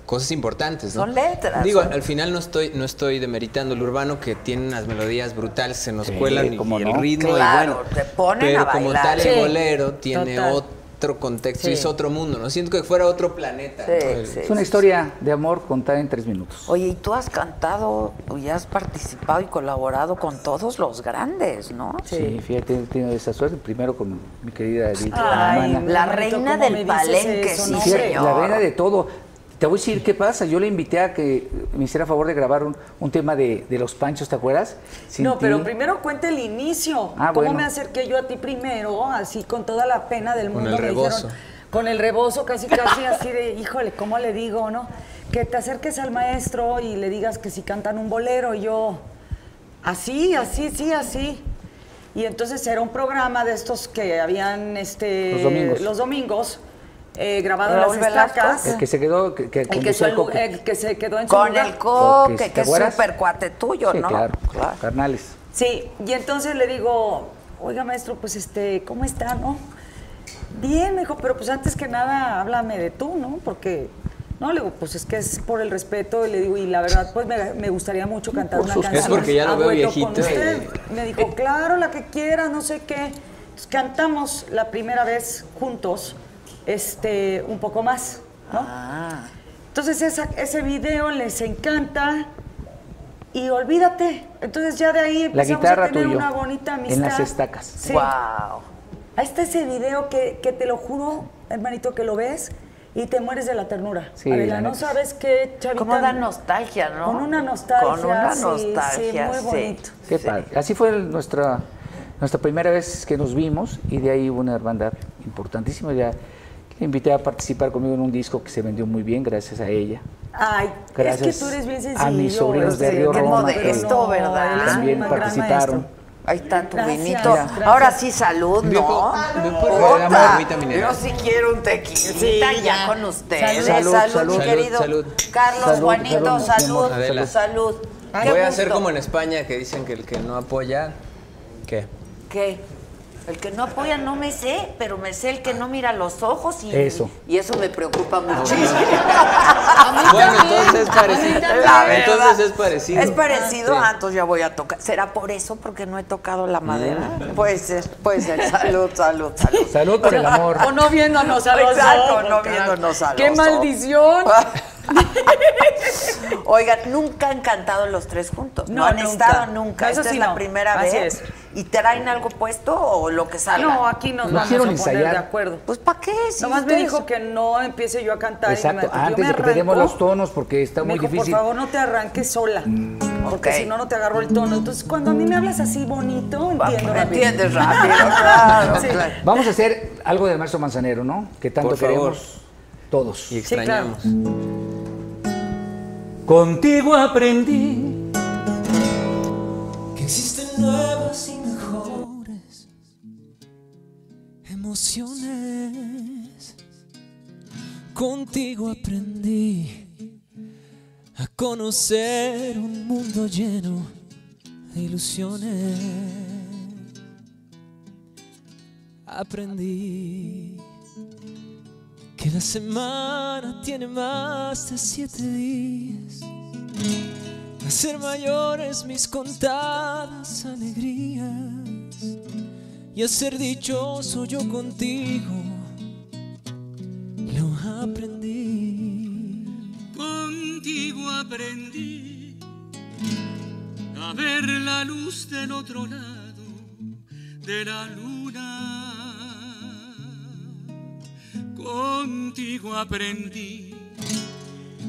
cosas importantes, ¿no? Son letras, Digo, son- al final no estoy, no estoy demeritando el urbano que tiene unas melodías brutales, se nos Sí, cuelan y, el no. ritmo Claro, y bueno. te ponen pero a como tal Sí, el bolero tiene total. Otro contexto y Sí. es otro mundo, ¿no? Siento que fuera otro planeta. Sí, ¿no? El- sí. Es una historia de amor contada en tres minutos. Oye, y tú has cantado y has participado y colaborado con todos los grandes, ¿no? Sí, fíjate, he tenido esa suerte. Primero con mi querida Edith, Ay. La reina ¿cómo del palenque, eso, sí, no? Señor. la reina de todo. Te voy a decir qué pasa. Yo le invité a que me hiciera favor de grabar un, un tema de, de los panchos, ¿te acuerdas? Sin no, pero ti. primero cuenta el inicio. Ah, ¿Cómo bueno. me acerqué yo a ti primero? Así con toda la pena del Con mundo. el me rebozo. dijeron, con el rebozo, casi, casi así de, híjole, ¿cómo le digo, no? Que te acerques al maestro y le digas que si cantan un bolero. Y yo, así, así, sí, así. Y entonces era un programa de estos que habían este, Los domingos. los domingos, eh, grabado en las Velasco. estacas. El que se quedó, que, que El que, conducía fue el el- Coque. el que se quedó en su Con lugar. el coque, Coque, que ¿te es súper cuate tuyo, Sí, ¿no? claro, carnales. Sí, y entonces le digo, oiga maestro, pues este, ¿cómo está, no? Bien, me dijo, pero pues antes que nada háblame de tú, ¿no? Porque, no, le digo, pues es que es por el respeto, y le digo, y la verdad, pues me, me gustaría mucho cantar Por una canción. Es porque ya lo veo dueto con viejito usted. y- Me dijo, claro, la que quiera, no sé qué. Entonces, cantamos la primera vez juntos, este, un poco más, ¿no? Ah, Entonces esa- ese video les encanta y olvídate. Entonces ya de ahí La empezamos guitarra a tener tuyo. una bonita amistad. En las estacas. Sí. wow. Ahí está ese video que, que te lo juro, hermanito, que lo ves y te mueres de la ternura. Sí, Adela, la no neta. sabes qué, chavita. Cómo da nostalgia, ¿no? Con una nostalgia. Con una sí, nostalgia, sí, muy sí. bonito. Qué Sí. padre. Así fue el- nuestra, nuestra primera vez que nos vimos y de ahí hubo una hermandad importantísima. Ya le invité a participar conmigo en un disco que se vendió muy bien gracias a ella. Ay, Gracias es que tú eres bien sencillo. a mis sobrinos de este, Río qué Roma. modesto, que no, ¿verdad? También participaron. Ahí está tu Gracias, vinito. gracias. Ahora sí, salud, ¿Me ¿no? mineral? Yo sí quiero un tequilita Sí, ya ya. con ustedes. Salud, Salud, salud, mi querido. salud. Carlos, Salud, Juanito, salud, salud. Salud. Voy a hacer como en España que dicen que el que no apoya, ¿qué? ¿Qué? El que no apoya no me sé, pero me sé el que no mira los ojos y Eso. y eso me preocupa muchísimo. Bueno, entonces es parecido. Entonces es parecido. Es parecido, Sí. ah, entonces ya voy a tocar. ¿Será por eso? Porque no he tocado la madera. Puede ser, puede ser. Salud, salud, salud. Salud por el amor. O no viéndonos a los Exacto, ojos, no caray. viéndonos a ¡Qué los ojos. maldición! Oigan, nunca han cantado los tres juntos. No, No, han nunca. estado nunca. No, eso Esta sí es la no. primera Así vez. es. ¿Y traen algo puesto o lo que salga? No, aquí nos No vamos a quiero poner ensayar. de acuerdo. Pues ¿para qué? Si Nomás me dijo que no empiece yo a cantar. y Exacto, me- yo antes me de que arranco. los tonos, porque está Me muy dijo, difícil. por favor, no te arranques sola. Porque Ok. si no, no te agarro el tono. Entonces, cuando a mí me hablas así bonito, entiendo rápido. Entiendes rápido, claro, Sí. claro. Vamos a hacer algo de Maestro Manzanero, ¿no? Que tanto Por favor. queremos todos. Y Sí, claro. Contigo aprendí que existen nuevas y mejores emociones. Contigo aprendí a conocer un mundo lleno de ilusiones. Aprendí que la semana tiene más de siete días. Hacer mayores mis contadas alegrías y a ser dichoso yo contigo lo aprendí. Contigo aprendí a ver la luz del otro lado de la luna. Contigo aprendí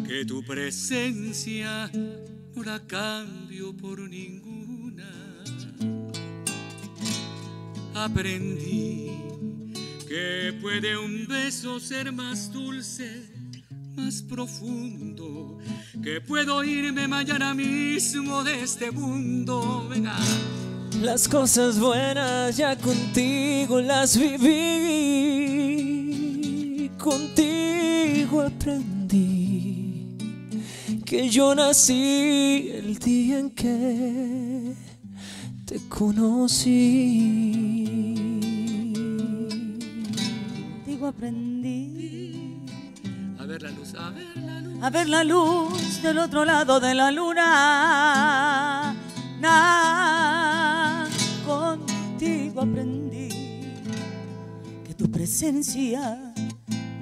que tu presencia no la cambio por ninguna. Aprendí que puede un beso ser más dulce, más profundo, que puedo irme mañana mismo de este mundo. Las cosas buenas ya contigo las viví, contigo aprendí que yo nací el día en que te conocí. Contigo aprendí A ver la luz, a ver la luz. a ver la luz del otro lado de la luna. Na, contigo aprendí que tu presencia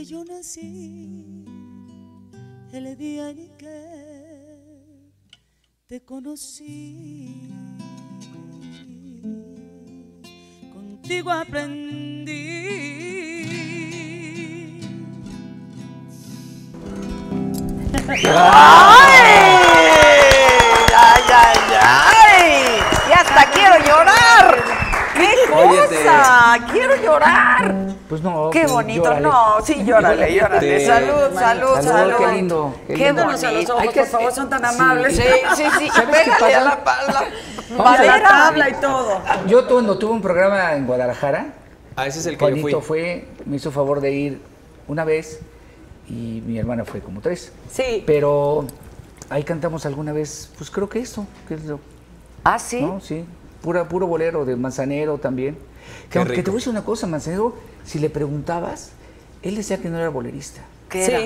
que yo nací el día en que te conocí. Contigo aprendí. ¡Ay! ¡Ay, ay, ay! ¡Y hasta quiero llorar! ¡Qué cosa! ¡Quiero llorar! Pues no. ¡Qué pues, bonito! llórale. No, sí, llórale, llórale. Sí. Salud, salud, Salud, salud. qué lindo, qué Qué lindo. Viéndonos a los bonito. ojos, por favor, son tan amables. Sí, sí, sí. ¿Sabes qué Pégale a la, pa- la Vamos a madera. La tabla y todo. Yo cuando tuve un programa en Guadalajara, Ah, ese es el que yo fui. Juanito fue, me hizo favor de ir una vez y mi hermana fue como tres. Sí. Pero ahí cantamos alguna vez, pues creo que eso, que es lo, ¿Ah, sí? ¿no? Sí, pura, puro bolero de Manzanero también. Que, Qué aunque rico. te voy a decir una cosa, Manzanero, si le preguntabas, él decía que no era bolerista, ¿Qué Sí. era?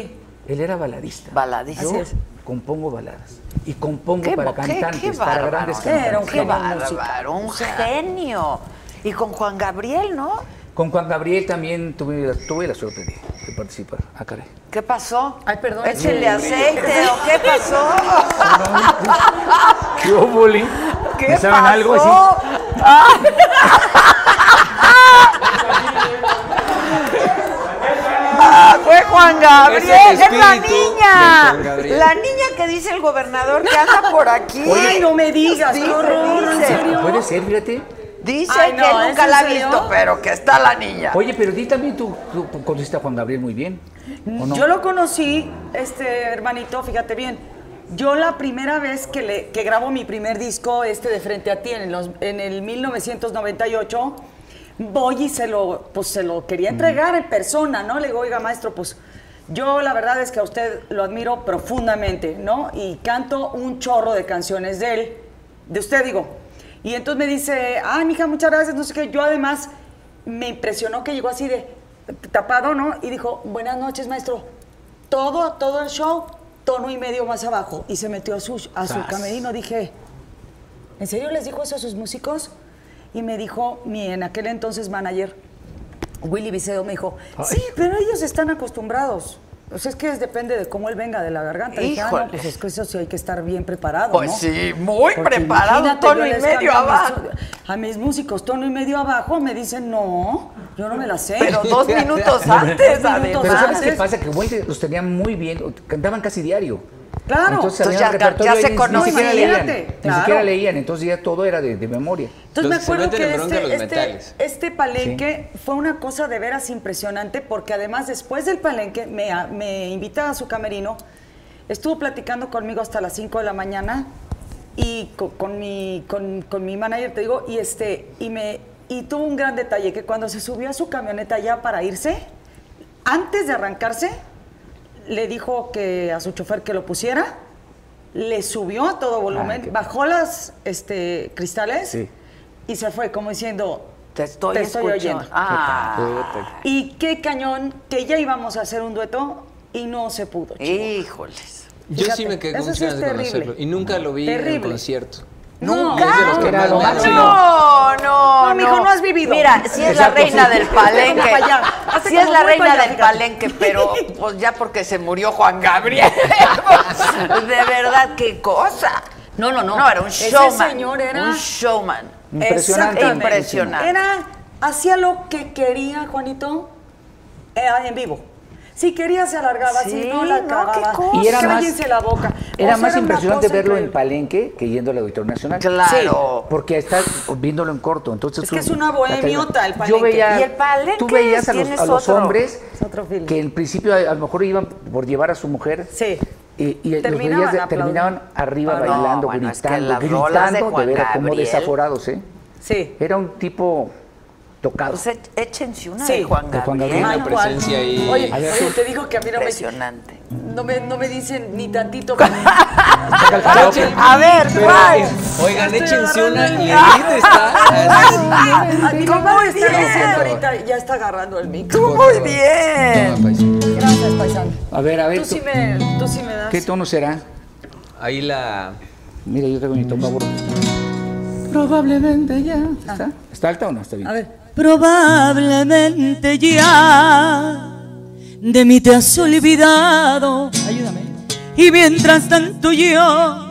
él era baladista. Baladista. Yo compongo baladas y compongo Qué, para qué- cantantes, qué para bárbaro. grandes Qué cantantes. Era un Qué genio bárbaro, un genio. Y con Juan Gabriel, ¿no? Con Juan Gabriel también tuve, tuve la suerte de, de participar. Ah, caray. ¿Qué pasó? Ay, perdón. Échenle aceite, ¿o qué pasó? ¿Qué óvole? ¿Qué ¿Me saben pasó? algo así? Ah. Ah, fue Juan Gabriel, Es la niña. La niña que dice el gobernador que anda por aquí. Ay, no me digas, Dice, horror, ¿en dice. serio? Puede ser, fíjate. Dice Ay, que no, él ¿es nunca la ha visto, pero que está la niña. Oye, pero di también tú, tú conociste a Juan Gabriel muy bien. ¿O no? Yo lo conocí, este hermanito, fíjate bien. Yo la primera vez que, le, que grabo mi primer disco, este de Frente a ti, en, los- en el 1998, voy y se lo, pues, se lo quería entregar en persona, ¿no? Le digo, oiga, maestro, pues Yo la verdad es que a usted lo admiro profundamente, ¿no? Y canto un chorro de canciones de él, de usted digo. Y entonces me dice, ay, mija, muchas gracias, no sé qué. Yo además me impresionó que llegó así de tapado, ¿no? Y dijo, buenas noches, maestro. Todo, todo el show, tono y medio más abajo. Y se metió a su, a su camerino. Dije, ¿en serio les dijo eso a sus músicos? Y me dijo mi en aquel entonces manager, Willy Vicedo, me dijo, sí, pero ellos están acostumbrados. O sea, es que es- depende de cómo él venga de la garganta. Dije, ah, no, pues es que eso sí hay que estar bien preparado, Pues ¿no? sí, muy Porque preparado, tono y medio cambio a mis- abajo. A mis músicos, tono y medio abajo, me dicen, no, yo no me la sé. Pero dos minutos Dos antes, minutos además. Pero ¿sabes qué pasa? Que Wendy los tenía muy bien, cantaban casi diario. Claro. Entonces, ya- el repertorio ya se ni- conocían. Ni siquiera leían, ni claro. siquiera leían, entonces ya todo era de, de memoria. Entonces me acuerdo que este, este, este palenque fue una cosa de veras impresionante porque además después del palenque me, me invita a su camerino, estuvo platicando conmigo hasta las 5 de la mañana y co- con, mi, con, con mi manager, te digo, y, este, y, me, y tuvo un gran detalle, que cuando se subió a su camioneta ya para irse, antes de arrancarse, le dijo que a su chofer que lo pusiera, le subió a todo volumen, bajó las este, cristales Sí. y se fue como diciendo, Te estoy, Te estoy oyendo. Ah, y qué cañón que ya íbamos a hacer un dueto y no se pudo. chico. híjoles. Yo Fíjate, sí me quedé con ganas de terrible. conocerlo. Y nunca lo vi en Terrible. concierto. Nunca. Que Era lo máximo. dolido. No, no, No, mijo, no has vivido. Mira, sí es Exacto, la reina sí. del palenque. Sí es la reina allá, del fíjate. palenque, pero pues ya porque se murió Juan Gabriel. de verdad, qué cosa. No, no, no. No, era un Ese showman. señor era- un showman. Impresionante. Exactamente. Impresionante. Era, hacía lo que quería, Juanito, eh, en vivo. Si quería se alargaba, si Sí, no la no, cagaba. qué cosa. Y era más- Cállense la boca. Era O sea, más impresionante verlo en. Palenque que yendo al Auditorio Nacional. Claro. Porque estás viéndolo en corto. Entonces Es tú- que es una bohemiota el Yo Palenque. veía, Y el Palenque tú veías a los, tienes a los otro- hombres que en principio a, a lo mejor iban por llevar a su mujer. Sí. Y, y los Terminaban veías de- terminaban arriba no, bailando, bueno, es que gritando, de gritando, de, Juan veras como desaforados, ¿eh? Sí. Era un tipo tocado. Pues e- échense una Sí. de Juan De Juan Gabriel. Gabriel. Presencia ahí. Oye, oye, te digo que a mí no me, Impresionante. no me, no me dicen ni tantito. A ver, ¿cuál? Oigan, échense una y el- está. Me está bien. diciendo ahorita, ya está agarrando el micro. Tú muy bien. Gracias, paisano. A ver, a ver, Tú sí me, tú sí me das. ¿qué tono será? Ahí la. Mira, yo traigo mi tono favorito. Probablemente ya. ¿Está? ¿Está alta o no? Está bien. A ver. Probablemente ya de mí te has olvidado. Ayúdame. Y mientras tanto yo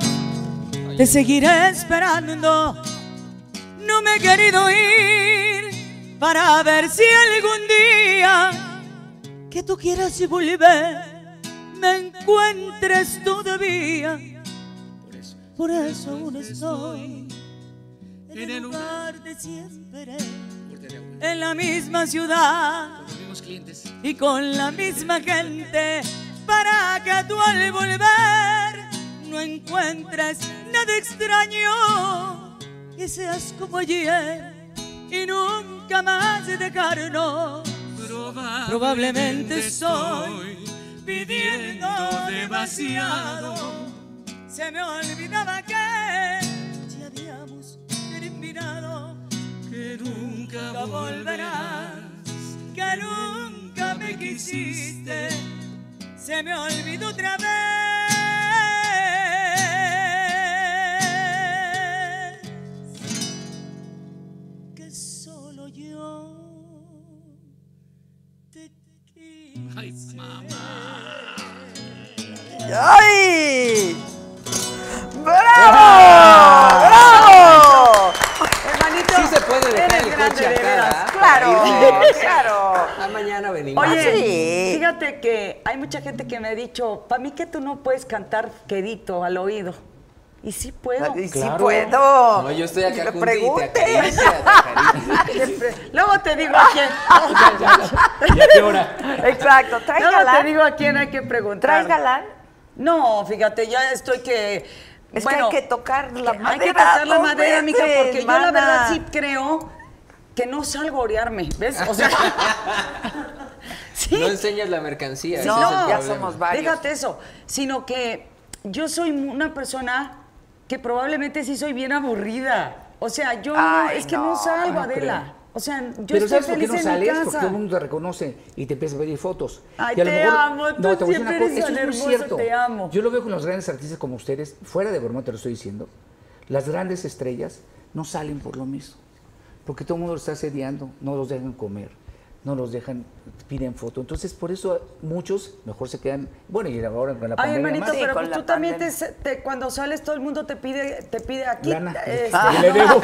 te seguiré esperando. No me he querido ir para ver si algún día que tú quieras volver me encuentres todavía. Por eso aún estoy en el lugar de siempre, en la misma ciudad y con la misma gente para que tú al volver no encuentres nada extraño y seas como ayer y nunca más dejarnos. Probablemente estoy pidiendo demasiado. Se me olvidaba que nunca volverás, que nunca me quisiste. Se me olvidó otra vez que solo yo te quise. ¡Ay! ¡Bravo! ¡Bravo! Hermanito, Sí se puede Claro, claro. Ah, mañana venimos. Oye, sí. fíjate que hay mucha gente que me ha dicho, para mí que tú no puedes cantar quedito al oído. Y sí puedo. Y sí Claro. puedo. No, yo estoy acá y te pregunte. acaricia, te acaricia. Siempre. Luego te digo a quién. ¿Y a qué hora? Exacto. ¿Traes Luego te galán? digo a quién hay que preguntar. ¿Traes galán? No, fíjate, ya estoy que. Es bueno, que hay que tocar la madera. Hay que tocar la madera, mija, veces, porque yo la verdad sí creo que no salgo a orearme, ¿ves? O sea, sí No enseñas la mercancía. ese no, es el problema. Déjate eso, sino que yo soy una persona que probablemente sí soy bien aburrida. O sea, yo no- es que no, no, salgo, no Adela. creo. O sea, yo Pero estoy ¿sabes por qué feliz no sales? Porque todo el mundo te reconoce y te empieza a pedir fotos. Ay, y a lo te mejor, amo, tú no, te voy a decir siempre una cosa, eres eso tan es muy hermoso, cierto. te amo. Yo lo veo con los grandes artistas como ustedes, fuera de broma te lo estoy diciendo. Las grandes estrellas no salen por lo mismo. Porque todo el mundo los está asediando, no los dejan comer, no los dejan, piden foto. Entonces, por eso muchos mejor se quedan. Bueno, y ahora con la Ay, pandemia hermanito, más. pero pues tú también te, te- cuando sales todo el mundo te pide, te pide aquí. Lana. este, Ah. Le debo.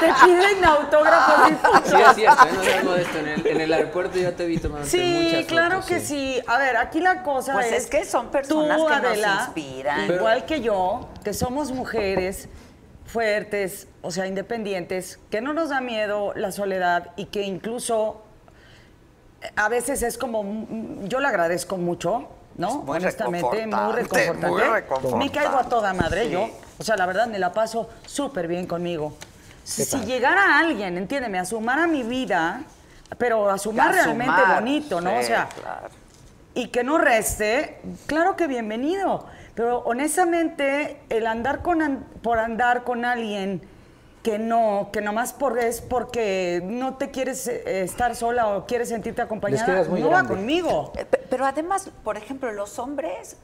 te piden autógrafos y fotos. Sí, es cierto, no modesto. En el, en el aeropuerto ya te vi tomando Sí, muchas claro fotos, que sí. A ver, aquí la cosa Pues es, es que son personas tú, que nos Adela, inspiran. igual que yo, que somos mujeres fuertes, o sea, independientes, que no nos da miedo la soledad y que incluso eh, a veces es como, mm, yo le agradezco mucho, ¿no? muy Honestamente, muy reconfortante, reconfortante. muy reconfortante. Me caigo a toda madre Sí. yo. O sea, la verdad me la paso súper bien conmigo. Si llegara alguien, entiéndeme, a sumar a mi vida, pero a sumar A realmente bonito, ¿no? sí, o sea, claro. y que no reste, claro que bienvenido. Pero honestamente, el andar con an- por andar con alguien que no, que nomás por, es porque no te quieres eh, estar sola o quieres sentirte acompañada, muy no grande. va conmigo. Eh, pe- Pero además, por ejemplo, los hombres,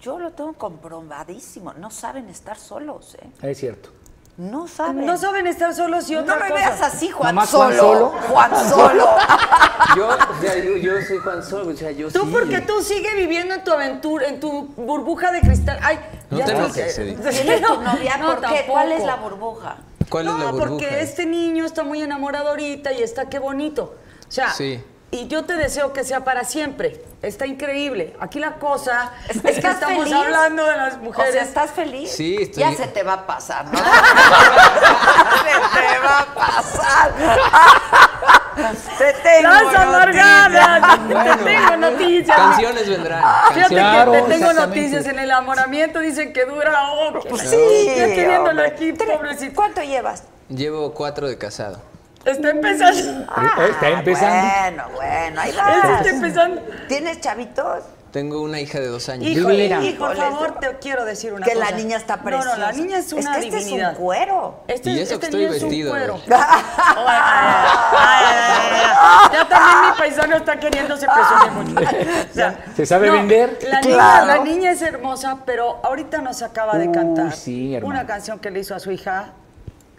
yo lo tengo comprobadísimo, no saben estar solos, ¿eh? Es cierto. No saben. No saben estar solos y otra No me cosa. veas así, Juan Nomás Juan Solo. Solo. Juan Solo. Yo, o sea, yo, yo soy Juan Solo, o sea, yo Tú sí. porque tú sigues viviendo en tu aventura, en tu burbuja de cristal. Ay, No ya te no enojes, sé. Edith. ¿Tienes tu novia? No, ¿Por qué? ¿Cuál es la burbuja? ¿Cuál no, es la burbuja? porque este niño está muy enamorado ahorita y está qué bonito. O sea, Sí. Y yo te deseo que sea para siempre. Está increíble. Aquí la cosa es, que ¿Estás estamos feliz? hablando de las O mujeres. sea, ¿estás feliz? Sí, estoy- Ya se te va a pasar, ¿no? se te va a pasar. te tengo ¡Estás amargada! Bueno, te tengo noticias. Canciones vendrán. Fíjate Claro, que te tengo noticias. En el enamoramiento dicen que dura oh, Pues sí, Ya estoy viéndolo aquí, pobrecito. ¿Cuánto llevas? Llevo cuatro de casado. Está empezando. Ah, está empezando. Bueno, bueno, ahí va. está empezando. ¿Tienes chavitos? Tengo una hija de dos años. Híjole, Divina. hijo, por favor, te quiero decir una Que cosa. la niña está No, preciosa. no, la niña es una Es que este es divinidad. un cuero. Este, Y eso este que estoy niño es un vestido, cuero. Ya también mi paisano está queriéndose presumir mucho. O sea, ¿Se sabe vender? La niña, Claro. la niña es hermosa, pero ahorita nos acaba de cantar sí, hermano. una canción que le hizo a su hija.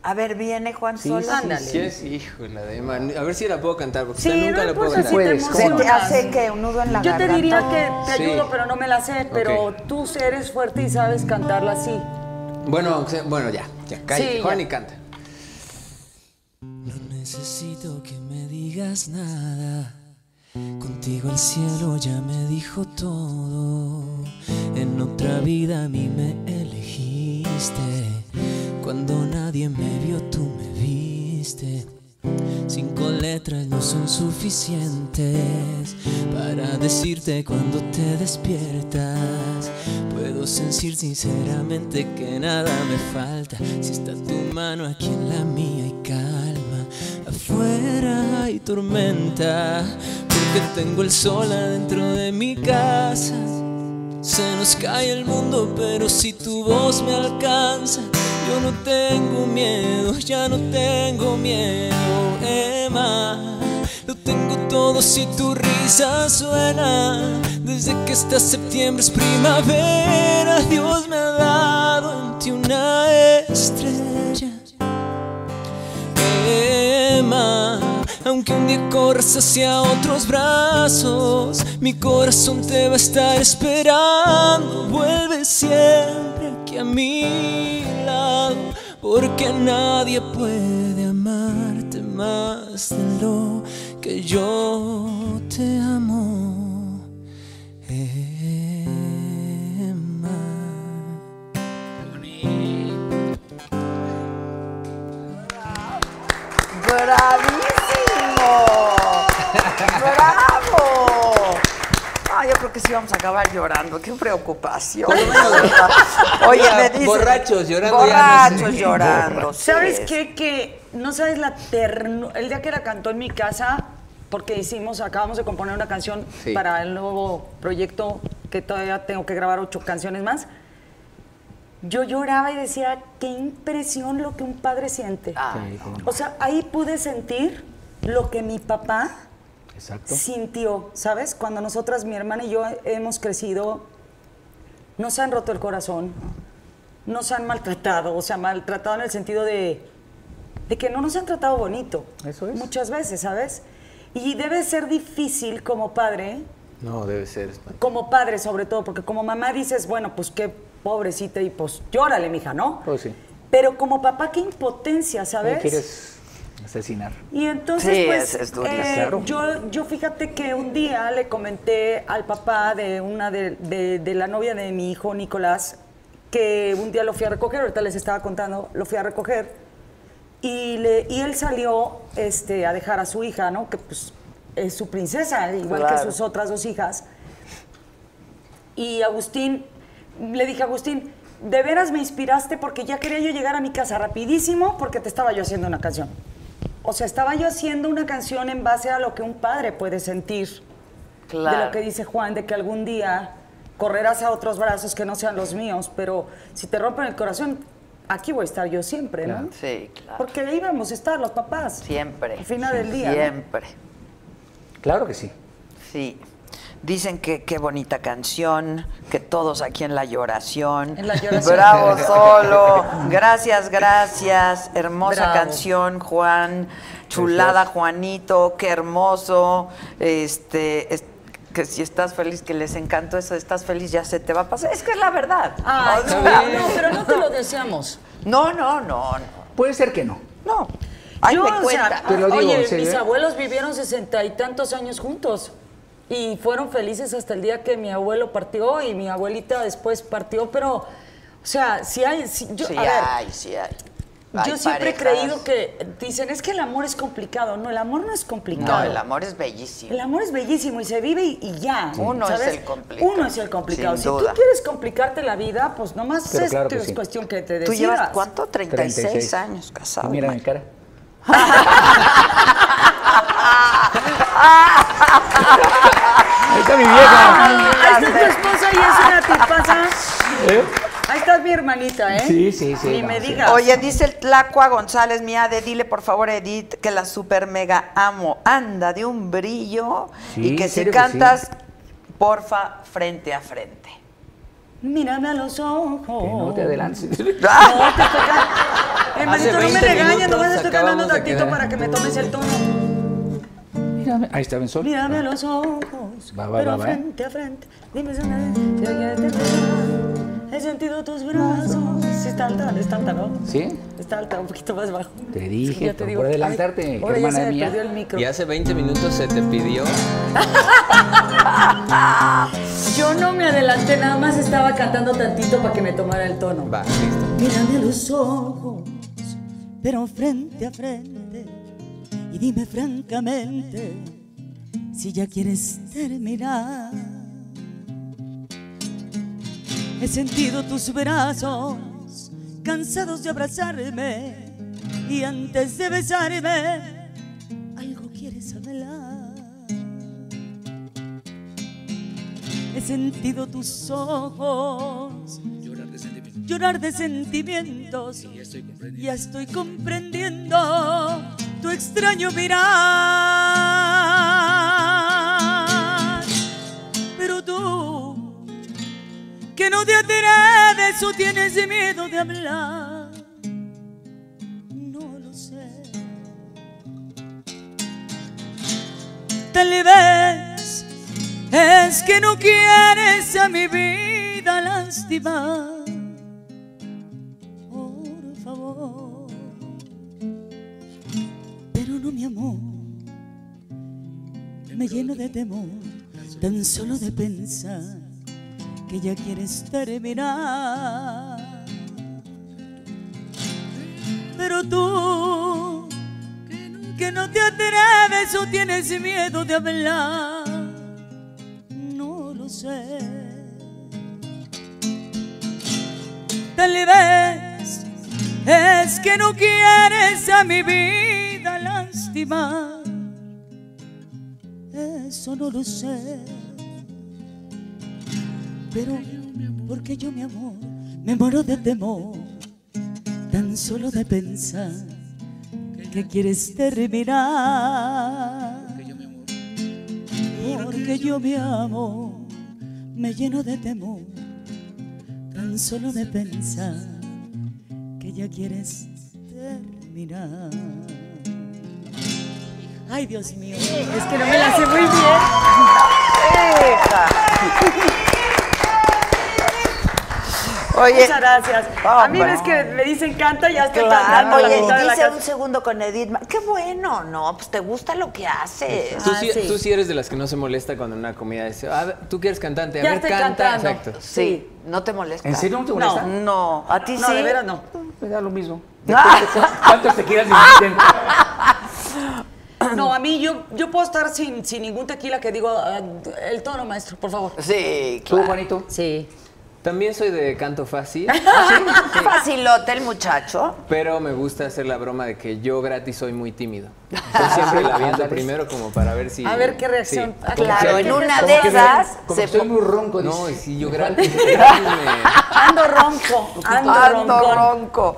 A ver, viene Juan Sí, Solo. sí, Ándale. Sí, es, híjole, de man- A ver si la puedo cantar, porque Sí, nunca no la puedo si cantar. te Puedes, Se ¿cómo no? te emocionas. hace que un nudo en la Yo te garganta. diría que te Sí. ayudo, pero no me la sé. Pero Ok. tú eres fuerte y sabes cantarla así. Bueno, bueno, ya, ya, cállate, Sí, Juan ya. y canta. No necesito que me digas nada. Contigo el cielo ya me dijo todo. En otra vida a mí me elegiste. Cuando nadie me vio, tú me viste. Cinco letras no son suficientes para decirte cuando te despiertas. Puedo sentir sinceramente que nada me falta. Si está tu mano aquí en la mía y calma. Afuera hay tormenta porque tengo el sol adentro de mi casa. Se nos cae el mundo, pero si tu voz me alcanza, yo no tengo miedo, ya no tengo miedo, Emma. Lo tengo todo si tu risa suena. Desde que está septiembre es primavera, Dios me ha dado en ti una estrella. Emma, aunque un día corras hacia otros brazos, mi corazón te va a estar esperando. Vuelve siempre aquí a mi lado, porque nadie puede amarte más de lo que yo te amo. Emma. ¡Bravísimo! ¡Bravo! Ah, yo creo que sí vamos a acabar llorando. ¡Qué preocupación! Oye, me dice... borrachos llorando ya no sé. Borrachos llorando. ¿Sabes qué? Que no sabes la ternura. El día que la cantó en mi casa, porque hicimos, acabamos de componer una canción Sí. para el nuevo proyecto que todavía tengo que grabar ocho canciones más. Yo lloraba y decía, qué impresión lo que un padre siente. Cómo no. O sea, ahí pude sentir lo que mi papá Exacto. sintió, ¿sabes? Cuando nosotras, mi hermana y yo hemos crecido, nos han roto el corazón, nos han maltratado, o sea, maltratado en el sentido de, de que no nos han tratado bonito. Eso es. Muchas veces, ¿sabes? Y debe ser difícil como padre, No, debe ser. como padre sobre todo, porque como mamá dices, bueno, pues qué pobrecita y pues llórale, mija, ¿no? Pues sí. Pero como papá, qué impotencia, ¿Me ¿sabes? quieres asesinar? Y entonces, Sí, pues, es- es eh, Claro. yo, yo fíjate que un día le comenté al papá de una de, de- de la novia de mi hijo Nicolás, que un día lo fui a recoger, ahorita les estaba contando, lo fui a recoger, y, le, y él salió este, a dejar a su hija, ¿no? Que pues es su princesa, igual Claro. que sus otras dos hijas. Y Agustín, le dije, Agustín, de veras me inspiraste porque ya quería yo llegar a mi casa rapidísimo porque te estaba yo haciendo una canción. O sea, estaba yo haciendo una canción en base a lo que un padre puede sentir. De Claro. lo que dice Juan, de que algún día correrás a otros brazos que no sean los míos, pero si te rompen el corazón, aquí voy a estar yo siempre, ¿no? Sí, claro. Porque ahí vamos a estar los papás. Siempre. Al final del día. ¿no? Siempre. Claro que sí. Sí. Dicen que qué bonita canción, que todos aquí en la lloración. En la lloración. Bravo solo. Gracias, gracias. Hermosa Bravo. canción, Juan. Chulada, Juanito. Qué hermoso. Este, es- que si estás feliz, que les encantó eso, estás feliz, ya se te va a pasar. Es que es la verdad. Ay, O no, sea, no, pero no te lo deseamos. No, no, no, no. Puede ser que no. No. Ay, Yo, me o cuenta. sea, Te lo digo, oye, mis ¿eh? abuelos vivieron sesenta y tantos años juntos y fueron felices hasta el día que mi abuelo partió y mi abuelita después partió, pero, o sea, si hay, si- yo, sí a ver, hay, sí hay. yo Hay siempre he creído que dicen es que el amor es complicado, no, el amor no es complicado. No, el amor es bellísimo. El amor es bellísimo y se vive y, y ya. Uno es el complicado. Uno es el complicado. Sin si duda. tú quieres complicarte la vida, pues nomás es, claro que es sí. cuestión que te ¿Tú decidas. llevas cuánto? 36, 36. años casado. Mira mi cara. Ahí está mi vieja. Ahí está tu esposa y es una tipaza. ¿Eh? Ahí está mi hermanita, ¿eh? Sí, sí, sí, Ni no, me sí. digas. Oye, dice el Tlacua González, mi Ade, dile por favor, Edith, que la super mega amo. Anda de un brillo Sí, y que ¿en si que cantas, porfa, frente a frente. Mírame a los ojos. Que no te adelantes. No, te estoy can- Hermanito, no me 20 regañes, minutos estoy cantando acabamos de tantito para que me tomes el tono. Mírame. Ahí está Benzol. Mírame a los ojos, Va, va, pero va, va. frente a frente. Dime si una vez si alguien te toca. He sentido tus brazos. Sí, está alta, está alta, ¿no? ¿Sí? Está alta, un poquito más bajo. Te dije, te por digo. adelantarte, Ay, ahora ya hermana se me mía. perdió el micro. Y hace 20 minutos se te pidió. Yo no me adelanté, nada más estaba cantando tantito para que me tomara el tono. Va, listo. Mírame a los ojos, pero frente a frente, y dime francamente si ya quieres terminar. He sentido tus brazos cansados de abrazarme, y antes de besarme, algo quieres hablar. He sentido tus ojos llorar de sentimientos. Ya estoy comprendiendo tu extraño mirar. Pero tú, que no te atreves o tienes miedo de hablar, no lo sé. Tal vez es que no quieres a mi vida lastimar. Lleno de temor tan solo de pensar que ya quieres terminar. Pero tú, que no te atreves o tienes miedo de hablar, no lo sé. Tal vez es que no quieres a mi vida lastimar. Eso no lo sé. Pero porque yo, mi amor, me muero de temor, tan solo de pensar que quieres terminar. Porque yo, mi amor, me lleno de temor, tan solo de pensar que ya quieres terminar. Ay, Dios mío, es que no me la sé muy bien. Oye. Muchas gracias. A mí ves que me dicen canta y ya estoy Claro, cantando la oye, mitad de la dice un segundo con Edith. Qué bueno, ¿no? Pues te gusta lo que haces. Tú, sí, tú sí eres de las que no se molesta cuando en una comida dice, ah, tú que eres cantante, a Ya ver, estoy canta. cantando. Exacto. Sí, no te molesta. ¿En serio no te molesta? No, no. a ti No, sí. de veras no. Me da lo mismo. ¿Cuántos tequilas necesiten? No, a mí yo, yo puedo estar sin, sin ningún tequila que digo ah, el tono, maestro, por favor. Sí, ¿Tú, claro. Juanito? Sí. También soy de canto fácil, Facilote el muchacho. pero me gusta hacer la broma de que yo gratis soy muy tímido. Yo siempre la aviento primero como para ver si... A ver qué reacción. Sí. Ah, claro, que- en una de esas como se po- muy ronco. No, y si yo gratis, Ando ronco, ando, Ando ronco. ronco.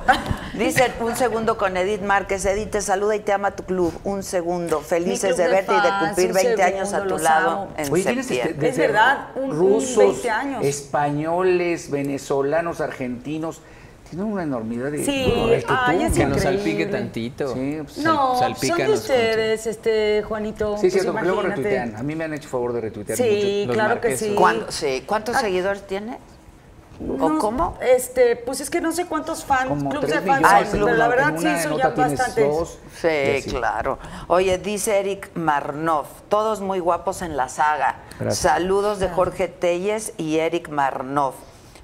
Dice un segundo con Edith Márquez. Edith te saluda y te ama tu club. Un segundo. Felices de de verte y de cumplir un 20 años a segundo, tu lado amo. en Oye, este, septiembre. Es verdad, un- un rusos, 20 años. españoles, venezolanos, argentinos. Tienen una enormidad de. Sí, ay, es Que nos salpique tantito. Sí, pues, No, son de ustedes, este, Juanito. Sí, pues cierto, luego retuitean. A mí me han hecho favor de retuitear Sí, mucho. claro que sí. ¿Cuántos Ah. seguidores tiene? ¿O No, cómo? Este, pues es que no sé cuántos fans, Como clubs de fans son, en pero la verdad sí, nota ya bastantes. dos. Sí, claro. Oye, dice Eric Marnov, todos muy guapos en la saga. Gracias. Saludos de Jorge Telles y Eric Marnov.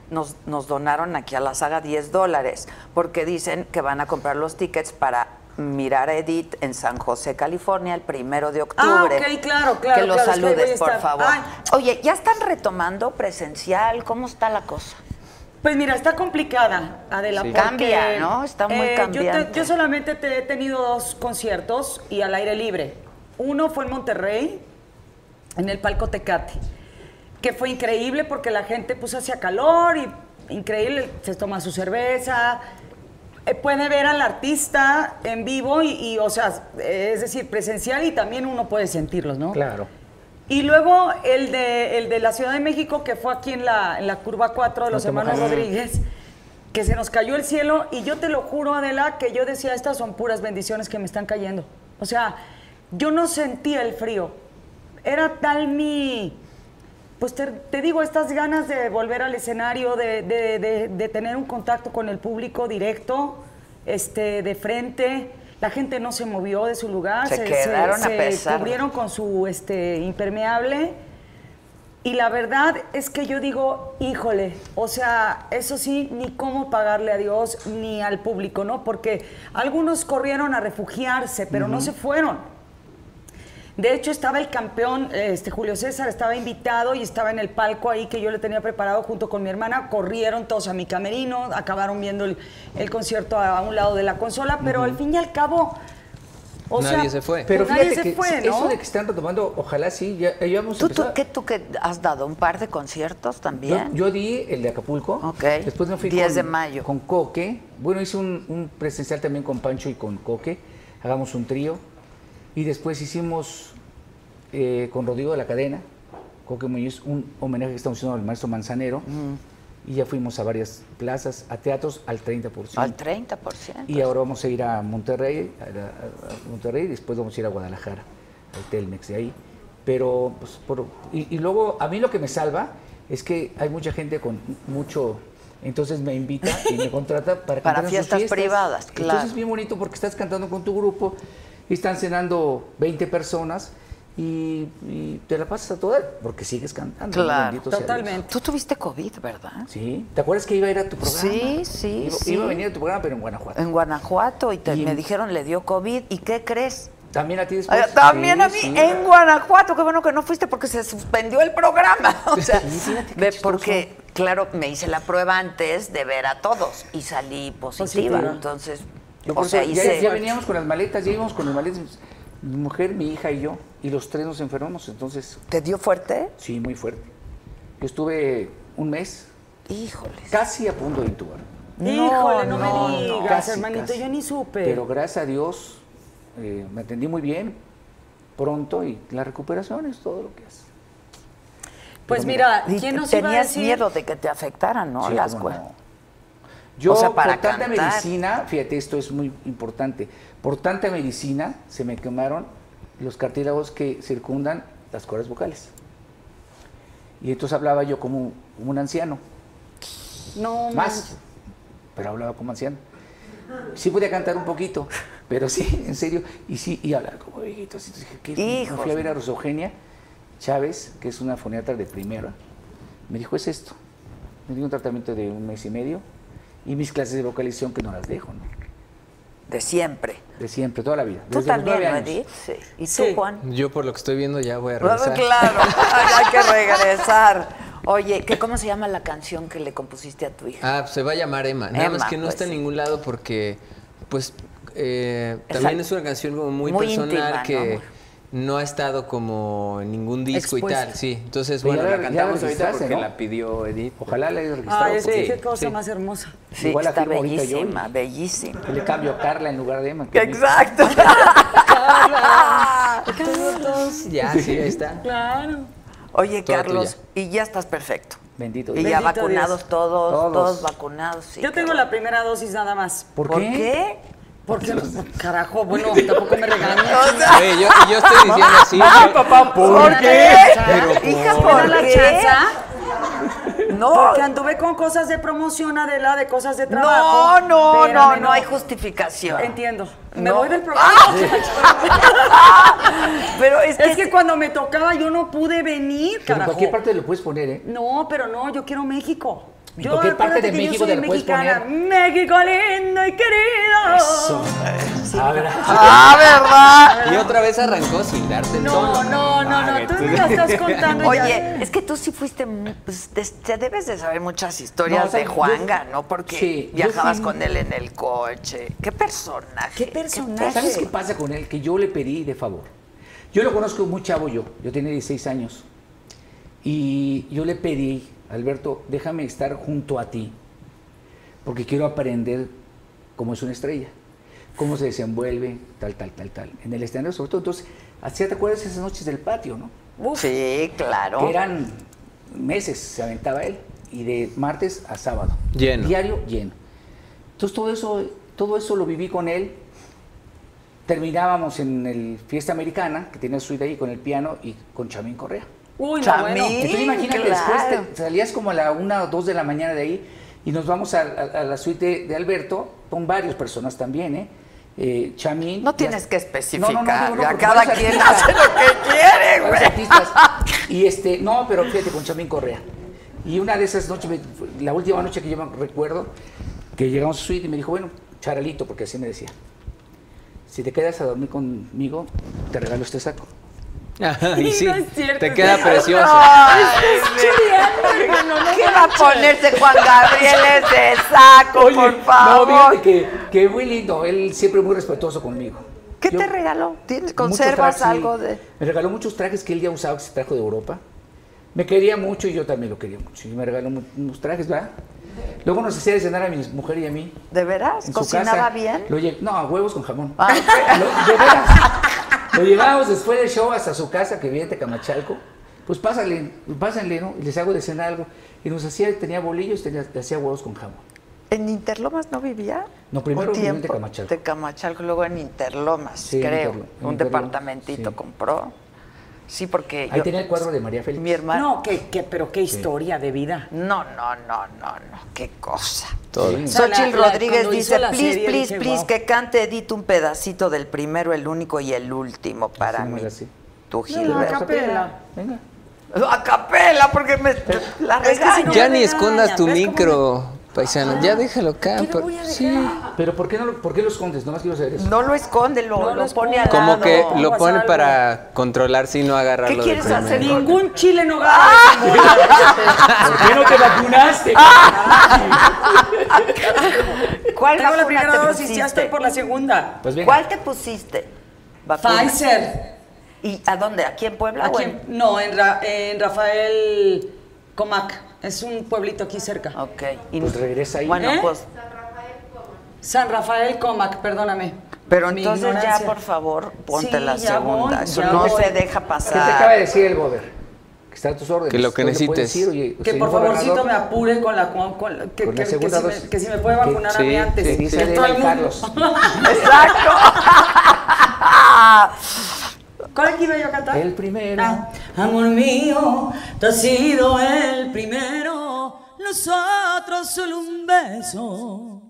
Nos, nos donaron aquí a la saga 10 dólares porque dicen que van a comprar los tickets para mirar a Edith en San José, California, el primero de octubre. Ah, ok, claro, claro, Que los claro, es que ahí voy saludes, por favor. Ay. Oye, ¿ya están retomando presencial? ¿Cómo está la cosa? Pues mira, está complicada, Adela. Sí. porque, Cambia, ¿no? Está muy yo te- cambiante. Yo, solamente te he tenido dos conciertos y al aire libre. Uno fue en Monterrey, en el Palco Tecate, que fue increíble porque la gente puso hacia calor y increíble, se toma su cerveza, eh, puede ver al artista en vivo y, y, o sea, es decir, presencial y también uno puede sentirlos, ¿no? Claro. Y luego el de, el de la Ciudad de México, que fue aquí en la, en la curva 4 de los No hermanos. Rodríguez, que se nos cayó el cielo y yo te lo juro, Adela, que yo decía, estas son puras bendiciones que me están cayendo. O sea, yo no sentía el frío. Era tal mi, pues te, te digo, estas ganas de volver al escenario, de, de- de- de tener un contacto con el público directo, este, de frente. La gente no se movió de su lugar, Se quedaron a se pesar. cubrieron con su este, impermeable. Y la verdad es que yo digo, híjole, o sea, eso sí, ni cómo pagarle a Dios ni al público, ¿no? Porque algunos corrieron a refugiarse, pero no se fueron. De hecho, estaba el campeón, este Julio César, estaba invitado y estaba en el palco ahí que yo le tenía preparado junto con mi hermana. Corrieron todos a mi camerino, acabaron viendo el, el concierto a, a un lado de la consola, pero al fin y al cabo, o Nadie sea, se fue. Pero nadie fíjate se que fue, eso de que están retomando, ojalá sí, ya, ya vamos a ¿Tú, tú, qué, ¿Tú qué has dado? ¿Un par de conciertos Yo, también? yo di el de Acapulco. Ok. Después me fui 10 con, de mayo. con Coque. Bueno, hice un, un presencial también con Pancho y con Coque. Hagamos un trío. Y después hicimos eh, con Rodrigo de la Cadena, Coque un homenaje que estamos haciendo al maestro Manzanero. Y ya fuimos a varias plazas, a teatros al 30%. Al 30%. Y ahora vamos a ir a Monterrey, a, Monterrey, y después vamos a ir a Guadalajara, al Telmex de ahí. Pero, pues, por- y, y luego, a mí lo que me salva es que hay mucha gente con mucho, entonces me invita y me contrata para Para cantar en sus fiestas privadas, claro. Entonces es bien bonito porque estás cantando con tu grupo y están cenando 20 personas y, y te la pasas a toda porque sigues cantando. Claro, totalmente. Tú tuviste COVID, ¿verdad? Sí. ¿Te acuerdas que iba a ir a tu programa? Sí, sí, Iba, sí. iba a venir a tu programa, pero en Guanajuato. En Guanajuato y, te- Y- me dijeron le dio COVID. ¿Y qué crees? También a ti después. Ay, También Sí, a mí sí. en Guanajuato, qué bueno que no fuiste porque se suspendió el programa. O sea, ve, porque, claro, me hice la prueba antes de ver a todos y salí positiva. Positiva. Entonces, Yo o sea, eso ya, veníamos con las maletas, ya íbamos con las maletas. Mi mujer, mi hija y yo. Y los tres nos enfermamos, entonces... ¿Te dio fuerte? Sí, muy fuerte. Yo estuve un mes Híjoles. casi a punto de intubar. Híjole, no, no, me no, digas, casi, hermanito, casi. yo ni supe. Pero gracias a Dios eh, me atendí muy bien pronto y la recuperación es todo lo que es. pues mira, ¿quién nos iba a Tenías decir? miedo de que te afectaran, ¿no? Sí, Las no. Yo, O sea, para por tanta cantar. medicina, fíjate, esto es muy importante, por tanta medicina se me quemaron los cartílagos que circundan las cuerdas vocales. Y entonces hablaba yo como, como un anciano, No, más, manches. pero hablaba como anciano. Sí podía cantar un poquito, pero sí, en serio, y sí, y hablar como viejito. Así, entonces dije, ¿qué? Me fui a ver a Rosogenia Chávez, que es una foniatra de primera. Me dijo, es esto. Me dio un tratamiento de un mes y medio y mis clases de vocalización que no las dejo, ¿no? De siempre. De siempre, toda la vida. Tú desde también, nueve ¿no, años. Edith? Sí. ¿Y tú, Juan? Yo por lo que estoy viendo ya voy a Claro, regresar. claro, hay que regresar. Oye, ¿qué, ¿cómo se llama la canción que le compusiste a tu hija? Ah, pues se va a llamar Emma. Nada Emma, más que no pues está en ningún lado porque, pues, eh, también es una canción como muy, muy personal que no ha estado como en ningún disco y tal. Sí, entonces, Pero bueno, ya la la- ya cantamos la ahorita porque ¿no? la pidió Edith. Ojalá la hayas registrado. Ay, es porque- qué cosa sí. más hermosa. Sí, Igual está yo bellísima, bellísima. Yo le cambio a Carla en lugar de Emma. que es mi- Exacto. Ya, sí, ahí está. Claro. Oye, Toda Carlos, y ya estás perfecto. Bendito Y Dios. ya Bendito vacunados Dios. todos, todos, Todos. vacunados. sí, Yo tengo la primera dosis nada más. ¿Por, ¿Por qué? Porque, carajo, bueno, tampoco me regañes. Oye, yo, y yo estoy diciendo así. Ay, papá, ¿por qué? Hija, ¿Me da ¿por la qué? chanza? No, Porque anduve con cosas de promoción, Adela, de cosas de trabajo. no, no, no, no hay justificación. Entiendo. Me No. voy del programa. Pero es que, Es que cuando me tocaba yo no pude venir, Pero en carajo. cualquier parte lo puedes poner, ¿eh? No, pero no, yo quiero México. En Yo, cualquier parte de yo México soy te lo puedes mexicana. poner. México lindo y querido. Eso. Ahora. Ah, ¿verdad? Y otra vez arrancó sin darte el No, tono. no, no, no, tú me la estás contando ya. Oye, es que tú sí fuiste, pues, te, te debes de saber muchas historias No, o sea, de yo- Juanga, ¿no? Porque Sí, yo viajabas fui- con él en el coche. ¿Qué personaje? ¿Qué personaje? ¿Sabes qué pasa con él? Que yo le pedí de favor. Yo lo conozco muy chavo yo. Yo tenía 16 años. Y yo le pedí, Alberto, déjame estar junto a ti. Porque quiero aprender cómo es una estrella. Cómo se desenvuelve, tal, tal, tal, tal. En el escenario, sobre todo. Entonces, ¿así te acuerdas esas noches del patio, no? Sí, claro. Que eran meses, se aventaba él. Y de martes a sábado. Lleno. Diario lleno. Entonces todo eso, todo eso lo viví con él. Terminábamos en el Fiesta Americana, que tenía suite ahí con el piano y con Chamín Correa. Uy, no, bueno. Entonces imagínate, claro. después te- salías como a la una o dos de la mañana de ahí y nos vamos a, a- a la suite de Alberto, con varias personas también, ¿eh? Eh, Chamín. No tienes ya- que especificar. No, no, no, porque cada quien artistas- hace lo que quiere, güey. artistas. Y este, no, pero fíjate, con Chamín Correa. Y una de esas noches, la última noche que yo me recuerdo, que llegamos a suite y me dijo, bueno, Charalito, porque así me decía, si te quedas a dormir conmigo, te regalo este saco. Y sí, no es cierto, te queda sí. precioso. Ay, ¿Qué va a ponerse Juan Gabriel ese saco, por no, favor? fíjate que, que muy lindo, él siempre muy respetuoso conmigo. ¿Qué Yo- te regaló? ¿Tienes, ¿Conservas trajes, algo de...? Me regaló muchos trajes que él ya usaba, que se trajo de Europa. Me quería mucho y yo también lo quería mucho. Y me regaló unos trajes, ¿verdad? Luego nos hacía de cenar a mi mujer y a mí. ¿De veras? ¿Cocinaba bien? Lo no, huevos con jamón. Ah, Lo, de veras. Lo llevábamos después del show hasta su casa, que vive en Tecamachalco. Pues pásale, pásenle, ¿no? Y les hago de cenar algo. Y nos hacía, tenía bolillos, tenía, hacía huevos con jamón. ¿En Interlomas no vivía? No, primero vivió en. Tecamachalco. Tecamachalco, luego en Interlomas, Sí, creo. Un Interlomas, departamentito sí. compró. Sí, porque Ahí yo- tenía el cuadro de María Félix. mi hermano... No, que, que, pero qué historia de vida. No, no, no, no, no, qué cosa. Todo. Sí. O sea, la- Xochitl la- Rodríguez dice, please, serie, please, dije, please, "Wow". que cante Edith un pedacito del primero, el único y el último para Así, mí. así. Tu No, Gilberto. a capela. Venga. A capela, porque me la Es que si regaño. no Ya me ni escondas tu ¿ves cómo micro, paisano. Ya déjalo acá. ¿Qué voy a dejar? sí. Pero ¿por qué, no lo, ¿por qué lo escondes? Nomás quiero saber eso. No lo esconde, lo, No lo lo pone al Como lado. que lo pone para controlar si no agarrarlo ¿Qué de quieres hacer primero. con- Ningún chile no Ah. gana. ¿Por qué no te vacunaste? ¿Cuál Tengo la primera te dosis, ya estoy pusiste? por la segunda. Pues venga. ¿Cuál te pusiste? vacuna. Pfizer. ¿Y a dónde? ¿Aquí en Puebla? Aquí en- no, en, Ra- en Rafael Comac. Es un pueblito aquí cerca. Ok. Pues regresa ahí. Bueno, ¿Eh? pues. San Rafael Comac, perdóname. Pero entonces ya, por favor, ponte Sí, la segunda. voy, Eso no voy. se deja ¿Qué te pasar. acaba de decir el Gober? Que está a tus órdenes. Que lo que ¿Tú le puedes necesites. decir, oye, Que por favorcito me apure con la con, con- que, Con la que- que segunda si me, dosis. que si me puede vacunar a Sí, mí antes. sí, dice Que todo y el mundo-. Exacto. ¿Cuál que iba yo a cantar? El primero. Ah. Amor mío, tú has sido el primero, los otros solo un beso,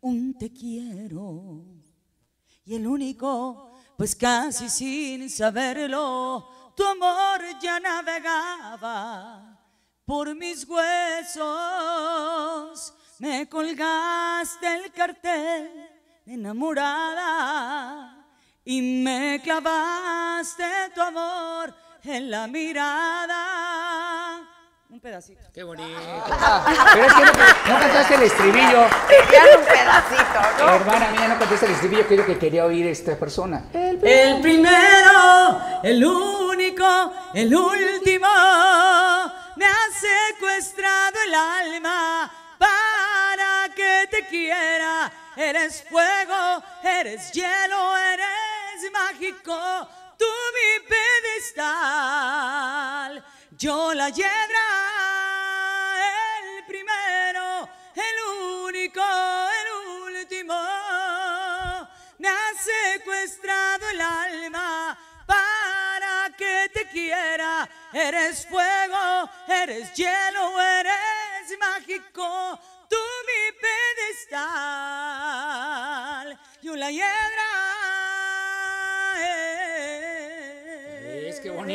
un te quiero. Y el único, pues casi sin saberlo, tu amor ya navegaba por mis huesos. Me colgaste el cartel de enamorada y me clavaste tu amor en la mirada. Un pedacito. Qué bonito. Pero es que no, no cantaste el estribillo. Querían un pedacito, ¿no? Hermana mía, no cantaste el estribillo, que es lo que quería oír esta persona. El primero, el único, el último, me ha secuestrado el alma para que te quiera. Eres fuego, eres hielo, eres mágico, tú mi pedestal. Yo la hiedra, el primero, el único, el último. Me ha secuestrado el alma para que te quiera. Eres fuego, eres hielo, eres mágico. Tú mi pedestal. Yo la hiedra.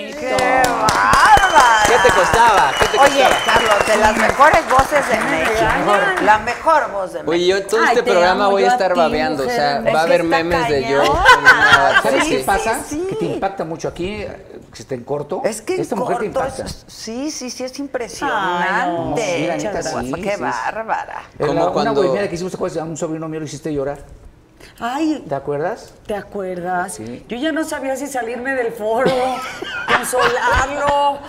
Bonito. ¡Qué bárbara! ¿Qué te costaba? ¿Qué te Oye, costaba? Carlos, de las mejores voces de México. La mejor voz de México. Oye, yo todo Ay, este te programa voy a a estar ti, babeando. O sea, va a haber memes de yo. con una- ¿Sabes Sí, qué sí, pasa? sí. Que te impacta mucho aquí, que está en corto. Es que esta en mujer te impacta. es- sí, sí, sí, es Ay, no. impresionante. Sí, la neta, sí, Qué sí. bárbara. Como una cuando- bohemia que hicimos, ¿te acuerdas? A un sobrino mío lo hiciste llorar. Ay, ¿Te acuerdas? ¿te acuerdas? Sí. Yo ya no sabía si salirme del foro, consolarlo,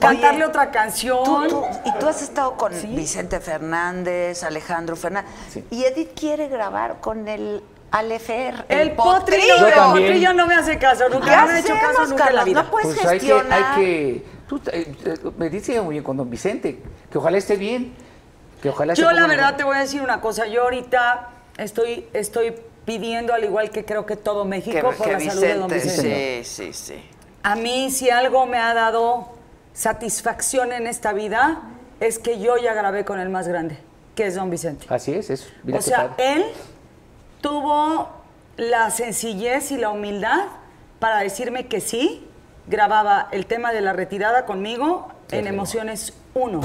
cantarle otra canción. Tú- tú- y tú has estado con Vicente Fernández, Alejandro Fernández. Y Edith quiere grabar con el Alefer, el, El potrillo, Yo el potrillo no me hace caso, nunca ¿Qué me ha hecho caso nunca en la vida. No puedes Pues hay que, gestionar. hay que. Tú eh, eh, me dice muy bien con don Vicente, que ojalá esté bien. Que ojalá Yo la verdad mejor. te voy a decir una cosa, yo ahorita estoy, estoy pidiendo, al igual que creo que todo México, que, por que la salud de don Vicente, sí, sí, sí. A mí si algo me ha dado satisfacción en esta vida es que yo ya grabé con el más grande, que es don Vicente. Así es, eso. Mira o sea, padre. él tuvo la sencillez y la humildad para decirme que sí, grababa el tema de la retirada conmigo en Emociones 1.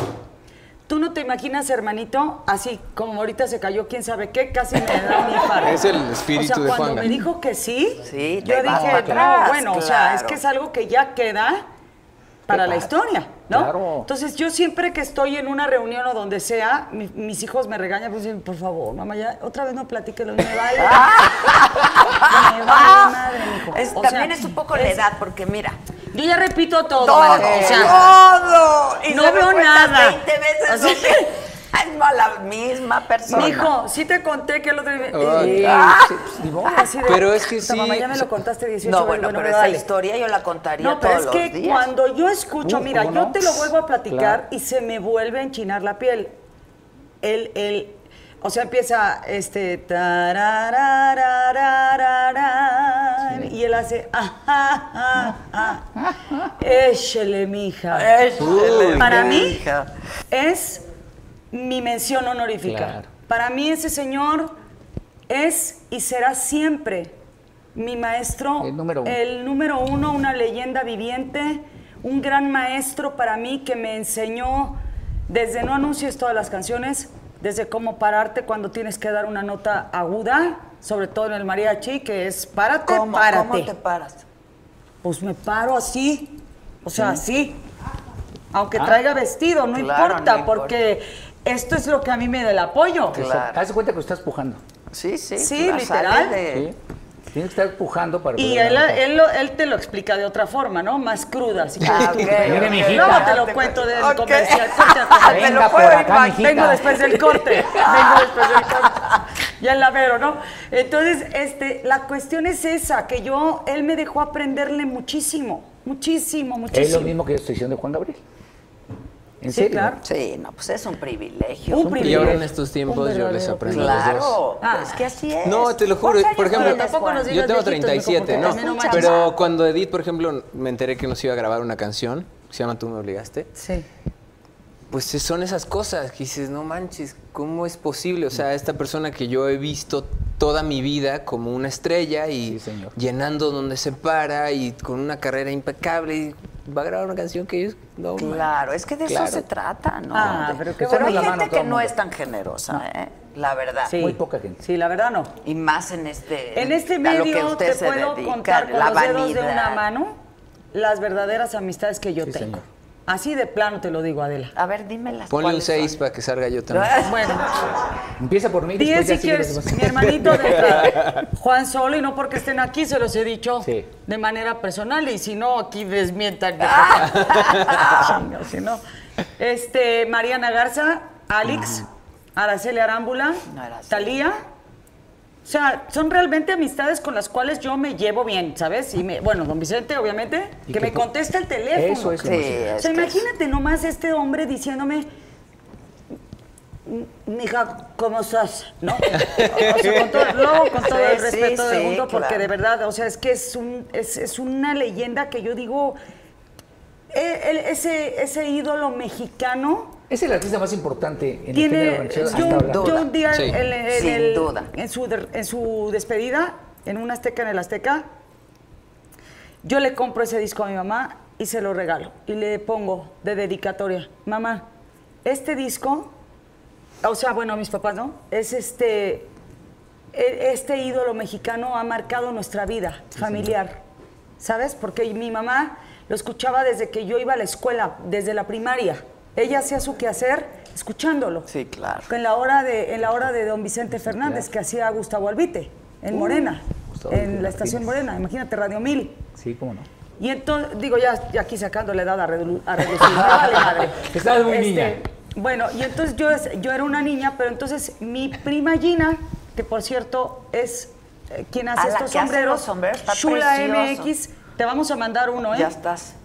Tú no te imaginas, hermanito, así como ahorita se cayó quién sabe qué, casi me da un infarto. Es el espíritu o sea, de cuando Juanga. me dijo que sí, Sí, yo dije, no, bueno, o sea, es que es algo que ya queda para la historia, ¿no? Claro. Entonces yo siempre que estoy en una reunión o donde sea, mi- mis hijos me regañan, pues dicen, por favor, mamá, ya otra vez no platique lo me vale. me vale madre, mijo. Es- O sea, también es un poco la edad, porque mira, Yo ya repito todo, todo, mana, o sea, todo. Y no me veo cuentas nada. 20 veces O sea, lo que- la misma persona. Mijo, sí te conté que el otro día... Ay, eh, Ah, sí, pues, de, Pero es que "Puta, sí, Mamá, ya me lo contaste 18 No, veces, bueno, pero esa vale". historia yo la contaría No, pero todos es que los días. cuando yo escucho, Uf, mira, ¿cómo yo no? te lo vuelvo a platicar Claro. y se me vuelve a enchinar la piel. El, el, o sea, empieza este y él hace ajá, ajá, ajá. Échele, mija. Échele, Para mí es mi mención honorífica. Claro. Para mí ese señor es y será siempre mi maestro, El número uno. el número uno, una leyenda viviente, un gran maestro para mí que me enseñó desde no anuncies todas las canciones, desde cómo pararte cuando tienes que dar una nota aguda, sobre todo en el mariachi, que es párate, ¿Cómo, párate. ¿Cómo te paras? Pues me paro así, o sea, así. Aunque Ah. traiga vestido, no Claro, importa, no importa. Esto es lo que a mí me da el apoyo. Claro. Haz de cuenta que estás pujando. Sí, sí. Sí, literal. de- ¿sí? Tienes que estar pujando para Y él, él, lo- él te lo explica de otra forma, ¿no? Más cruda, Ah, Mire, ok. mijita. Luego te lo cuento del Ok. comercial. Corte lo puedo por acá. Vengo después del corte. Vengo después del corte. Ya en la vero, ¿no? Entonces, este, la cuestión es esa, que yo, él me dejó aprenderle muchísimo, muchísimo, Es muchísimo. lo mismo que yo estoy diciendo de Juan Gabriel. ¿En Sí, serio? claro. Sí, no, pues es un privilegio. Un Y privilegio. ahora en estos tiempos yo les aprendo a los dos. Claro, Ah. es que así es. No, te lo juro. ¿Cuántos Por ejemplo, nos yo tengo viejitos, 37, mijo, ¿no? Pero cuando Edith, por ejemplo, me enteré que nos iba a grabar una canción, que se llama Tú me obligaste, Sí. pues son esas cosas que dices, no manches, ¿cómo es posible? O sea, esta persona que yo he visto toda mi vida como una estrella y Sí, señor. llenando donde se para y con una carrera impecable y va a grabar una canción que ellos no Claro, es que de Claro. eso se trata, ¿no? Ah, pero qué pero hay gente que no es tan generosa, ¿eh? La verdad. Sí. Muy poca gente. Sí, la verdad no. Y más en este En este medio usted te se puedo dedica, contar con la los dedos de una mano las verdaderas amistades que yo Sí, tengo. señor. Así de plano te lo digo, Adela. A ver, dímelas. Ponle un cuáles 6 son. para que salga yo también. Bueno, Empieza por mí. 10 después ya si quieres, mi hermanito de. Juan Solo, y no porque estén aquí, se los he dicho Sí. de manera personal, y si no, aquí desmientan. Chinga, si no. Este, Mariana Garza, Alex, Araceli Arámbula, No. Talía. O sea, son realmente amistades con las cuales yo me llevo bien, ¿sabes? Y me, bueno, don Vicente, obviamente, que que me contesta el teléfono. Eso es Sí, O sea, imagínate nomás este hombre diciéndome, mija, ¿cómo estás? ¿No? O sea, con todo, luego con todo el respeto sí, del mundo, sí, porque claro. de verdad, o sea, es que es, un, es, es una leyenda que yo digo, el- ese, ese ídolo mexicano Es el artista más importante en el tiene, género ranchero hasta yo, ahora. yo un día Sí. Sin el- duda. En, su, de- en su despedida, en un Azteca, en el Azteca, yo le compro ese disco a mi mamá y se lo regalo. Y le pongo de dedicatoria, mamá, este disco, o sea, bueno, a mis papás, ¿no? Es este, e- este ídolo mexicano ha marcado nuestra vida familiar, ¿sabes? Porque mi mamá lo escuchaba desde que yo iba a la escuela, desde la primaria. Ella hacía su quehacer escuchándolo. Sí, claro. En la hora de, en la hora de don Vicente Fernández, que hacía Gustavo Albite, en Morena, Gustavo en la estación. Morena, imagínate, Radio Mil. Sí, cómo no. Y entonces, digo, ya, ya aquí sacando la edad a, redu- a reducir. vale madre. Este, Estabas muy niña. Bueno, y entonces yo, yo era una niña, pero entonces mi prima Gina, que por cierto es eh, quien hace Ah, la estos que hace sombreros, los sombreros, Shula precioso. MX, te vamos a mandar uno, ¿eh? Ya estás.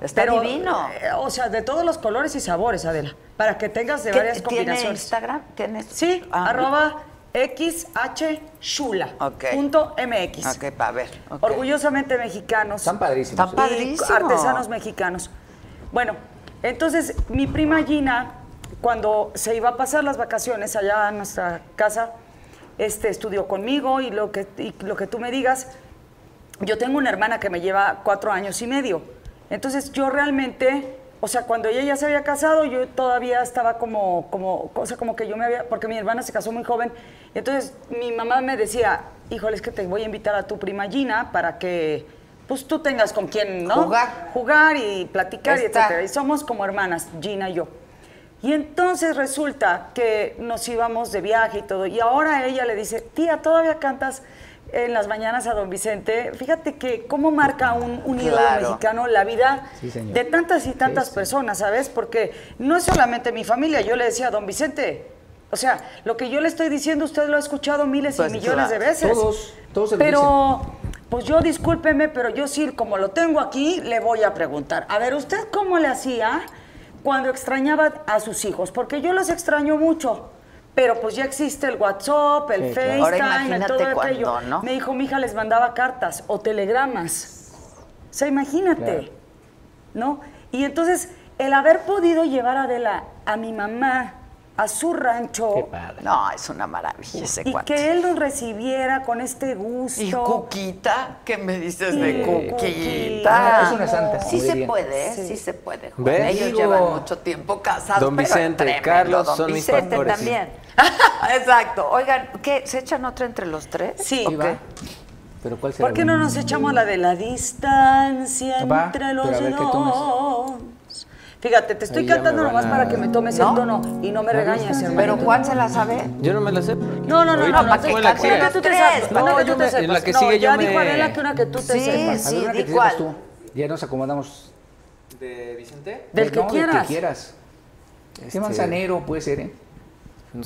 Está Pero, divino. eh, o sea, de todos los colores y sabores, Adela, para que tengas de ¿Qué- varias ¿Tiene combinaciones. Instagram? ¿Tienes? Sí, Ah, arroba xhshula. Ok. Punto MX. Ok, para ver. Orgullosamente mexicanos. Están padrísimos. Están ¿eh? padrísimos. artesanos mexicanos. Bueno, entonces mi prima Gina, cuando se iba a pasar las vacaciones allá a nuestra casa, este, estudió conmigo y lo, que, y lo que tú me digas. Yo tengo una hermana que me lleva cuatro años y medio. Entonces yo realmente, o sea, cuando ella ya se había casado, yo todavía estaba como, como, cosa como que yo me había, porque mi hermana se casó muy joven. Entonces mi mamá me decía, híjole, es que te voy a invitar a tu prima Gina para que, pues tú tengas con quien, ¿no? Jugar. Jugar y platicar y etcétera. Y somos como hermanas, Gina y yo. Y entonces resulta que nos íbamos de viaje y todo. Y ahora ella le dice, tía, ¿todavía cantas en las mañanas a don Vicente? Fíjate que cómo marca un, un ídolo Claro. mexicano la vida Sí, de tantas y tantas personas, ¿sabes? Porque no es solamente mi familia. Yo le decía a don Vicente, o sea, lo que yo le estoy diciendo, usted lo ha escuchado miles Pues, y millones de veces. Todos, todos se lo Pero, pues yo discúlpeme, pero yo sí, como lo tengo aquí, le voy a preguntar. A ver, ¿usted cómo le hacía cuando extrañaba a sus hijos? Porque yo los extraño mucho. Pero pues ya existe el WhatsApp, el Sí, claro. Ahora FaceTime, imagínate todo aquello. cuando, ¿no? Me dijo, mi hija les mandaba cartas o telegramas. O sea, imagínate, Claro. ¿no? Y entonces, el haber podido llevar a Adela, a mi mamá, a su rancho, Qué padre. No, es una maravilla ese y cuate. que él nos recibiera con este gusto. ¿Y Cuquita? ¿Qué me dices Sí, de Cuquita. Es una santa, Sí se puede, ¿eh? Sí. sí. se puede. Juan. ¿Ves? Ellos Digo, llevan mucho tiempo casados. Don pero Vicente, tremendo, Carlos don son mis pastores, sí. también. Exacto. Oigan, ¿qué? ¿Se echan otra entre los tres? Sí. Va. Pero ¿cuál será ¿Por qué no nos echamos la de la distancia entre los pero a ver qué tomas. Fíjate, te estoy Ahí ya cantando nomás a- para que me tomes ¿No? el tono y no me regañes, hermano. Pero Juan se la sabe. Yo no me la sé. No, no, no, no, la que una que tú te sepas. para Una que tú te me- sepas. en la que No, sigue ya yo dijo me- Adela que una que tú te Sí, sepas. sí, que di cuál. tú. Ya nos acomodamos. ¿De Vicente? Del que no, quieras. Del que quieras. Este- ¿Qué manzanero puede ser, eh?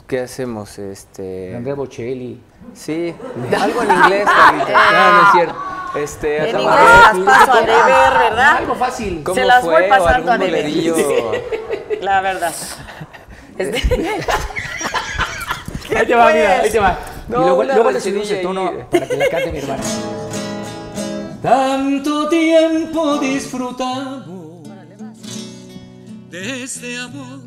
¿Qué hacemos? Este... Andrea Bocelli. Sí, algo en inglés, Carlita. No, no es cierto. Este, En inglés las paso a deber, ¿verdad? Algo fácil. ¿Cómo Se las fue? voy ¿O pasando a deber. La verdad. Ahí te va, mira, ahí te va. No, y luego, luego le subimos el tono para que le cante mi hermana. Tanto tiempo disfrutamos de este amor,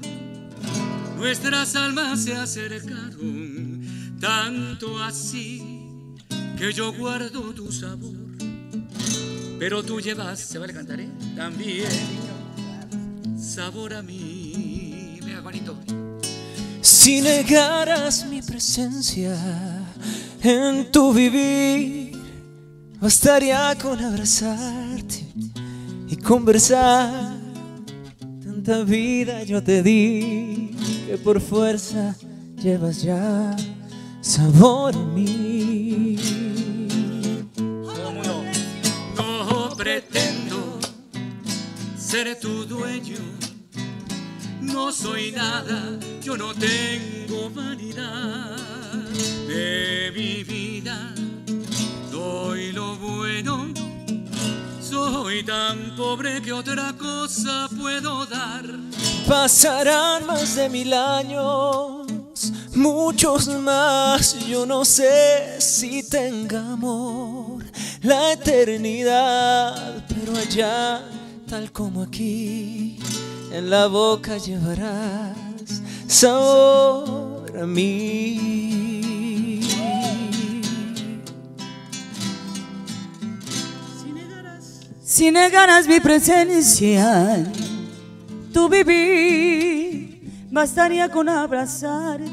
nuestras almas se acercaron, tanto así que yo guardo tu sabor, pero tú llevas, se va a cantar, ¿eh? también sabor a mí. Vea, Juanito. Si negaras mi presencia en tu vivir, bastaría con abrazarte y conversar. Tanta vida yo te di que por fuerza llevas ya sabor a mí. Pretendo ser tu dueño, no soy nada, yo no tengo vanidad de mi vida. Doy lo bueno, soy tan pobre que otra cosa puedo dar. Pasarán más de mil años, muchos más, yo no sé si tenga amor la eternidad, pero allá, tal como aquí, en la boca llevarás sabor a mí. Si negaras mi presencia, en tu vivir, bastaría con abrazarte,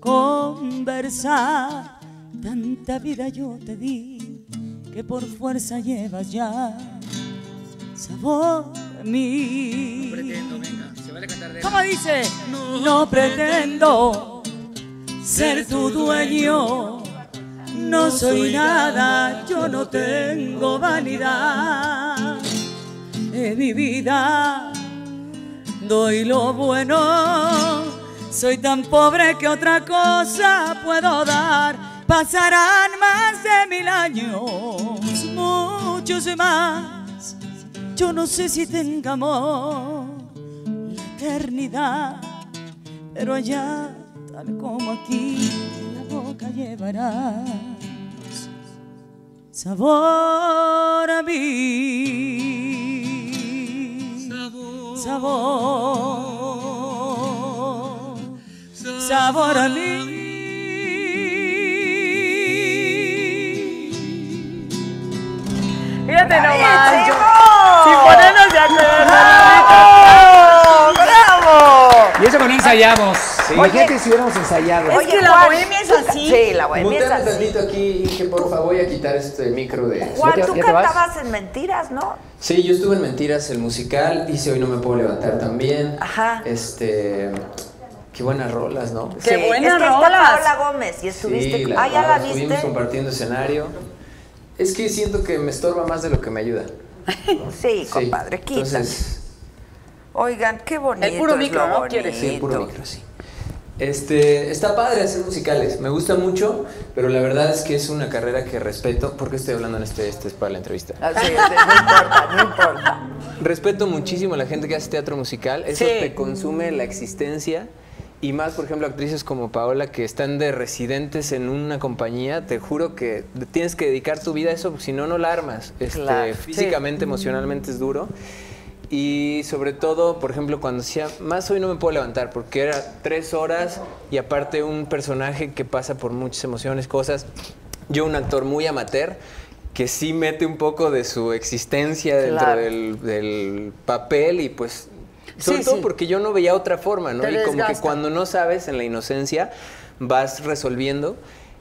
conversar. Tanta vida yo te di que por fuerza llevas ya sabor a mí. ¿Cómo dice? No pretendo ser tu dueño. No soy nada, yo no tengo vanidad. En mi vida doy lo bueno. Soy tan pobre que otra cosa puedo dar. Pasarán más de mil años, muchos más. Yo no sé si tenga amor la eternidad, pero allá, tal como aquí, la boca llevarás sabor a mí. Sabor. Sabor. Sabor a mí. Fíjate nomás. Sin ponernos de acuerdo. ¡Bravo! Y eso que no ensayamos. Oye. Imagínate si hubiéramos ensayado. Es que la bohemia es así. Sí, la bohemia es así. tantito aquí, que por favor voy a quitar este micro de... Juan, ¿Ya te- tú ya te vas? cantabas en mentiras, ¿no? Sí, yo estuve en Mentiras, el musical, hice Hoy No Me Puedo Levantar también. Ajá. Este... Qué buenas rolas, ¿no? Qué Sí, es buenas que está rolas. Paola Gómez y estuviste. Sí, con- la ah, ya la Estuvimos viste. compartiendo escenario. Es que siento que me estorba más de lo que me ayuda. Sí, compadre, quita. Entonces, Oigan, qué bonito. El puro micro, ¿no? ¿Quieres? sí, el puro micro, sí. Este, está padre hacer musicales, me gusta mucho, pero la verdad es que es una carrera que respeto. ¿Por qué estoy hablando en este? Este es para la entrevista. Ah, sí, sí, no importa, no importa. Respeto muchísimo a la gente que hace teatro musical. Eso Sí. te consume la existencia. Y más, por ejemplo, actrices como Paola que están de residentes en una compañía, te juro que tienes que dedicar tu vida a eso, porque si no, no la armas. Este, Claro, físicamente, emocionalmente es duro. Y sobre todo, por ejemplo, cuando decía, más hoy no me puedo levantar, porque era tres horas y aparte un personaje que pasa por muchas emociones, cosas. Yo, un actor muy amateur, que sí mete un poco de su existencia dentro Claro. del, del papel y pues... Sobre Sí, todo sí. porque yo no veía otra forma, ¿no? Te y como que desgasta. cuando no sabes, en la inocencia, vas resolviendo.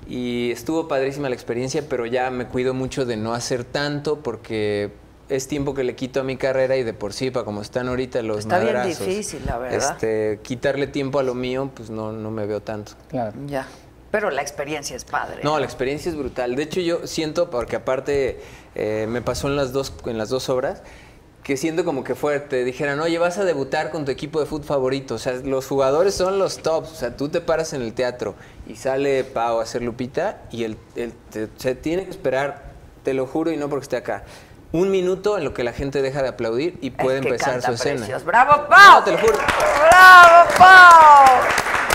Y estuvo padrísima la experiencia, pero ya me cuido mucho de no hacer tanto porque es tiempo que le quito a mi carrera y de por sí, para como están ahorita los Está bien madrazos, difícil, la verdad. Este, quitarle tiempo a lo mío, pues no, no me veo tanto. Claro. Ya. Pero la experiencia es padre. No, la experiencia es brutal. De hecho, yo siento, porque aparte eh, me pasó en las dos, en las dos obras, que siento como que fuerte. Dijeran, oye, vas a debutar con tu equipo de fútbol favorito. O sea, los jugadores son los tops. O sea, tú te paras en el teatro y sale Pau a hacer Lupita y el, el- te- se tiene que esperar, te lo juro y no porque esté acá, un minuto en lo que la gente deja de aplaudir y puede que empezar canta su escena. ¡Bravo, Pau! No, te lo juro. ¡Bravo, Pau!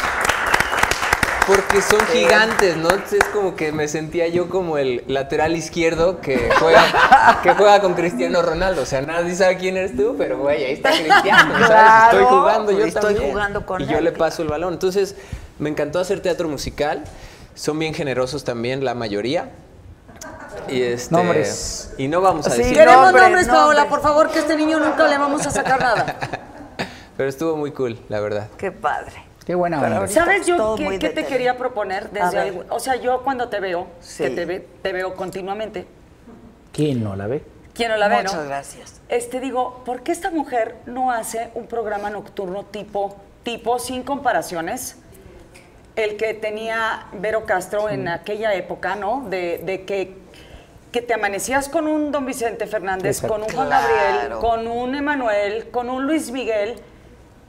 Porque son gigantes, ¿no? Es como que me sentía yo como el lateral izquierdo que juega, que juega con Cristiano Ronaldo. O sea, nadie sabe quién eres tú, pero güey, ahí está Cristiano. ¿sabes? Claro, estoy jugando yo estoy también. jugando con Y yo le paso el balón. Entonces, me encantó hacer teatro musical. Son bien generosos también, la mayoría. Y este, Nombres. Y no vamos a decir Queremos nombres, nombres, Paola, nombres. por favor, que este niño nunca le vamos a sacar nada. Pero estuvo muy cool, la verdad. Qué padre. Qué buena onda. ¿Sabes yo qué, te quería proponer? Desde algún- o sea, yo cuando te veo, Sí. que te, ve- te veo continuamente, ¿Quién no la ve? ¿quién no la ve, Muchas no? gracias. Este, digo, ¿por qué esta mujer no hace un programa nocturno tipo, tipo sin comparaciones? El que tenía Vero Castro en aquella época, ¿no? De, de que, que te amanecías con un Don Vicente Fernández, Exacto. con un Juan Claro. Gabriel, con un Emanuel, con un Luis Miguel.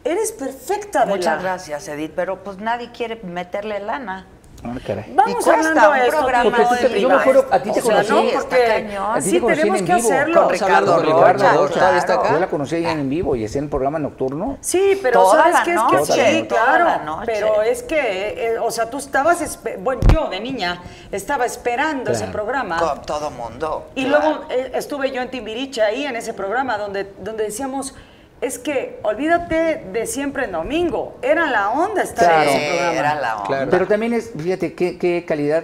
Eres perfecta, Adela. Muchas gracias, Edith. Pero pues nadie quiere meterle lana. Ah, caray. Vamos hablando un de esto. Porque tú te- yo me acuerdo, a ti te O sea, conocí. no, está porque cañón. A ti sí te conocí tenemos en que vivo. hacerlo. Con Ricardo Con Ricardo Rocha, claro. está acá. Yo la conocí ella en vivo y hacía en el programa nocturno. Sí, pero Toda sabes que es que sí, claro. Pero es que, eh, o sea, tú estabas, bueno, yo de niña estaba esperando ese programa. Con todo mundo. Y claro. luego eh, estuve yo en Timbiriche ahí en ese programa donde, donde decíamos, es que olvídate de siempre en domingo. Era la onda estar Claro. en ese programa. era la onda. Claro. Pero también es, fíjate, qué, qué calidad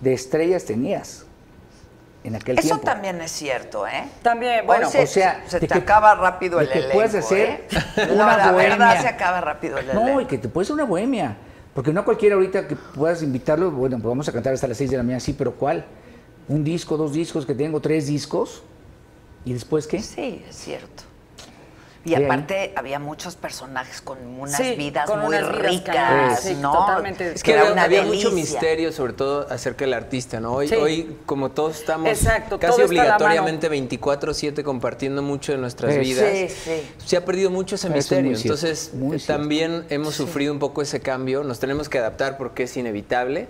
de estrellas tenías en aquel Eso tiempo. también es cierto, ¿eh? También, bueno, se, o sea, se te que- acaba rápido el que elenco, puedes hacer ¿eh? una No, la verdad bohemia. se acaba rápido el No, y elenco. que te puede ser una bohemia. Porque no cualquiera ahorita que puedas invitarlo, bueno, pues vamos a cantar hasta las 6 de la mañana, sí, pero ¿cuál? Un disco, dos discos, que tengo tres discos. ¿Y después qué? Sí, es cierto. Y aparte había muchos personajes con unas Sí, vidas con muy unas vidas ricas, sí, ¿no? totalmente. Es que era había, una había mucho misterio, sobre todo acerca del artista, ¿no? Hoy, Sí. hoy como todos estamos Exacto, casi todo obligatoriamente 24/7 compartiendo mucho de nuestras Sí. vidas, Sí, sí. se ha perdido mucho ese Eso misterio. Entonces, muy también hemos sufrido un poco ese cambio, nos tenemos que adaptar porque es inevitable.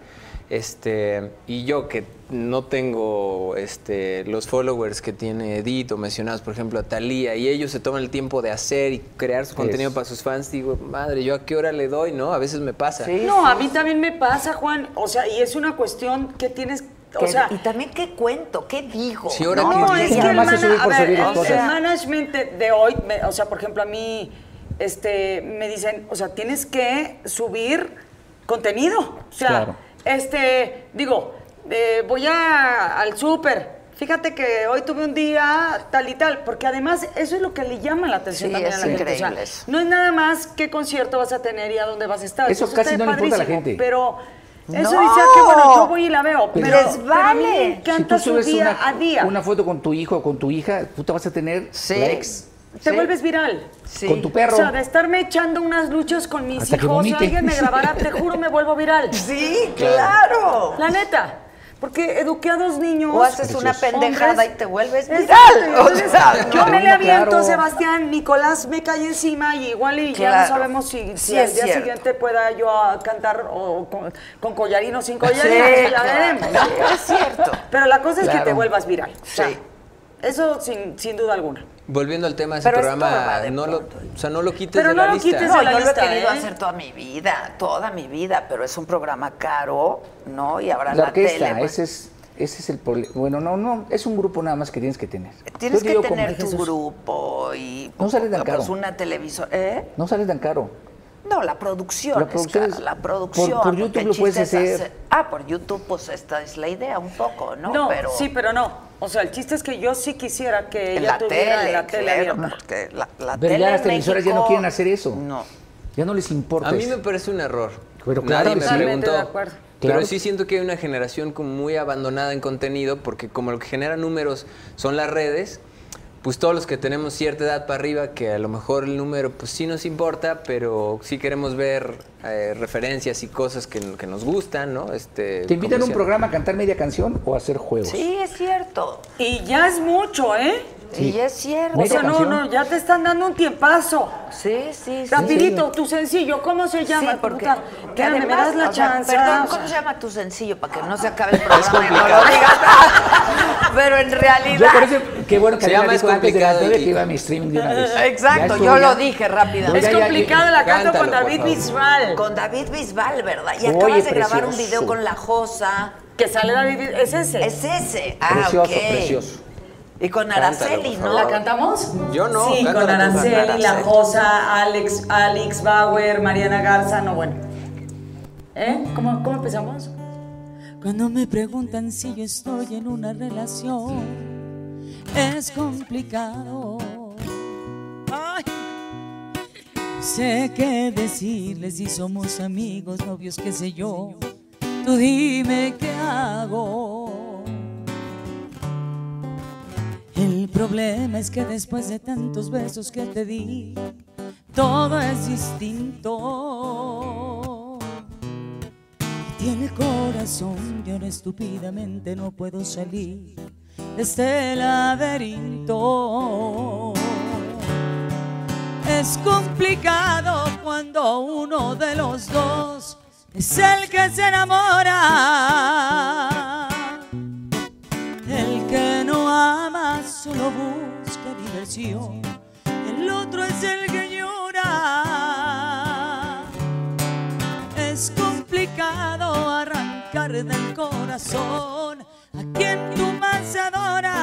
Este, y yo que no tengo este, los followers que tiene Edith o mencionados, por ejemplo, a Talía, y ellos se toman el tiempo de hacer y crear su contenido para sus fans, digo, madre, ¿yo a qué hora le doy? ¿No? A veces me pasa. No, a mí también me pasa, Juan. O sea, y es una cuestión que tienes, o sea, y también qué cuento, qué digo. Sí, ahora No, que- es que el, mana- a ver, el- el management de, de hoy, me- o sea, por ejemplo, a mí este, me dicen, o sea, tienes que subir contenido. O sea, Claro. este, digo, eh, voy a- al súper. Fíjate que hoy tuve un día tal y tal, porque además eso es lo que le llama la atención Sí, también es a la gente. O sea, no es nada más qué concierto vas a tener y a dónde vas a estar. Eso casi no le importa a la gente. Pero eso No. dice que bueno, yo voy y la veo. Pero, Les pero a mí vale. me Si encanta su día una, a día. una foto con tu hijo o con tu hija, tú te vas a tener Sí. likes. te Sí. vuelves viral. Sí. Con tu perro. O sea, de estarme echando unas luchas con mis Hasta que hijos, alguien me grabara, te juro, me vuelvo viral. Sí, claro. La neta. Porque eduqué a dos niños. O haces una hombres. pendejada y te vuelves viral. O sea, yo me le aviento, claro. Sebastián, Nicolás me cae encima y igual y ya no sabemos si, si Sí, al día cierto. siguiente pueda yo cantar o con, con collarín o sin collarín, Sí, ya claro. veremos. es cierto. Pero la cosa es que te vuelvas viral. O sea, Sí. Eso sin, sin duda alguna. Volviendo al tema de ese Pero programa, de no lo, o sea, no lo quites Pero de no la lo lista. quites No, de la yo lo he querido ¿eh? hacer toda mi vida, toda mi vida, pero es un programa caro, ¿no? Y ahora La la, tele. pues, ese es, ese es el problema. Bueno, no, no, es un grupo nada más que tienes que tener. Tienes que tener tu Jesús, grupo y No sale tan pues, caro. una televisora. ¿Eh? No sale tan caro. No, la producción. La es producción cara, es- la por- producción. por porque YouTube lo puedes hacer. Ah, por YouTube, pues esta es la idea un poco, ¿no? No, pero sí, pero no. O sea, el chiste es que yo sí quisiera que en ella la tuviera tele, en la tele claro, abierta. porque la, la Pero tele ya las televisoras ya no quieren hacer eso. No. Ya no les importa. A mí eso. me parece un error. Pero claro Nadie me preguntó. de acuerdo. Pero Claro. sí siento que hay una generación como muy abandonada en contenido porque como lo que genera números son las redes, pues todos los que tenemos cierta edad para arriba, que a lo mejor el número pues sí nos importa, pero sí queremos ver eh, referencias y cosas que, que nos gustan, ¿no? Este, ¿Te invitan a un programa a cantar media canción o a hacer juegos? Sí, es cierto. Y ya es mucho, ¿eh? Sí. Y es cierto. O sea, no, no, ya te están dando un tiempazo. Sí, sí, sí. Rapidito, tu sencillo, ¿cómo se llama? Sí, porque Puta, que me das la sea, chance. perdón. ¿cómo se llama tu sencillo? Para que no se acabe el programa. y no lo digas. Pero en realidad. Yo por eso, qué bueno que Se llama Es antes de complicado que iba a mi streaming de una vez. Exacto, yo ya. lo dije rápidamente. Es complicado, la canto con David. Bisbal. Con David Bisbal, ¿verdad? Y Oye, acabas de grabar un video con La Josa. Que sale David Bisbal. ¿Es ese? Es ese. Ah, Precioso, ok. precioso. Y con Araceli, ¿no? ¿La cantamos? Yo no, Sí, con. Araceli, La. Josa, Alex, Alex Bauer, Mariana Garza, no, bueno. ¿Eh? ¿Cómo, cómo empezamos? Cuando me preguntan si yo estoy en una relación, es complicado. Ay. Sé qué decirles si somos amigos, novios, qué sé yo. Tú dime qué hago. El problema es que después de tantos besos que te di, todo es distinto. Tiene corazón y ahora estúpidamente no puedo salir de este laberinto. Es complicado cuando uno de los dos es el que se enamora. Solo busca diversión. El otro es el que llora. Es complicado arrancar del corazón a quien tú más adoras.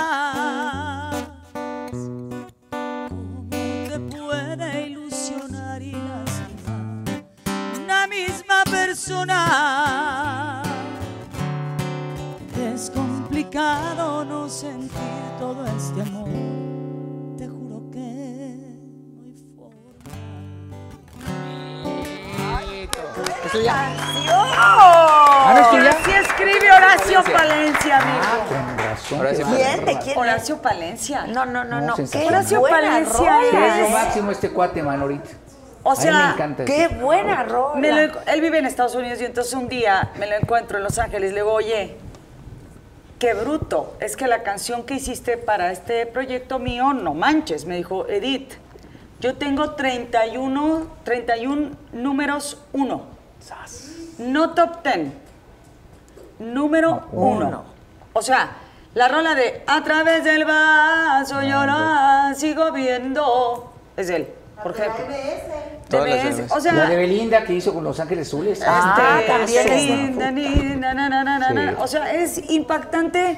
¿Cómo te puede ilusionar y lastimar una misma persona? Es complicado no sentir todo este amor. Te juro que no hay forma. ¿Eso ya? ¡Oh! es tuya? Así escribe Horacio Palencia, amigo. Ah, con razón. Horacio ¿Quién? ¿De quién? Horacio Palencia. No, no, no, No. Qué. Horacio buena Palencia Sí, rola. es lo máximo este cuate, man, ahorita. O me sea, encanta. Qué este. buena rola. me lo él vive en Estados Unidos y entonces un día me lo encuentro en Los Ángeles. Le digo, oye, qué bruto. Es que la canción que hiciste para este proyecto mío, no manches. Me dijo, Edith, yo tengo 31, 31 números uno. No top 10. Número uno. O sea, la rola de A través del vaso llora, sigo viendo. Es él, por. Todas las demás. O sea, La de Belinda que hizo con Los Ángeles Azules. Ah, este, también es- linda, linda, na, na, na, na, na. Sí. O sea, es impactante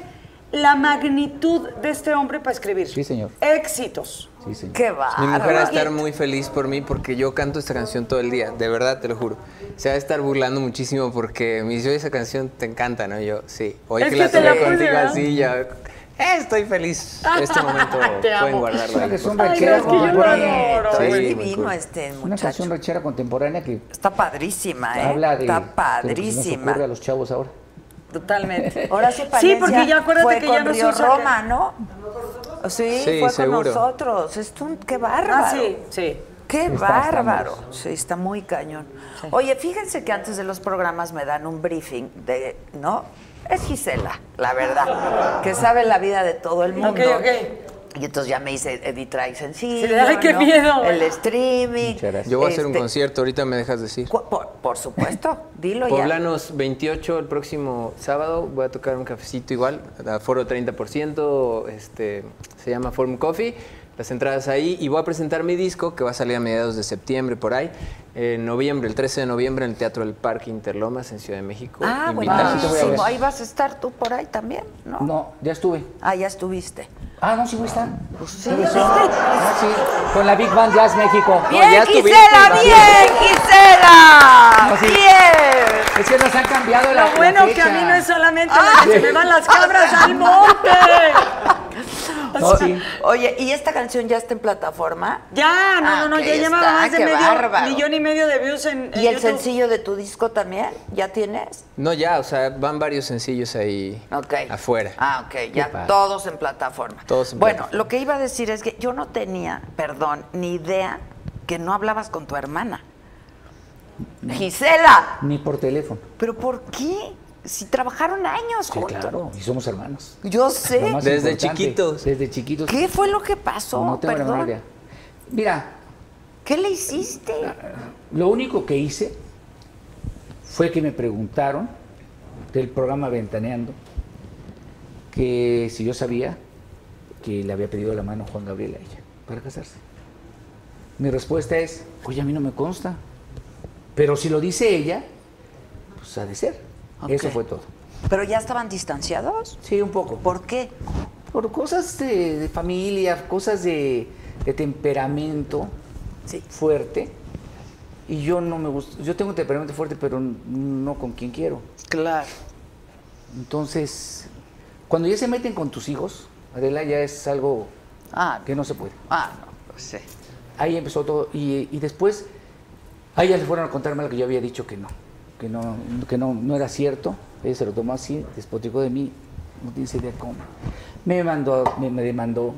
la magnitud de este hombre para escribir. Sí, señor. Éxitos. Sí, señor. Qué va. Mi mujer va a estar muy feliz por mí porque yo canto esta canción todo el día, de verdad te lo juro. Se va a estar burlando muchísimo porque me dice, "Oye, esa canción te encanta, ¿no? Yo, sí. Hoy Es que, que la puse, contigo así, ya. Estoy feliz. Este momento Te pueden amo. guardarlo. Ahí, rechera es que contemporánea. Sí, divino Una canción rechera contemporánea que Está padrísima, ¿eh? habla de Está de lo que nos padrísima. ocurre a los chavos ahora. Totalmente. Horacio Sí, Palencia porque ya acuérdate fue que con ya no Río Roma, ¿no? Sí, Sí, fue seguro. con nosotros. Es un, qué bárbaro. Ah, sí, sí. Qué Está, bárbaro. Sí, está muy cañón. Oye, fíjense que antes de los programas me dan un briefing de, ¿no? Es Gisela, la verdad, que sabe la vida de todo el mundo. Ok, ok. Y entonces ya me hice Edith Trae sencillo. Sí, ay, qué ¿no? miedo. El streaming. Muchas gracias. Yo voy a hacer un Este, concierto, ahorita me dejas decir. Por, por supuesto, dilo ya. Poblanos 28 el próximo sábado, voy a tocar un cafecito igual, aforo 30%, este, se llama Forum Coffee, las entradas ahí y voy a presentar mi disco que va a salir a mediados de septiembre por ahí, en noviembre, el 13 de noviembre en el Teatro del Parque Interlomas en Ciudad de México. Ah, sí buenísimo. Ahí vas a estar tú por ahí también, ¿no? No, ya estuve. Ah, ya estuviste. Ah, no, sí voy a estar. Pues sí, ¿viste? ser. Ah, sí. Con la Big Band Jazz México. Bien, ya estuviste, Gisela, Iván. bien, Gisela. No, sí. Bien. Es que nos han cambiado la Lo bueno la que a mí no es solamente la que se me van las cabras al monte. O sea, sí. Oye, ¿y esta canción ya está en plataforma? Ya, no, Ah, no, no, ya llevaba está, más de qué medio bárbaro. millón y medio de views en, en ¿Y el YouTube. sencillo de tu disco también? ¿Ya tienes? No, ya, o sea, van varios sencillos ahí afuera. Ah, ok, ya todos en plataforma. Todos en bueno, plataforma. lo que iba a decir es que yo no tenía, perdón, ni idea que no hablabas con tu hermana. Gisela, Ni por teléfono. ¿pero por qué? Si trabajaron años Sí, claro, y somos hermanos. Yo sé. Desde chiquitos. Desde chiquitos. ¿Qué fue lo que pasó? No tengo Perdón. idea. Mira, ¿Qué le hiciste? lo único que hice fue que me preguntaron del programa Ventaneando que si yo sabía que le había pedido la mano Juan Gabriel a ella para casarse. Mi respuesta es, oye, a mí no me consta. Pero si lo dice ella, pues ha de ser. Eso fue todo. ¿Pero ya estaban distanciados? Sí, un poco. ¿Por qué? Por cosas de, de familia, cosas de, de temperamento fuerte. Y yo no me gusta. Yo tengo un temperamento fuerte, pero no con quien quiero. Claro. Entonces, cuando ya se meten con tus hijos, Adela, ya es algo Ah, que no se puede. ah, no, pues sí. Ahí empezó todo. Y, y después, a ella le fueron a contarme lo que yo había dicho que no. Que no, que no, no era cierto. Ella se lo tomó así, despoticó de mí. No tienes idea cómo. Me mandó, me, me demandó.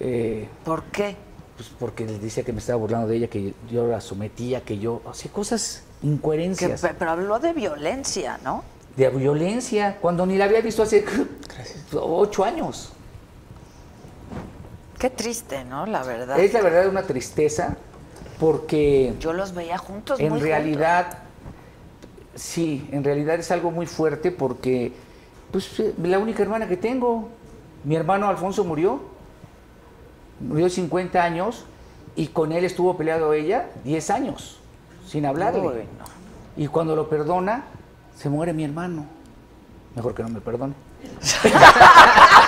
eh, ¿Por qué? pues porque les decía que me estaba burlando de ella, que yo la sometía, que yo hacía cosas, Que- incoherencias. pe- pero habló de violencia, ¿no? de violencia, cuando ni la había visto hace ocho años. Qué triste, ¿no? La verdad. Es la verdad una tristeza, porque Yo los veía juntos en muy realidad, sí, en realidad es algo muy fuerte porque, pues, eh, la única hermana que tengo, mi hermano Alfonso murió, murió de 50 años y con él estuvo peleado ella 10 años, sin hablarle. Uy, Y cuando lo perdona, se muere mi hermano. Mejor que no me perdone.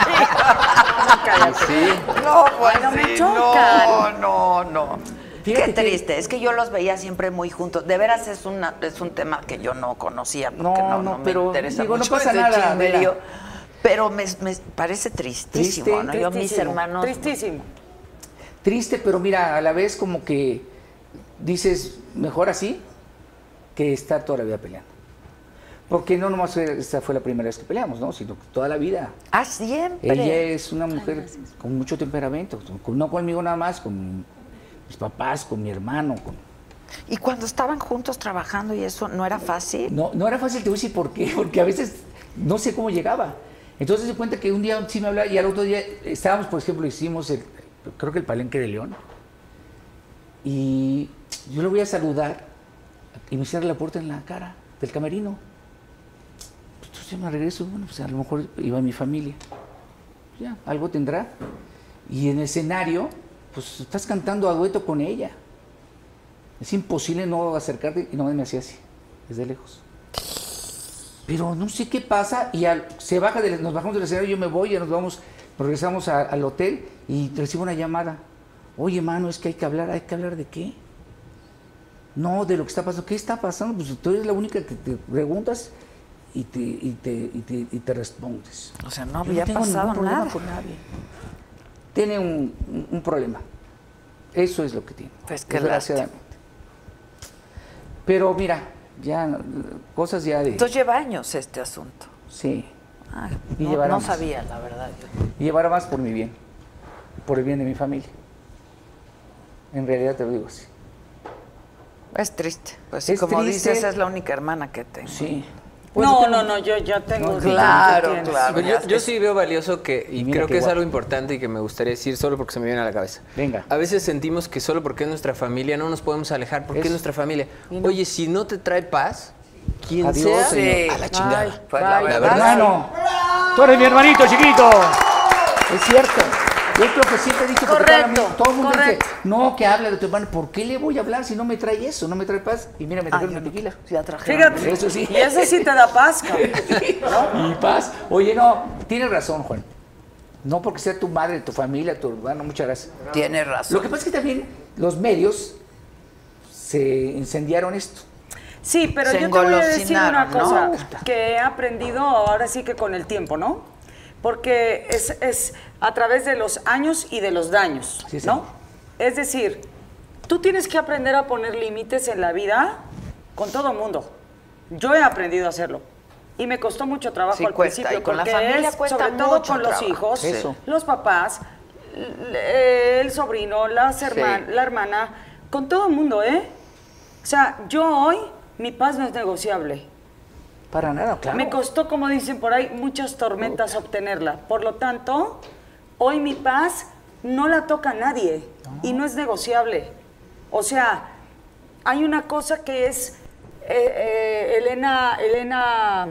Sí. No, pues no me chocan. No, no, no. Fíjate Qué que- triste, es que yo los veía siempre muy juntos. De veras es una es un tema que yo no conocía porque no, No, no, no, me pero interesa digo, no mucho pasa nada, chismerío. Pero me, me parece tristísimo, Triste, ¿no? Yo mis hermanos Tristísimo. Triste, pero mira, a la vez como que dices, mejor así que estar toda la vida peleando. Porque no nomás esta fue la primera vez que peleamos, ¿no? Sino que toda la vida. Ah, siempre. Ella es una mujer con mucho temperamento, no conmigo nada más, con mis papás, con mi hermano. con- Y cuando estaban juntos trabajando y eso, ¿no era fácil? No, no era fácil, te voy a decir por qué, porque a veces no sé cómo llegaba. Entonces se cuenta que un día sí me hablaba y al otro día estábamos, por ejemplo, hicimos el, creo que el palenque de León. Y yo le voy a saludar y me cierra la puerta en la cara del camerino. Entonces yo me regreso, bueno, pues a lo mejor iba mi familia. Ya, algo tendrá. Y en el escenario, pues estás cantando a dueto con ella. Es imposible no acercarte y no me hacía así, desde lejos. Pero no sé qué pasa y al- se baja nos bajamos del escenario, yo me voy, ya nos vamos, regresamos a- al hotel y recibo una llamada. Oye, mano, es que hay que hablar, ¿hay que hablar de qué? No, de lo que está pasando. ¿Qué está pasando? Pues tú eres la única que te preguntas y te, y te, y te, y te respondes. O sea, no Yo había tengo pasado ningún problema nada. con nadie. Tiene un, un- problema. Eso es lo que tiene. Pues qué desgraciadamente. Pero mira, ya cosas ya de... Entonces lleva años este asunto. Sí. Ah, Y no, sabía, la verdad. Y llevará más por mi bien, por el bien de mi familia. En realidad te lo digo así. Es triste. Pues Es como triste. dices, es la única hermana que tengo. Sí. No, no, no, yo ya tengo. Claro, claro. Yo, yo sí veo valioso que, y, creo que es guapo. algo importante y que me gustaría decir solo porque se me viene a la cabeza. Venga. A veces sentimos que solo porque es nuestra familia no nos podemos alejar porque es, Es- nuestra familia. Oye, si no te trae paz, quien Adiós, sea, señor. a la chingada. Ay, Pues bye. la verdad. Hermano, tú eres mi hermanito chiquito. Es cierto. Yo creo que siempre he dicho porque todo, Correcto, todo el mundo dice, no, que habla de tu hermano. ¿Por qué le voy a hablar si no me trae eso? No me trae paz. Y mira, me trajeron una tequila. Ya trajeron. Fíjate. Eso sí. Y ese sí te da paz, cabrón. Y paz. Oye, no, tienes razón, Juan. No porque sea tu madre, tu familia, tu hermano, muchas gracias. Tienes razón. Lo que pasa es que también los medios se incendiaron esto. Sí, pero Se yo te voy a decir una cosa que he aprendido ahora sí que con el tiempo, ¿no? Porque es, es a través de los años y de los daños, Sí, sí. ¿no? Es decir, tú tienes que aprender a poner límites en la vida con todo el mundo. Yo he aprendido a hacerlo. Y me costó mucho trabajo Sí, al cuesta, principio, y con la porque familia es cuesta sobre todo mucho con los trabajo. hijos, Eso. los papás, el sobrino, las herman- la hermana, con todo el mundo, ¿eh? O sea, yo hoy, mi paz no es negociable. Para nada, claro. Me costó, como dicen por ahí, muchas tormentas obtenerla. Por lo tanto, hoy mi paz no la toca a nadie y no es negociable. O sea, hay una cosa que es eh, eh, Elena, Elena,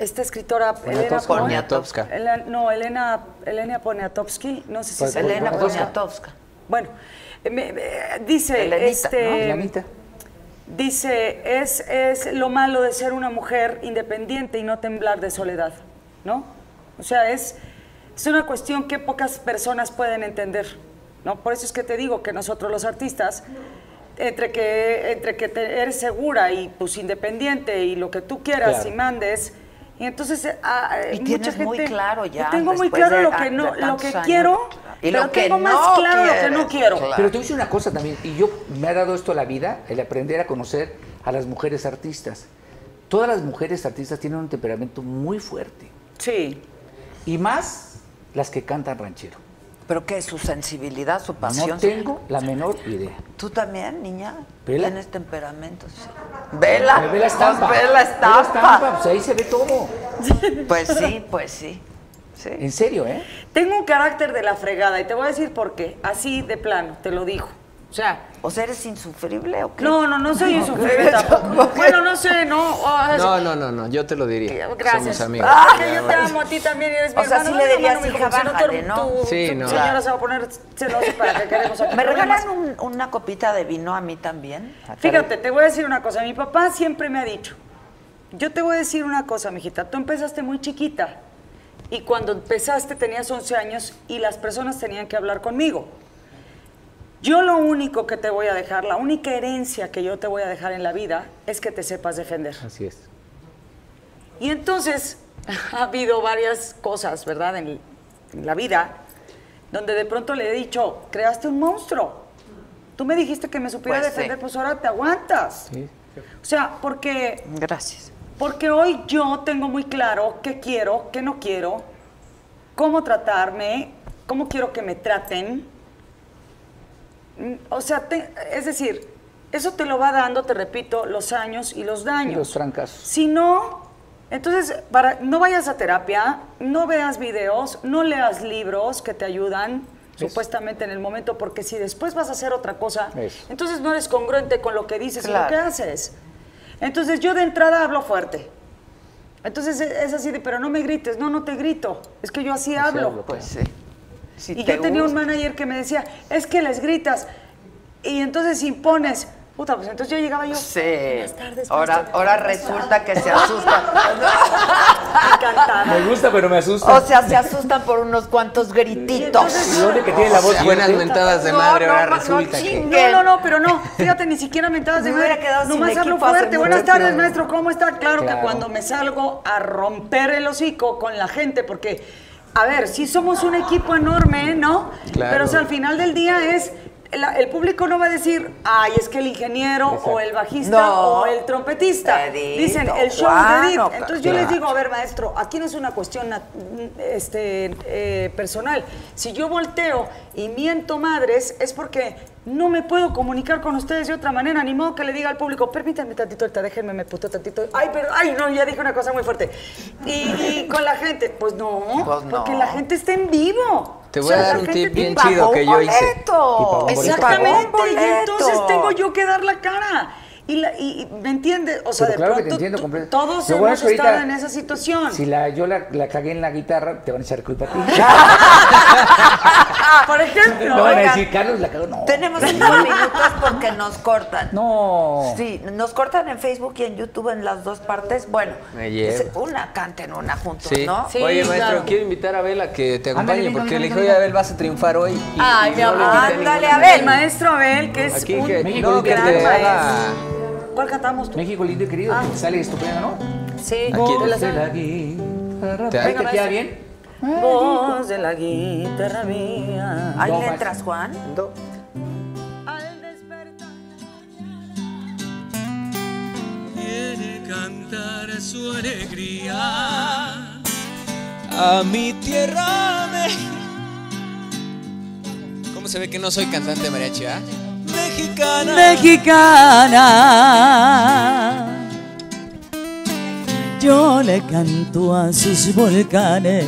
esta escritora, Elena Poniatowska. Elena- no, Elena, Elena Poniatowski, no sé si se Elena Poniatowska. Bueno, eh, me- me- dice, Elenita, este, ¿no? Dice, es, es lo malo de ser una mujer independiente y no temblar de soledad, ¿no? O sea, es, es una cuestión que pocas personas pueden entender, ¿no? Por eso es que te digo que nosotros los artistas, entre que, entre que te- eres segura y pues independiente y lo que tú quieras Claro. y mandes, y entonces eh, ah, eh, Y mucha tienes muy claro ya, yo tengo muy claro de- lo que no, lo que años. quiero, Y pero lo que tengo más no claro lo que no quiero. claro. Pero te voy a decir una cosa también, y yo me ha dado esto la vida, el aprender a conocer a las mujeres artistas. Todas las mujeres artistas tienen un temperamento muy fuerte. Sí. Y más las que cantan ranchero. ¿Pero qué? ¿Su sensibilidad, su pasión? No tengo la menor idea. ¿Tú también, niña? ¿Vela? Tienes temperamento, sí. ¿Vela? Me ve la estampa. Pues ve la Ve la estampa. estampa, pues ahí se ve todo. Pues sí, pues sí. sí. En serio, ¿eh? Tengo un carácter de la fregada y te voy a decir por qué. Así de plano, te lo digo. O sea, ¿O sea, eres insufrible o qué? no, no, no soy insufrible tampoco. Bueno, no sé, no. o- No, no, no, no, yo te lo diría. Gracias. Somos amigos. Ah, que yo te amo a ti también y eres mi O sea, hermano. sí le No, no, dirías, hija, bájale, ¿no? tu- Sí, tu no. señora se va a poner celosa para que queremos aquí ¿Me regalan un- una copita de vino a mí también? Fíjate, te voy a decir una cosa. Mi papá siempre me ha dicho, yo te voy a decir una cosa, mijita. Tú empezaste muy chiquita y cuando empezaste tenías 11 años y las personas tenían que hablar conmigo. Yo lo único que te voy a dejar, la única herencia que yo te voy a dejar en la vida es que te sepas defender. Así es. Y entonces ha habido varias cosas, ¿verdad? En, en la vida, donde de pronto le he dicho, creaste un monstruo. Tú me dijiste que me supiera Pues sí. defender, pues ahora te aguantas. Sí. O sea, porque, Gracias. porque hoy yo tengo muy claro qué quiero, qué no quiero, cómo tratarme, cómo quiero que me traten. O sea, te- es decir, eso te lo va dando, te repito, los años y los daños. Y los fracasos. Si no, entonces, para, no vayas a terapia, no veas videos, no leas libros que te ayudan supuestamente en el momento, porque si después vas a hacer otra cosa, Eso. entonces no eres congruente con lo que dices y lo que haces. Entonces yo de entrada hablo fuerte. Entonces es así de, pero no me grites, no, no te grito, es que yo así hablo. hablo, Pues sí. Si y te yo tenía un manager que me decía, es que les gritas y entonces impones. Puta, pues entonces yo llegaba yo. Sí. Buenas tardes, Ahora, ahora resulta que se asustan. Encantada. Me gusta, pero me asusta. O sea, se asustan por unos cuantos grititos. ¿Y dónde que tiene la voz Buenas mentadas de madre, no, ahora no, resulta no que... chingue. No, no, no, pero no. Fíjate, ni siquiera mentadas de madre. quedado sin Nomás hablo fuerte. Buenas tardes, maestro. ¿Cómo está? Claro, que cuando me salgo a romper el hocico con la gente, porque, a ver, sí somos un equipo enorme, ¿no? Claro. Pero o sea, al final del día es. la- el público no va a decir, ay, es que el ingeniero o el bajista No. o el trompetista. Dicen, el show de Entonces yo les digo, a ver, maestro, aquí no es una cuestión este, eh, personal. Si yo volteo y miento madres, es porque no me puedo comunicar con ustedes de otra manera. Ni modo que le diga al público, permítanme tantito, ahorita déjenme, me puto tantito. Ay, pero, ay, no, ya dije una cosa muy fuerte. Y, y con la gente, pues no, Pues no. porque la gente está en vivo. Te O voy a dar un tip bien chido que yo hice. Exactamente, y entonces tengo yo que dar la cara. Y, la- y- ¿me entiendes? O sea, Pero de claro que te entiendo completo. todos bueno hemos es que ahorita, estado en esa situación. Si la, yo la, la cagué en la guitarra, te van a echar culpa a ti. Por ejemplo, no van a decir, Carlos la cagó. No. Tenemos cinco minutos porque nos cortan. No. Sí, nos cortan en Facebook y en YouTube en las dos partes. Bueno, Me llevo. es- una canten una juntos, Sí. ¿no? Sí, Oye, maestro, claro. quiero invitar a Abel a que te acompañe, porque le dije, oye, Abel, vas a triunfar hoy. Y, Ay, y mi amor, ándale, ninguna Abel. El maestro Abel, que es Aquí un que, no, que gran te maestro. haga... ¿Cuál cantamos tú? México lindo y querido, Ah. sale estupendo, ¿no? Sí, Aquí te la vi ¿Te, queda bien? Voz de la guitarra mía. ¿Hay letras, Juan? Do. Quiere cantar su alegría a mi tierra México. ¿Cómo se ve que no soy cantante de mariachi, ah? Mexicana. mexicana. Yo le canto a sus volcanes,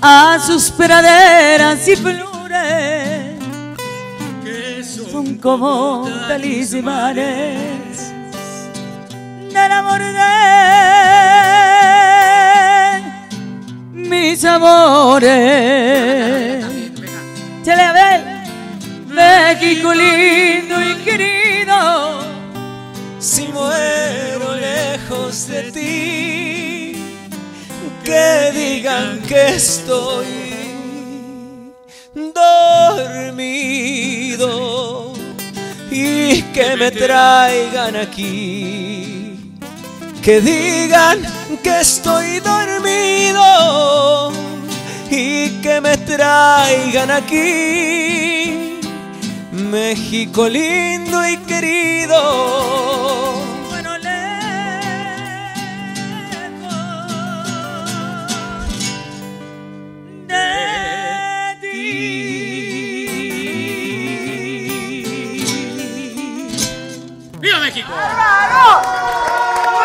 a sus praderas y flores, que son como talismanes del amor de mis amores. Chale. México lindo y querido. Si muero lejos de ti, que digan que estoy dormido y que me traigan aquí. Que digan que estoy dormido y que me traigan aquí. México lindo y querido. Bueno, lejos de ti. ¡Viva México! ¡Bravo!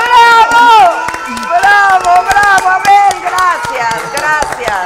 ¡Bravo! ¡Bravo, bravo! Abel, gracias, gracias.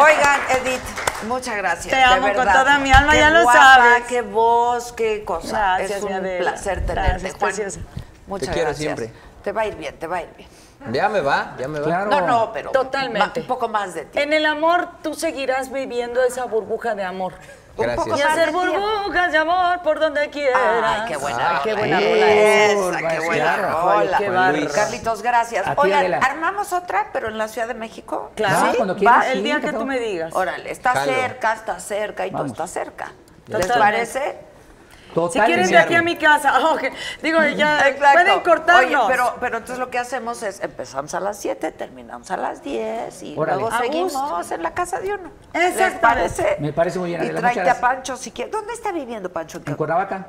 Oigan, Edith, muchas gracias. Te de amo con toda mi alma, Qué ya lo guapa, sabes. Qué voz, qué cosa. Gracias, es un Adela. placer tenerte, Gracias, Juan. preciosa. Muchas Te quiero gracias. siempre. Te va a ir bien, te va a ir bien. Ya me va, ya me va. Claro. No, no, pero Totalmente. un poco más de ti. En el amor tú seguirás viviendo esa burbuja de amor. Gracias. Y hacer burbujas de amor por donde quieras. Ay, qué buena Ay, qué rola buena esa, rola esa. qué buena rola. qué. Carlitos, gracias. Oigan, armamos otra, pero en la Ciudad de México. Claro, Ah, cuando va quieras, el sí, día que tú me digas. Órale, está Jalo. cerca, está cerca y todo Vamos. está cerca. ¿Les Totalmente. parece? Si quieren de aquí a mi casa, digo, ya Exacto. pueden cortarnos. Oye, pero, pero entonces lo que hacemos es empezamos a las 7, terminamos a las 10 y Órale. luego A seguimos gusto. en la casa de uno. ¿Les Exactamente. parece? Me parece muy bien, Y tráete a. Pancho si quieres. ¿Dónde está viviendo Pancho? En Cuernavaca.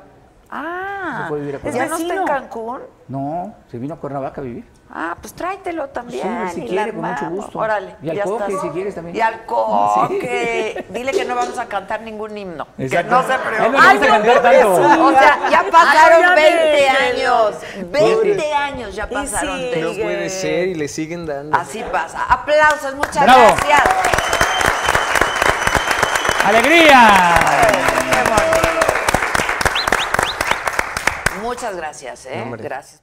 Ah, ¿ya no está en Cancún? No, se vino a Cuernavaca a vivir. Ah, pues tráetelo también. Sí, si y quiere, con mucho gusto. Órale. Y al ya coque, estás. si quieres, también. Y al coque. Dile que no vamos a cantar ningún himno. Exacto. Que no se A no preocupe. le gusta cantar tanto. O sea, ya pasaron Ay, ya 20 déjenlo. años. 20 años ya pasaron. sí. de- No puede ser y le siguen dando. Así pasa. Aplausos, muchas Bravo. gracias. ¡Alegría! Qué bonito. Muchas gracias, ¿eh? Hombre. Gracias.